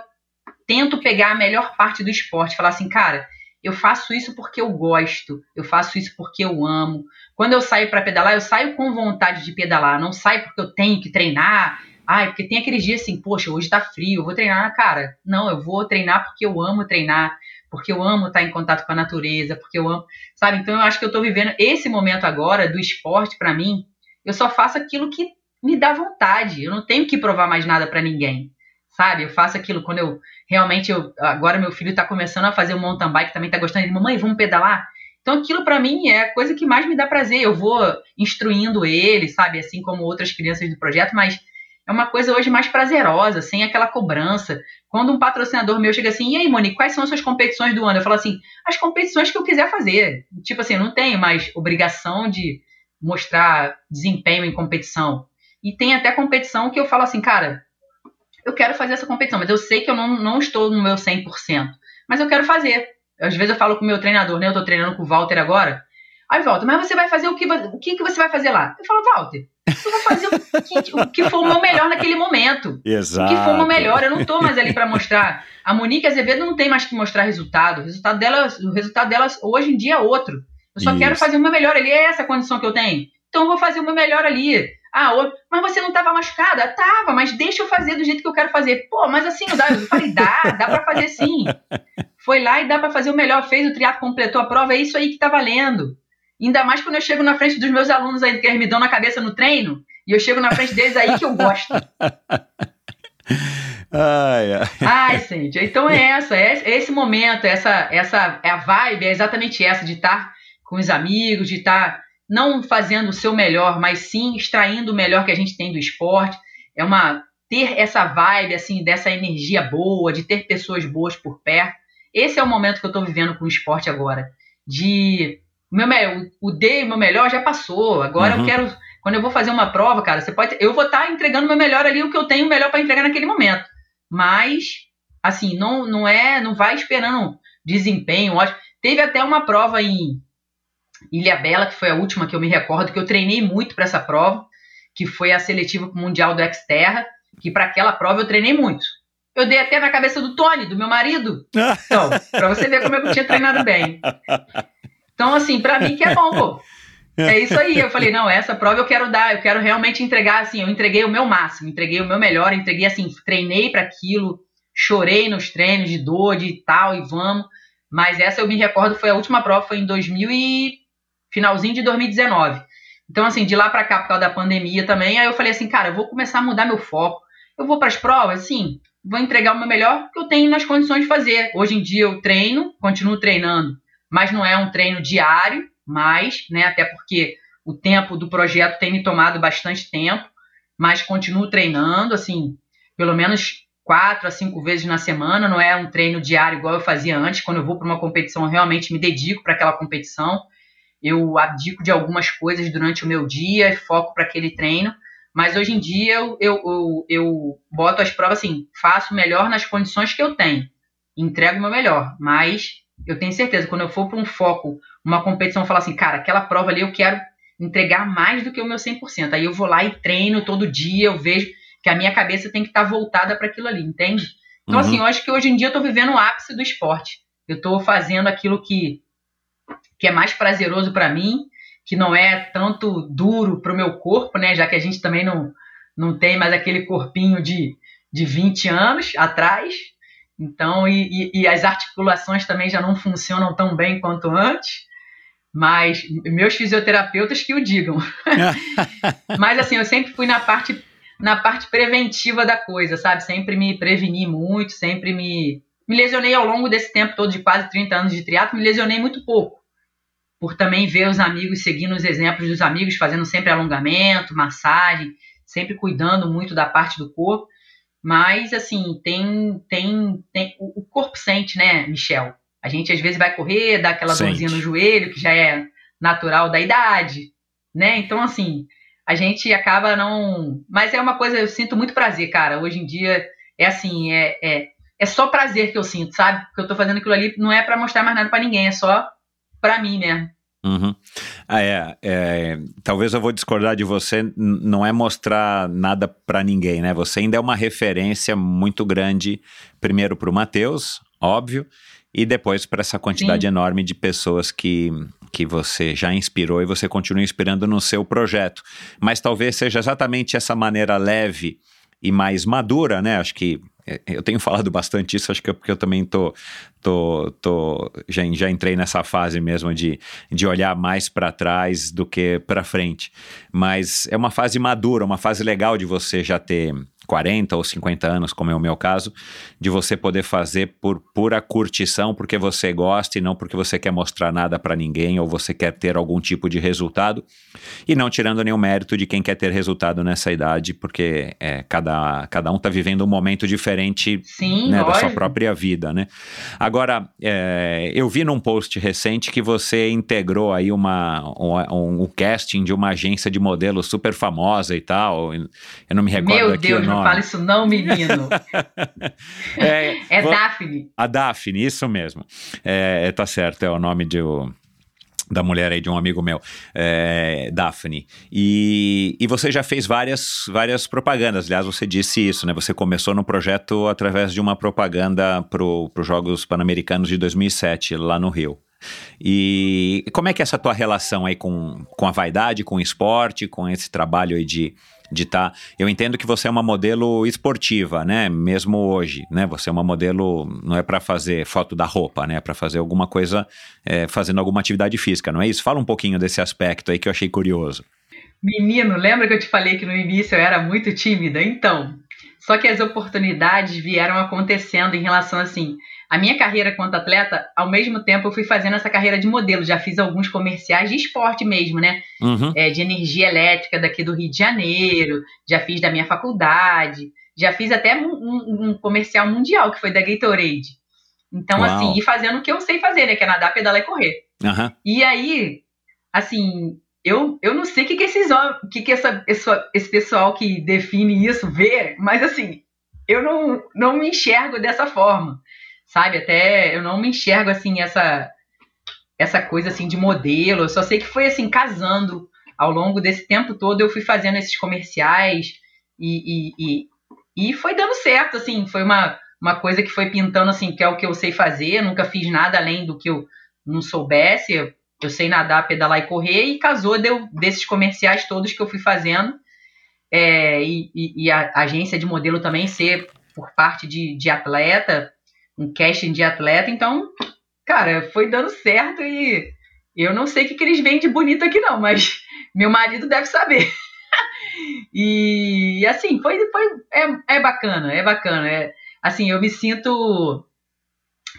tento pegar a melhor parte do esporte, falar assim, cara, Eu faço isso porque eu gosto, eu faço isso porque eu amo. Quando eu saio para pedalar, eu saio com vontade de pedalar, não saio porque eu tenho que treinar. Ai, porque tem aqueles dias assim, poxa, hoje tá frio, eu vou treinar, cara. Não, eu vou treinar porque eu amo treinar, porque eu amo estar em contato com a natureza, porque eu amo, sabe? Então eu acho que eu tô vivendo esse momento agora do esporte para mim, eu só faço aquilo que me dá vontade. Eu não tenho que provar mais nada para ninguém sabe? Eu faço aquilo quando eu realmente eu agora meu filho está começando a fazer o mountain bike, também está gostando de mamãe, vamos pedalar. Então aquilo para mim é a coisa que mais me dá prazer. Eu vou instruindo ele, sabe, assim como outras crianças do projeto, mas é uma coisa hoje mais prazerosa, sem aquela cobrança. Quando um patrocinador meu chega assim, e aí, Monique, quais são as suas competições do ano? Eu falo assim, as competições que eu quiser fazer. Tipo assim, eu não tenho mais obrigação de mostrar desempenho em competição. E tem até competição que eu falo assim, cara, eu quero fazer essa competição, mas eu sei que eu não, não estou no meu 100%. Mas eu quero fazer. Às vezes eu falo com o meu treinador, né? Eu tô treinando com o Walter agora. Aí, Walter, mas você vai fazer o que, o que, que você vai fazer lá? Eu falo, Walter, eu vou fazer o que, o que for o meu melhor naquele momento. Exato. O que for o meu melhor. Eu não tô mais ali para mostrar. A Monique Azevedo não tem mais que mostrar resultado. O resultado dela, o resultado dela hoje em dia é outro. Eu só Isso. quero fazer o meu melhor ali. É essa a condição que eu tenho. Então eu vou fazer o meu melhor ali. Ah, mas você não estava machucada? Tava, mas deixa eu fazer do jeito que eu quero fazer. Pô, mas assim, dá, eu falei, dá, dá para fazer sim. (laughs) Foi lá e dá para fazer o melhor, fez o triatlo, completou a prova, é isso aí que tá valendo. Ainda mais quando eu chego na frente dos meus alunos aí que eles me dão na cabeça no treino, e eu chego na frente deles aí que eu gosto. (laughs) Ai, ai. ai, gente, então é essa, é esse momento, essa, essa é a vibe, é exatamente essa de estar com os amigos, de estar não fazendo o seu melhor, mas sim extraindo o melhor que a gente tem do esporte. É uma ter essa vibe assim dessa energia boa, de ter pessoas boas por perto. Esse é o momento que eu estou vivendo com o esporte agora. De meu o D, o meu melhor já passou. Agora uhum. eu quero quando eu vou fazer uma prova, cara, você pode eu vou estar tá entregando o meu melhor ali, o que eu tenho melhor para entregar naquele momento. Mas assim, não não é, não vai esperando desempenho, ótimo. Teve até uma prova em Ilha Bela, que foi a última que eu me recordo, que eu treinei muito para essa prova, que foi a seletiva mundial do Xterra, que para aquela prova eu treinei muito. Eu dei até na cabeça do Tony, do meu marido. (laughs) Então, para você ver como eu tinha treinado bem. Então, assim, para mim que é bom, pô. É isso aí. Eu falei, não, essa prova eu quero dar, eu quero realmente entregar, assim, eu entreguei o meu máximo, entreguei o meu melhor, entreguei, assim, treinei para aquilo, chorei nos treinos de dor, de tal, e vamos. Mas essa eu me recordo, foi a última prova, foi em 2000 e finalzinho de 2019. Então, assim, de lá para cá, por causa da pandemia também, aí eu falei assim, cara, eu vou começar a mudar meu foco. Eu vou para as provas, assim, vou entregar o meu melhor que eu tenho nas condições de fazer. Hoje em dia eu treino, continuo treinando, mas não é um treino diário, mais, né, até porque o tempo do projeto tem me tomado bastante tempo, mas continuo treinando, assim, pelo menos quatro a cinco vezes na semana, não é um treino diário igual eu fazia antes, quando eu vou para uma competição, eu realmente me dedico para aquela competição eu abdico de algumas coisas durante o meu dia e foco para aquele treino. Mas hoje em dia eu, eu, eu, eu, boto as provas assim, faço melhor nas condições que eu tenho, entrego o meu melhor. Mas eu tenho certeza, quando eu for para um foco, uma competição, falar assim, cara, aquela prova ali eu quero entregar mais do que o meu 100%. Aí eu vou lá e treino todo dia, eu vejo que a minha cabeça tem que estar tá voltada para aquilo ali, entende? Então, uhum. assim, eu acho que hoje em dia eu estou vivendo o ápice do esporte. Eu estou fazendo aquilo que que é mais prazeroso para mim, que não é tanto duro para o meu corpo, né? Já que a gente também não, não tem mais aquele corpinho de, de 20 anos atrás. Então, e, e, e as articulações também já não funcionam tão bem quanto antes. Mas meus fisioterapeutas que o digam. (laughs) mas assim, eu sempre fui na parte na parte preventiva da coisa, sabe? Sempre me preveni muito, sempre me me lesionei ao longo desse tempo todo de quase 30 anos de triatlo, me lesionei muito pouco por também ver os amigos seguindo os exemplos dos amigos, fazendo sempre alongamento, massagem, sempre cuidando muito da parte do corpo. Mas, assim, tem. tem, tem o, corpo sente, né, Michel? A gente às vezes vai correr, dá aquela sente. dorzinha no joelho, que já é natural da idade, né? Então, assim, a gente acaba não. Mas é uma coisa, eu sinto muito prazer, cara. Hoje em dia é assim, é, é, é só prazer que eu sinto, sabe? Porque eu tô fazendo aquilo ali não é para mostrar mais nada para ninguém, é só para mim, né? Uhum. Ah, é, é, talvez eu vou discordar de você, não é mostrar nada para ninguém, né? Você ainda é uma referência muito grande, primeiro para o Matheus, óbvio, e depois para essa quantidade Sim. enorme de pessoas que, que você já inspirou e você continua inspirando no seu projeto. Mas talvez seja exatamente essa maneira leve e mais madura, né? Acho que é, eu tenho falado bastante isso, acho que é porque eu também tô, tô, tô já, já entrei nessa fase mesmo de, de olhar mais para trás do que para frente. Mas é uma fase madura, uma fase legal de você já ter 40 ou 50 anos, como é o meu caso, de você poder fazer por pura curtição, porque você gosta e não porque você quer mostrar nada para ninguém ou você quer ter algum tipo de resultado, e não tirando nenhum mérito de quem quer ter resultado nessa idade, porque é, cada, cada um está vivendo um momento diferente Sim, né, da sua própria vida, né? Agora, é, eu vi num post recente que você integrou aí uma, um, um casting de uma agência de modelo super famosa e tal. Eu não me recordo Meu aqui Deus, o não nome. fala isso não, menino. (laughs) É, É vo- Daphne. A Daphne, isso mesmo. É, tá certo, é o nome de, o- da mulher aí de um amigo meu, é, Daphne. E, e você já fez várias, várias propagandas. Aliás, você disse isso, né? Você começou no projeto através de uma propaganda para os Jogos Pan-Americanos de 2007, lá no Rio. E como é que é essa tua relação aí com, com a vaidade, com o esporte, com esse trabalho aí de de tá. Eu entendo que você é uma modelo esportiva, né? Mesmo hoje, né? Você é uma modelo não é para fazer foto da roupa, né? É para fazer alguma coisa, é, fazendo alguma atividade física, não é isso? Fala um pouquinho desse aspecto aí que eu achei curioso. Menino, lembra que eu te falei que no início eu era muito tímida? Então, só que as oportunidades vieram acontecendo em relação assim. A minha carreira quanto atleta, ao mesmo tempo eu fui fazendo essa carreira de modelo. Já fiz alguns comerciais de esporte mesmo, né? Uhum. É, de energia elétrica daqui do Rio de Janeiro. Já fiz da minha faculdade. Já fiz até um, um- um comercial mundial que foi da Gatorade. Então, Uau. assim, e fazendo o que eu sei fazer, né? Que é nadar, pedalar e correr. Aham. E aí, assim, eu, eu não sei o que, que esses que, que essa, esse, esse pessoal que define isso vê, mas assim, eu não, não me enxergo dessa forma, sabe? Até eu não me enxergo assim, essa, essa coisa assim de modelo. Eu só sei que foi assim, casando ao longo desse tempo todo, eu fui fazendo esses comerciais e, e, e, e foi dando certo, assim, foi uma, uma coisa que foi pintando assim, que é o que eu sei fazer, eu nunca fiz nada além do que eu não soubesse, eu, sei nadar, pedalar e correr, e casou deu, desses comerciais todos que eu fui fazendo, é, e, e- e a agência de modelo também ser por parte de, de atleta, um casting de atleta, então, cara, foi dando certo e eu não sei o que, que eles veem de bonito aqui não, mas (laughs) meu marido deve saber. (laughs) e assim, foi, foi é, é bacana, é bacana, é, assim, eu me sinto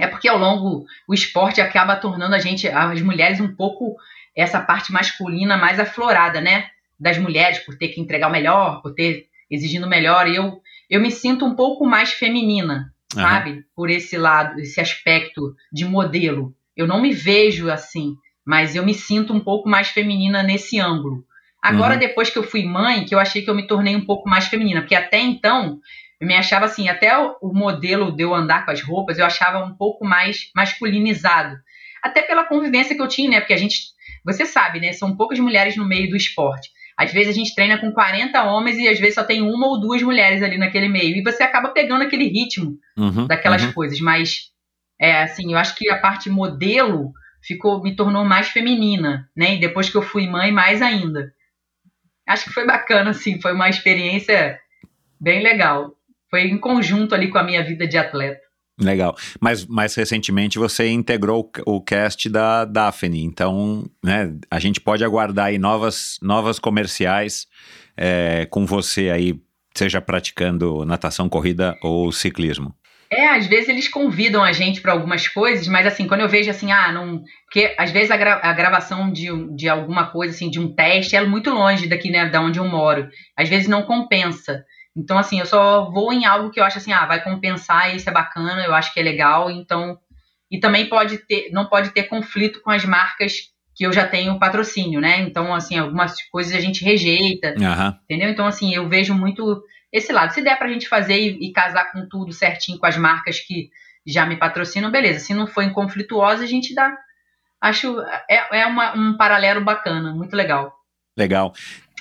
é porque ao longo o esporte acaba tornando a gente, as mulheres, um pouco essa parte masculina mais aflorada, né? Das mulheres, por ter que entregar o melhor, por ter exigindo o melhor. E eu, eu me sinto um pouco mais feminina, Aham. sabe? Por esse lado, esse aspecto de modelo. Eu não me vejo assim, mas eu me sinto um pouco mais feminina nesse ângulo. Agora, Uhum. depois que eu fui mãe, que eu achei que eu me tornei um pouco mais feminina, porque até então eu me achava assim, até o, modelo de eu andar com as roupas, eu achava um pouco mais masculinizado. Até pela convivência que eu tinha, né? Porque a gente, você sabe, né? São poucas mulheres no meio do esporte. Às vezes a gente treina com 40 homens e às vezes só tem uma ou duas mulheres ali naquele meio. E você acaba pegando aquele ritmo Uhum. daquelas uhum. coisas. Mas, é, assim, eu acho que a parte modelo ficou, me tornou mais feminina, né? E depois que eu fui mãe, mais ainda. Acho que foi bacana, assim. Foi uma experiência bem legal. Foi em conjunto ali com a minha vida de atleta. Legal. Mas mais recentemente você integrou o cast da Daphne. Então, né, a gente pode aguardar aí novas, novas comerciais é, com você aí, seja praticando natação, corrida ou ciclismo. É, às vezes eles convidam a gente para algumas coisas, mas assim, quando eu vejo assim, ah, não. Porque às vezes a, gra- a gravação de, de alguma coisa, assim, de um teste, é muito longe daqui, né, da onde eu moro. Às vezes não compensa. Então, assim, eu só vou em algo que eu acho assim, ah, vai compensar, isso é bacana, eu acho que é legal, então. E também pode ter, não pode ter conflito com as marcas que eu já tenho patrocínio, né? Então, assim, algumas coisas a gente rejeita, Aham. entendeu? Então, assim, eu vejo muito esse lado. Se der pra gente fazer e, e casar com tudo certinho com as marcas que já me patrocinam, beleza. Se não for inconflituosa, a gente dá. Acho. É, é uma- um paralelo bacana, muito legal. Legal.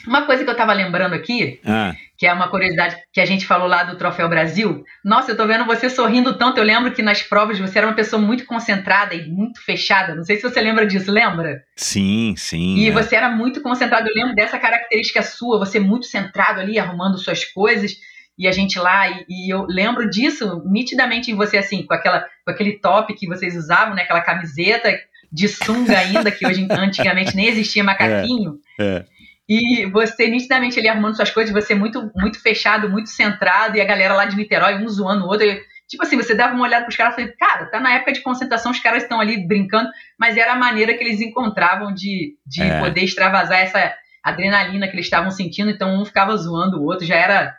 Uma coisa que eu tava lembrando aqui, Ah, que é uma curiosidade que a gente falou lá do Troféu Brasil. Nossa, eu tô vendo você sorrindo tanto. Eu lembro que nas provas você era uma pessoa muito concentrada e muito fechada. Não sei se você lembra disso, lembra? sim, sim. E é. você era muito concentrado. Eu lembro dessa característica sua, você muito centrado ali, arrumando suas coisas. E a gente lá, e, e eu lembro disso nitidamente em você, assim, com, aquela, com aquele top que vocês usavam, né? Aquela camiseta de sunga ainda, que hoje (laughs) antigamente nem existia macaquinho. É. E você nitidamente ali arrumando suas coisas, você muito, muito fechado, muito centrado, e a galera lá de Niterói, um zoando o outro. E, tipo assim, você dava uma olhada pros caras e falei, cara, tá na época de concentração, os caras estão ali brincando, mas era a maneira que eles encontravam de, de É. poder extravasar essa adrenalina que eles estavam sentindo, então um ficava zoando o outro, já era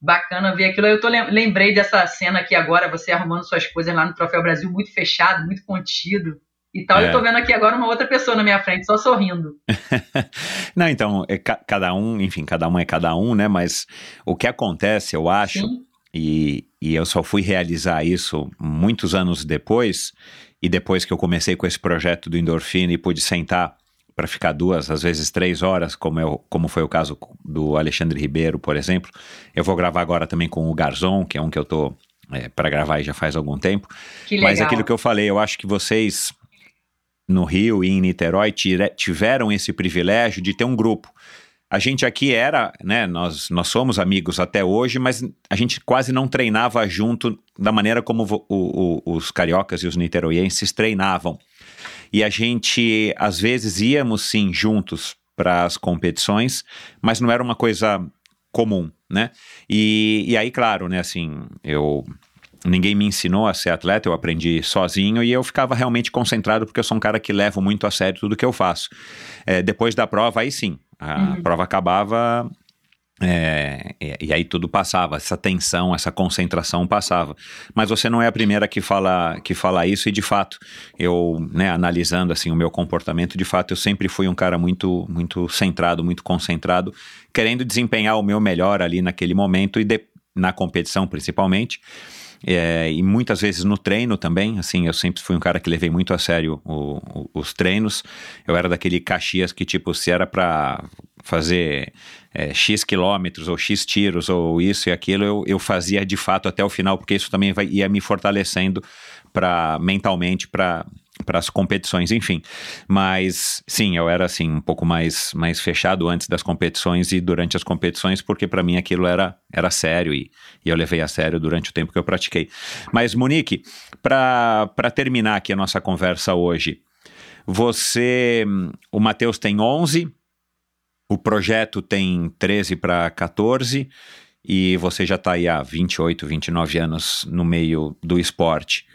bacana ver aquilo. Eu tô, lem- lembrei dessa cena aqui agora, você arrumando suas coisas lá no Troféu Brasil, muito fechado, muito contido e tal. É. Eu tô vendo aqui agora uma outra pessoa na minha frente, só sorrindo. (laughs) Não, então, é ca- cada um, enfim, cada um é cada um, né? Mas o que acontece, eu acho, Sim. e, e eu só fui realizar isso muitos anos depois, e depois que eu comecei com esse projeto do Endorfina e pude sentar para ficar duas, às vezes três horas, como, eu, como foi o caso do Alexandre Ribeiro, por exemplo. Eu vou gravar agora também com o Garzon, que é um que eu tô para gravar aí já faz algum tempo. Que legal. Mas aquilo que eu falei, eu acho que vocês no Rio e em Niterói tiveram esse privilégio de ter um grupo. A gente aqui era, né, nós, nós somos amigos até hoje, mas a gente quase não treinava junto da maneira como o- o- os cariocas e os niteroienses treinavam. E a gente, às vezes, íamos sim juntos para as competições, mas não era uma coisa comum, né? E, e aí, claro, né, assim, eu ninguém me ensinou a ser atleta, eu aprendi sozinho e eu ficava realmente concentrado porque eu sou um cara que levo muito a sério tudo que eu faço. É, depois da prova, aí sim, a prova acabava é, e, e aí tudo passava, essa tensão, essa concentração passava. Mas você não é a primeira que fala, que fala isso, e de fato, eu, né, analisando assim o meu comportamento, de fato, eu sempre fui um cara muito, muito centrado, muito concentrado, querendo desempenhar o meu melhor ali naquele momento e de- na competição principalmente. É, e muitas vezes no treino também, assim, eu sempre fui um cara que levei muito a sério o- o- os treinos. Eu era daquele Caxias que, tipo, se era pra fazer é, X quilômetros ou X tiros ou isso e aquilo, eu, eu fazia de fato até o final, porque isso também vai, ia me fortalecendo para mentalmente para para as competições, enfim. Mas sim, eu era assim um pouco mais mais fechado antes das competições e durante as competições, porque para mim aquilo era era sério e, e eu levei a sério durante o tempo que eu pratiquei. Mas Monique, para terminar aqui a nossa conversa hoje, você, o Matheus tem 11, o projeto tem 13 para 14 e você já está aí há 28, 29 anos no meio do esporte.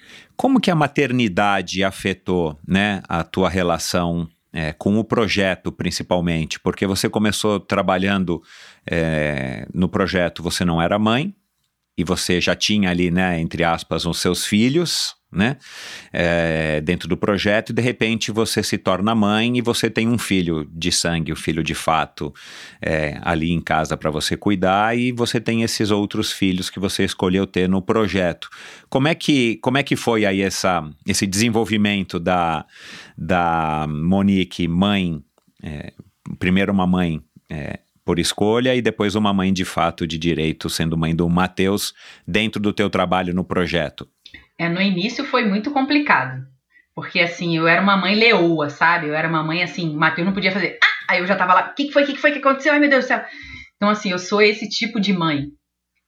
Como que a maternidade afetou né, a tua relação é, com o projeto, principalmente? Porque você começou trabalhando é, no projeto, você não era mãe, e você já tinha ali, né, entre aspas, os seus filhos, né, é, dentro do projeto, e de repente você se torna mãe e você tem um filho de sangue, um filho de fato, é, ali em casa para você cuidar, e você tem esses outros filhos que você escolheu ter no projeto. Como é que, como é que foi aí essa, esse desenvolvimento da, da Monique, mãe, é, primeiro uma mãe é, por escolha e depois uma mãe de fato de direito, sendo mãe do Matheus, dentro do teu trabalho no projeto? É, no início foi muito complicado. Porque assim, eu era uma mãe leoa, sabe? Eu era uma mãe assim, Matheus não podia fazer. Ah! Aí eu já tava lá, o que, que foi? O que, que foi que aconteceu? Ai, meu Deus do céu. Então, assim, eu sou esse tipo de mãe.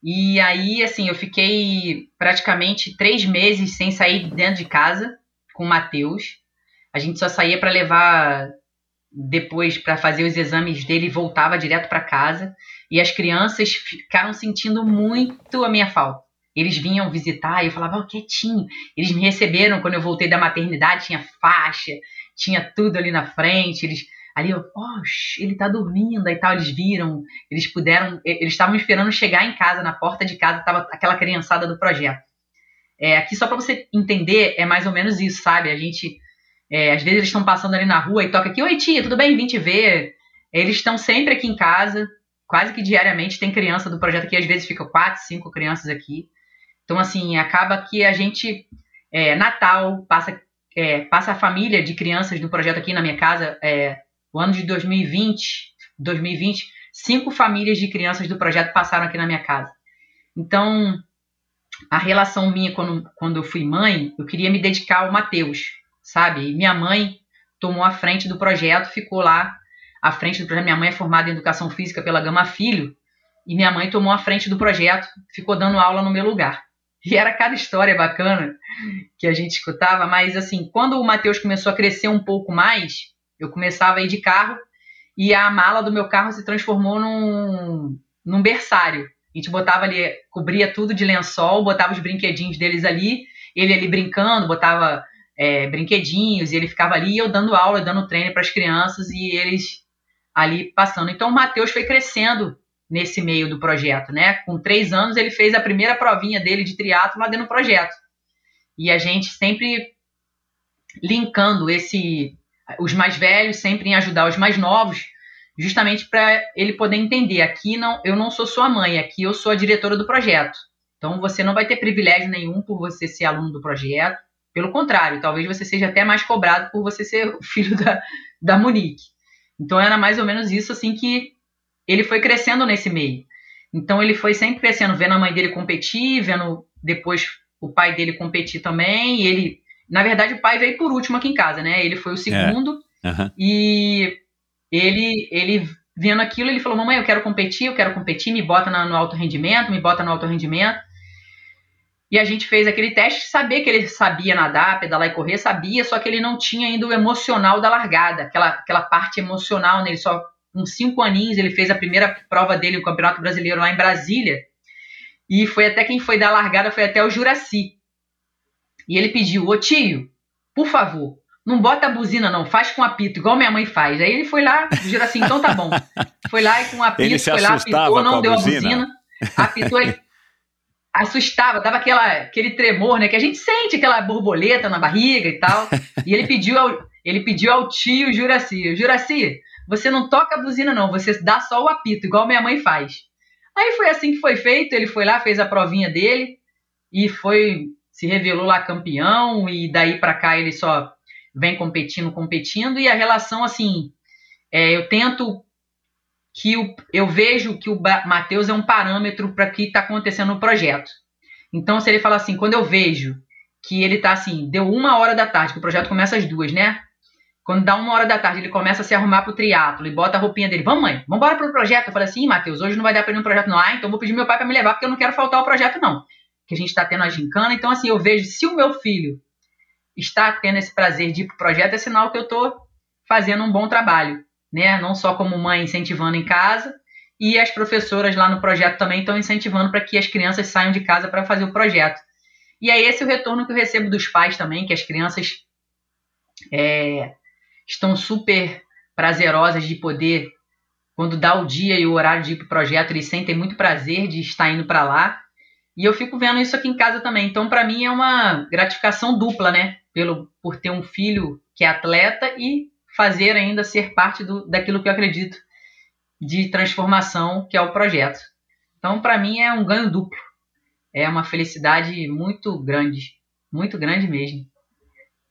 E aí, assim, eu fiquei praticamente três meses sem sair dentro de casa com o Matheus. A gente só saía para levar depois para fazer os exames dele e voltava direto para casa. E as crianças ficaram sentindo muito a minha falta. Eles vinham visitar e eu falava, oh, quietinho. Eles me receberam quando eu voltei da maternidade, tinha faixa, tinha tudo ali na frente. Eles ali, eu, ele tá dormindo e tal. Eles viram, eles puderam, eles estavam esperando chegar em casa, na porta de casa, tava aquela criançada do projeto. É, aqui só para você entender, é mais ou menos isso, sabe? A gente, é, às vezes eles estão passando ali na rua e toca aqui, oi tia, tudo bem? Vim te ver. Eles estão sempre aqui em casa, quase que diariamente tem criança do projeto aqui, às vezes fica quatro, cinco crianças aqui. Então, assim, acaba que a gente, é, Natal, passa, é, passa a família de crianças do projeto aqui na minha casa. É, o ano de 2020 2020, cinco famílias de crianças do projeto passaram aqui na minha casa. Então, a relação minha quando, quando eu fui mãe, eu queria me dedicar ao Mateus, sabe? E minha mãe tomou a frente do projeto, ficou lá à frente do projeto. Minha mãe é formada em Educação Física pela Gama Filho, e minha mãe tomou a frente do projeto, ficou dando aula no meu lugar. E era cada história bacana que a gente escutava, mas assim, quando o Matheus começou a crescer um pouco mais, eu começava a ir de carro e a mala do meu carro se transformou num, num berçário. A gente botava ali, cobria tudo de lençol, botava os brinquedinhos deles ali, ele ali brincando, botava é, brinquedinhos, e ele ficava ali, eu dando aula, dando treino para as crianças, e eles ali passando. Então o Matheus foi crescendo nesse meio do projeto, né? Com três anos ele fez a primeira provinha dele de triatlo lá dentro do projeto. E a gente sempre linkando esse os mais velhos sempre em ajudar os mais novos, justamente para ele poder entender aqui não eu não sou sua mãe, aqui eu sou a diretora do projeto. Então você não vai ter privilégio nenhum por você ser aluno do projeto. Pelo contrário, talvez você seja até mais cobrado por você ser (laughs) filho da, da Monique. Então era mais ou menos isso assim que ele foi crescendo nesse meio. Então ele foi sempre crescendo, vendo a mãe dele competir, vendo depois o pai dele competir também. E ele, na verdade, o pai veio por último aqui em casa, né? Ele foi o segundo. É. Uhum. E ele, ele vendo aquilo, ele falou: Mamãe, eu quero competir, eu quero competir, me bota no alto rendimento, me bota no alto rendimento. E a gente fez aquele teste, saber que ele sabia nadar, pedalar e correr, sabia, só que ele não tinha ainda o emocional da largada, aquela, aquela parte emocional nele, só com cinco aninhos, ele fez a primeira prova dele, o Campeonato Brasileiro, lá em Brasília. E foi até quem foi dar a largada, foi até o Juraci. E ele pediu, ô tio, por favor, não bota a buzina não, faz com apito, igual minha mãe faz. Aí ele foi lá, o Juraci, então tá bom. (laughs) Foi lá e com apito, foi lá, apitou, não deu a buzina. Apitou, ele (laughs) assustava, dava aquela, aquele tremor, né? Que a gente sente aquela borboleta na barriga e tal. E ele pediu ao, ele pediu ao tio Juraci, Juraci, você não toca a buzina, não, você dá só o apito, igual minha mãe faz. Aí foi assim que foi feito, ele foi lá, fez a provinha dele e foi se revelou lá campeão e daí para cá ele só vem competindo, competindo e a relação assim, é, eu tento que o, eu vejo que o Matheus é um parâmetro para o que está acontecendo no projeto. Então se ele fala assim, quando eu vejo que ele está assim, deu uma hora da tarde, que o projeto começa às duas, né? Quando dá uma hora da tarde, ele começa a se arrumar pro triatlo e bota a roupinha dele. Vamos, mãe, vamos embora pro projeto. Eu falei assim, Matheus, hoje não vai dar pra ir no projeto, não. Ah, então vou pedir meu pai para me levar, porque eu não quero faltar ao projeto, não. Que a gente está tendo a gincana. Então, assim, eu vejo se o meu filho está tendo esse prazer de ir pro projeto, é sinal que eu tô fazendo um bom trabalho, né? Não só como mãe incentivando em casa, e as professoras lá no projeto também estão incentivando para que as crianças saiam de casa para fazer o projeto. E é esse o retorno que eu recebo dos pais também, que as crianças é, estão super prazerosas de poder, quando dá o dia e o horário de ir para o projeto, eles sentem muito prazer de estar indo para lá. E eu fico vendo isso aqui em casa também. Então, para mim, é uma gratificação dupla, né? Pelo, por ter um filho que é atleta e fazer ainda ser parte do, daquilo que eu acredito de transformação, que é o projeto. Então, para mim, é um ganho duplo. É uma felicidade muito grande, muito grande mesmo.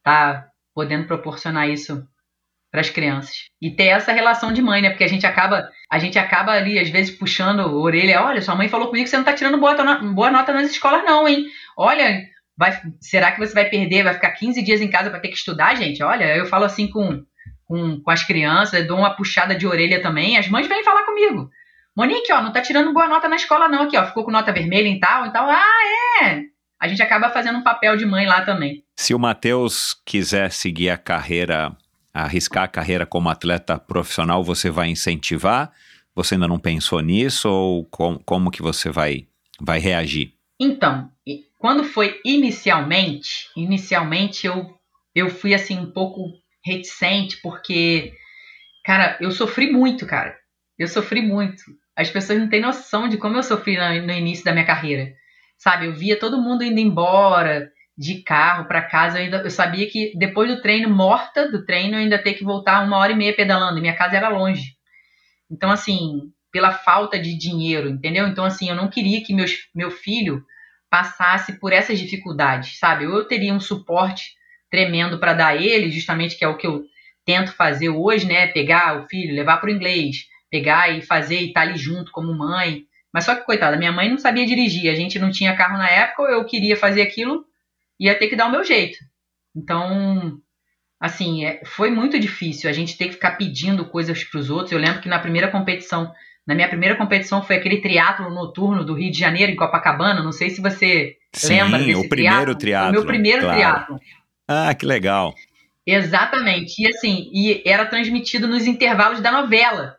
Tá podendo proporcionar isso para as crianças. E ter essa relação de mãe, né? Porque a gente acaba, a gente acaba ali às vezes puxando a orelha, olha, sua mãe falou comigo que você não tá tirando boa, boa nota nas escolas não, hein? Olha, vai, será que você vai perder, vai ficar 15 dias em casa para ter que estudar, gente? Olha, eu falo assim com, com, com as crianças, dou uma puxada de orelha também, as mães vêm falar comigo. Monique, ó, não tá tirando boa nota na escola não, aqui, ó, ficou com nota vermelha e tal, e tal. Ah, é! A gente acaba fazendo um papel de mãe lá também. Se o Matheus quiser seguir a carreira arriscar a carreira como atleta profissional, você vai incentivar? Você ainda não pensou nisso ou com, como que você vai, vai reagir? Então, quando foi inicialmente, inicialmente eu, eu fui assim um pouco reticente porque, cara, eu sofri muito, cara. Eu sofri muito. As pessoas não têm noção de como eu sofri no, no início da minha carreira. Sabe, eu via todo mundo indo embora, de carro para casa, eu, ainda, eu sabia que depois do treino, morta do treino, eu ainda ter que voltar uma hora e meia pedalando, minha casa era longe. Então, assim, pela falta de dinheiro, entendeu? Então, assim, eu não queria que meus, meu filho passasse por essas dificuldades, sabe? Eu teria um suporte tremendo para dar a ele, justamente que é o que eu tento fazer hoje, né? Pegar o filho, levar para o inglês, pegar e fazer e estar tá ali junto como mãe. Mas só que, coitada, minha mãe não sabia dirigir, a gente não tinha carro na época, eu queria fazer aquilo, ia ter que dar o meu jeito. Então, assim, é, foi muito difícil a gente ter que ficar pedindo coisas para os outros. Eu lembro que na primeira competição, na minha primeira competição foi aquele triatlo noturno do Rio de Janeiro, em Copacabana. Não sei se você Sim, lembra desse o primeiro triatlo. O meu primeiro claro. triatlo. Ah, que legal. Exatamente. E assim, e era transmitido nos intervalos da novela.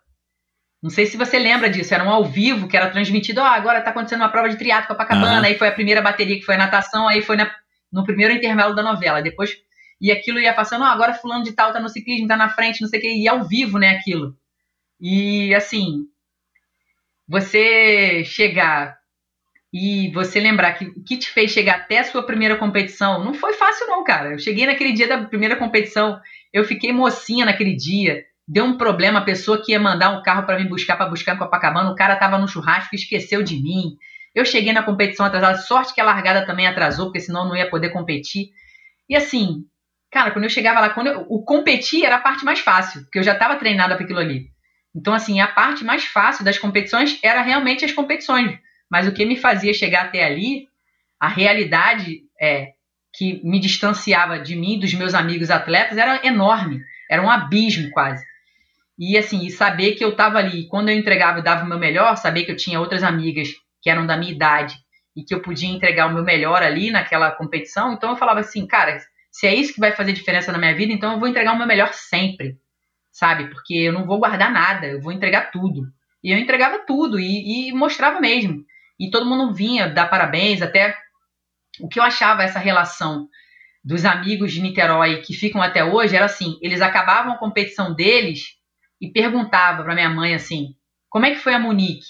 Não sei se você lembra disso, era um ao vivo que era transmitido, ó, oh, agora tá acontecendo uma prova de triatlo Copacabana, uhum. aí foi a primeira bateria que foi a natação, aí foi na, no primeiro intervalo da novela, depois e aquilo ia passando, oh, agora fulano de tal tá no ciclismo, tá na frente, não sei o que, e ao vivo, né, aquilo. E assim, você chegar e você lembrar que o que te fez chegar até a sua primeira competição não foi fácil não, cara. Eu cheguei naquele dia da primeira competição, eu fiquei mocinha naquele dia, deu um problema, a pessoa que ia mandar um carro para me buscar, para buscar em Copacabana, o cara tava no churrasco esqueceu de mim. Eu cheguei na competição atrasada, sorte que a largada também atrasou, porque senão eu não ia poder competir. E assim, cara, quando eu chegava lá, quando eu, o competir era a parte mais fácil, porque eu já estava treinada para aquilo ali. Então, assim, a parte mais fácil das competições era realmente as competições. Mas o que me fazia chegar até ali, a realidade é que me distanciava de mim, dos meus amigos atletas, era enorme. Era um abismo quase. E assim, e saber que eu estava ali, quando eu entregava e dava o meu melhor, saber que eu tinha outras amigas que eram da minha idade e que eu podia entregar o meu melhor ali naquela competição, então eu falava assim, cara, se é isso que vai fazer diferença na minha vida, então eu vou entregar o meu melhor sempre, sabe? Porque eu não vou guardar nada, eu vou entregar tudo. E eu entregava tudo e, e mostrava mesmo. E todo mundo vinha dar parabéns, até o que eu achava essa relação dos amigos de Niterói que ficam até hoje era assim, eles acabavam a competição deles e perguntava para minha mãe assim: como é que foi a Monique?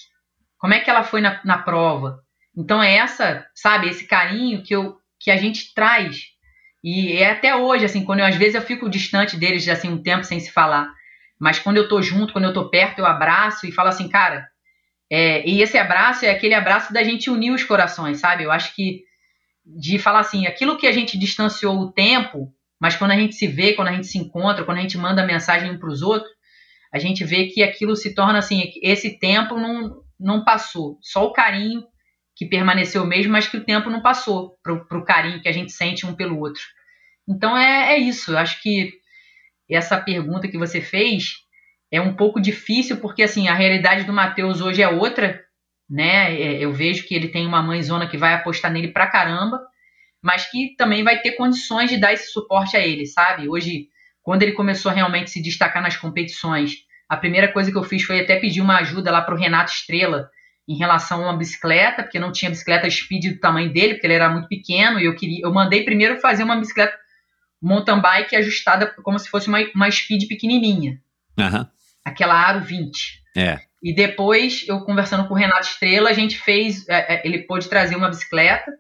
Como é que ela foi na, na prova? Então é essa, sabe, esse carinho que, eu, que a gente traz. E é até hoje, assim, quando eu, às vezes eu fico distante deles, assim, um tempo sem se falar. Mas quando eu tô junto, quando eu tô perto, eu abraço e falo assim, cara. É, e esse abraço é aquele abraço da gente unir os corações, sabe? Eu acho que de falar assim, aquilo que a gente distanciou o tempo, mas quando a gente se vê, quando a gente se encontra, quando a gente manda mensagem um para os outros, a gente vê que aquilo se torna assim, esse tempo não, não passou, só o carinho que permaneceu mesmo, mas que o tempo não passou para o carinho que a gente sente um pelo outro. Então é, é isso, eu acho que essa pergunta que você fez é um pouco difícil, porque assim, a realidade do Matheus hoje é outra, né? É, eu vejo que ele tem uma mãezona que vai apostar nele pra caramba, mas que também vai ter condições de dar esse suporte a ele, sabe? Hoje quando ele começou a realmente se destacar nas competições, a primeira coisa que eu fiz foi até pedir uma ajuda lá para o Renato Estrela em relação a uma bicicleta, porque não tinha bicicleta speed do tamanho dele, porque ele era muito pequeno, e eu queria, eu mandei primeiro fazer uma bicicleta mountain bike ajustada como se fosse uma, uma speed pequenininha. Uhum. Aquela Aro 20. É. E depois, eu conversando com o Renato Estrela, a gente fez, é, é, ele pôde trazer uma bicicleta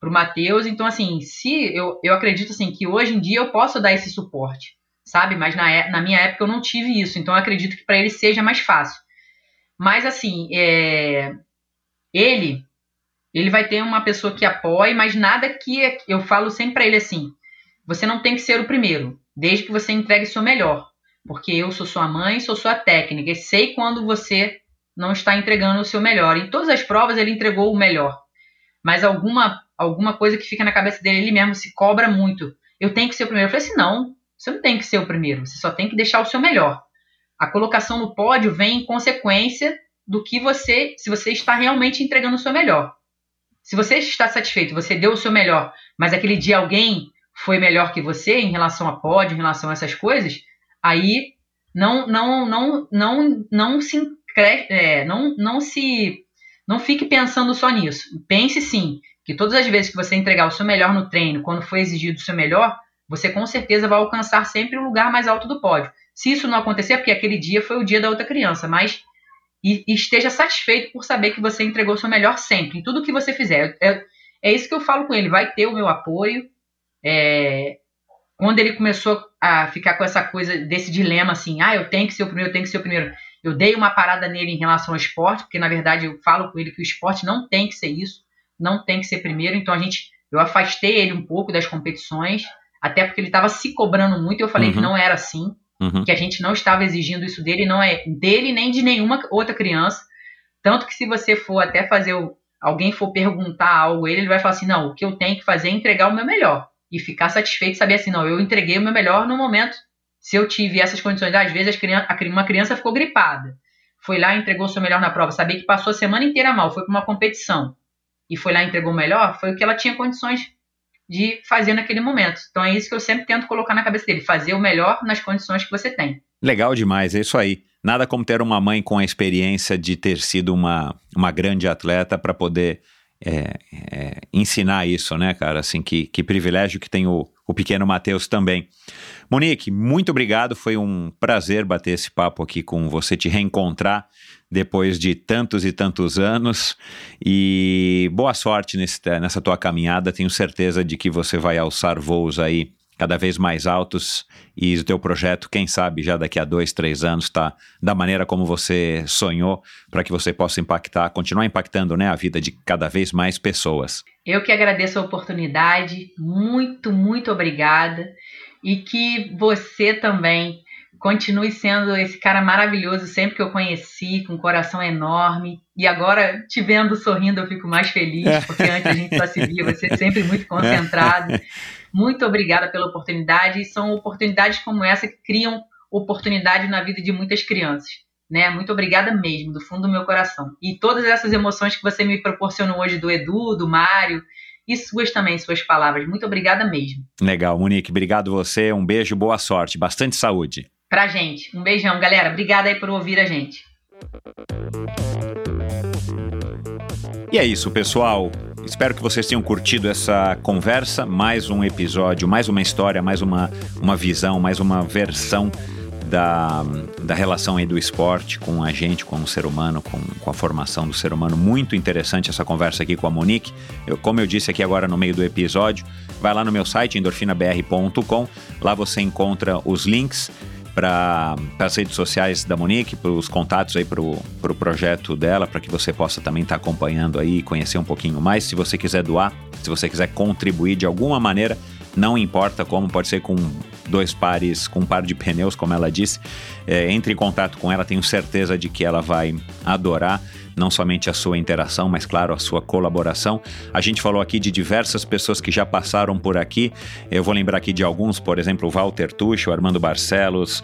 para o Matheus. Então, assim, se eu, eu acredito assim que hoje em dia eu posso dar esse suporte sabe? Mas na, é, na minha época eu não tive isso, então eu acredito que para ele seja mais fácil. Mas assim, é, ele ele vai ter uma pessoa que apoie, mas nada que eu falo sempre para ele assim: você não tem que ser o primeiro, desde que você entregue seu melhor, porque eu sou sua mãe, sou sua técnica e sei quando você não está entregando o seu melhor. Em todas as provas ele entregou o melhor, mas alguma alguma coisa que fica na cabeça dele ele mesmo se cobra muito. Eu tenho que ser o primeiro. Eu falei assim: não, você não tem que ser o primeiro, você só tem que deixar o seu melhor. A colocação no pódio vem em consequência do que você, se você está realmente entregando o seu melhor. Se você está satisfeito, você deu o seu melhor, mas aquele dia alguém foi melhor que você em relação a pódio, em relação a essas coisas, aí não não não não não se é, não não se não fique pensando só nisso. Pense sim que todas as vezes que você entregar o seu melhor no treino, quando foi exigido o seu melhor, você com certeza vai alcançar sempre o lugar mais alto do pódio. Se isso não acontecer, é porque aquele dia foi o dia da outra criança, mas e, e esteja satisfeito por saber que você entregou seu melhor sempre, em tudo que você fizer. É, é isso que eu falo com ele, vai ter o meu apoio. É, quando ele começou a ficar com essa coisa desse dilema assim, ah, eu tenho que ser o primeiro, eu tenho que ser o primeiro. Eu dei uma parada nele em relação ao esporte, porque na verdade eu falo com ele que o esporte não tem que ser isso, não tem que ser primeiro, então a gente eu afastei ele um pouco das competições até porque ele estava se cobrando muito eu falei uhum. que não era assim. Uhum. que a gente não estava exigindo isso dele, não é dele nem de nenhuma outra criança. Tanto que se você for até fazer, o- alguém for perguntar algo a ele, ele vai falar assim, não, o que eu tenho que fazer é entregar o meu melhor. E ficar satisfeito saber assim, não, eu entreguei o meu melhor no momento. Se eu tive essas condições, às vezes uma criança ficou gripada. Foi lá e entregou o seu melhor na prova. Saber que passou a semana inteira mal, foi para uma competição. E foi lá e entregou o melhor, foi o que ela tinha condições de fazer naquele momento. Então é isso que eu sempre tento colocar na cabeça dele, fazer o melhor nas condições que você tem. Legal demais, é isso aí. Nada como ter uma mãe com a experiência de ter sido uma, uma grande atleta para poder é, é, ensinar isso, né, cara? Assim, que, que privilégio que tem o, o pequeno Matheus também. Monique, muito obrigado. Foi um prazer bater esse papo aqui com você, te reencontrar depois de tantos e tantos anos. E boa sorte nesse, nessa tua caminhada. Tenho certeza de que você vai alçar voos aí cada vez mais altos e o teu projeto, quem sabe, já daqui a dois, três anos, tá da maneira como você sonhou, para que você possa impactar, continuar impactando né, a vida de cada vez mais pessoas. Eu que agradeço a oportunidade, muito, muito obrigada. E que você também continue sendo esse cara maravilhoso sempre que eu conheci, com um coração enorme. E agora, te vendo sorrindo, eu fico mais feliz, porque antes a gente só se via, você sempre muito concentrado. (laughs) Muito obrigada pela oportunidade. E são oportunidades como essa que criam oportunidade na vida de muitas crianças. Né? Muito obrigada mesmo, do fundo do meu coração. E todas essas emoções que você me proporcionou hoje do Edu, do Mário, e suas também, suas palavras. Muito obrigada mesmo. Legal, Monique. Obrigado você. Um beijo, boa sorte. Bastante saúde. Pra gente. Um beijão, galera. Obrigada aí por ouvir a gente. E é isso, pessoal. Espero que vocês tenham curtido essa conversa. Mais um episódio, mais uma história, mais uma, uma visão, mais uma versão da, da relação aí do esporte com a gente, com o ser humano, com, com a formação do ser humano. Muito interessante essa conversa aqui com a Monique. Eu, como eu disse aqui agora no meio do episódio, vai lá no meu site, endorfinabr.com. Lá você encontra os links para as redes sociais da Monique, para os contatos aí para o pro projeto dela, para que você possa também estar acompanhando aí e conhecer um pouquinho mais. Se você quiser doar, se você quiser contribuir de alguma maneira, não importa como, pode ser com dois pares, com um par de pneus, como ela disse. É, entre em contato com ela, tenho certeza de que ela vai adorar não somente a sua interação, mas claro, a sua colaboração. A gente falou aqui de diversas pessoas que já passaram por aqui. Eu vou lembrar aqui de alguns, por exemplo, Walter Tucho, Armando Barcelos,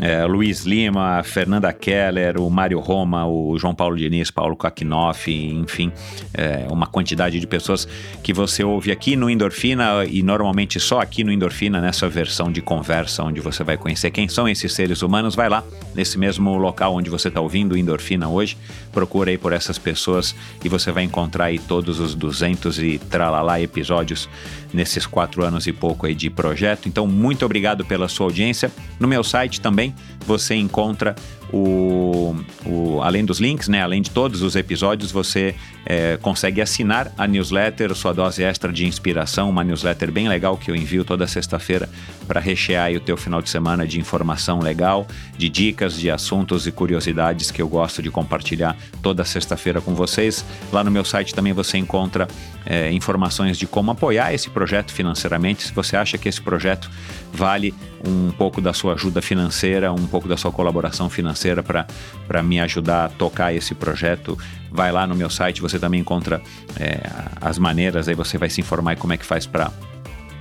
é, Luiz Lima, Fernanda Keller, o Mário Roma, o João Paulo Diniz, Paulo Kakinoff, enfim, é, uma quantidade de pessoas que você ouve aqui no Endorfina e normalmente só aqui no Endorfina, nessa versão de conversa, onde você vai conhecer quem são esses seres humanos. Vai lá, nesse mesmo local onde você está ouvindo Endorfina hoje, procura por essas pessoas e você vai encontrar aí todos os 200 e tralalá episódios nesses quatro anos e pouco aí de projeto. Então, muito obrigado pela sua audiência. No meu site também você encontra o, o, além dos links, né, além de todos os episódios, você é, consegue assinar a newsletter, sua dose extra de inspiração, uma newsletter bem legal que eu envio toda sexta-feira para rechear o teu final de semana de informação legal, de dicas, de assuntos e curiosidades que eu gosto de compartilhar toda sexta-feira com vocês. Lá no meu site também você encontra é, informações de como apoiar esse projeto financeiramente. Se você acha que esse projeto vale um pouco da sua ajuda financeira, um pouco da sua colaboração financeira para me ajudar a tocar esse projeto, vai lá no meu site, você também encontra é, as maneiras, aí você vai se informar como é que faz para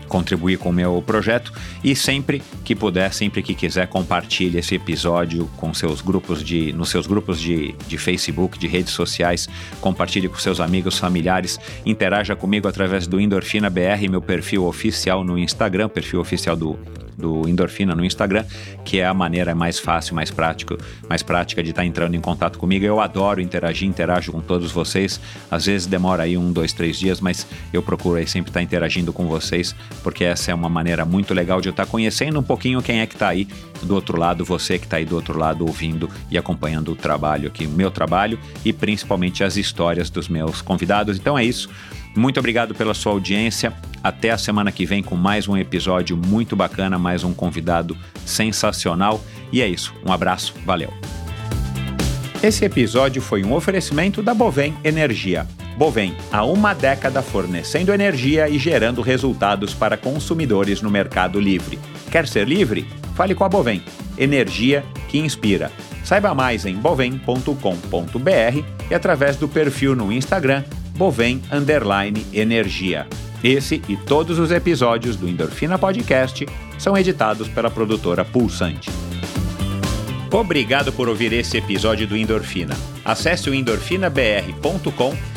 contribuir com o meu projeto e sempre que puder, sempre que quiser, compartilhe esse episódio com seus grupos de, nos seus grupos de, de Facebook, de redes sociais, compartilhe com seus amigos, familiares, interaja comigo através do Endorfina BR, meu perfil oficial no Instagram, perfil oficial do do Endorfina no Instagram, que é a maneira mais fácil, mais prático, mais prática de estar entrando em contato comigo. Eu adoro interagir, interajo com todos vocês. Às vezes demora aí um, dois, três dias, mas eu procuro aí sempre estar interagindo com vocês, porque essa é uma maneira muito legal de eu estar conhecendo um pouquinho quem é que está aí do outro lado, você que está aí do outro lado ouvindo e acompanhando o trabalho aqui, o meu trabalho e principalmente as histórias dos meus convidados. Então é isso. Muito obrigado pela sua audiência. Até a semana que vem com mais um episódio muito bacana, mais um convidado sensacional. E é isso. Um abraço, valeu. Esse episódio foi um oferecimento da Bovem Energia. Bovem, há uma década fornecendo energia e gerando resultados para consumidores no mercado livre. Quer ser livre? Fale com a Bovem energia que inspira. Saiba mais em bovem.com.br e através do perfil no Instagram Bovem Energia. Esse e todos os episódios do Endorfina Podcast são editados pela produtora Pulsante. Obrigado por ouvir esse episódio do Endorfina. Acesse o endorfinabr.com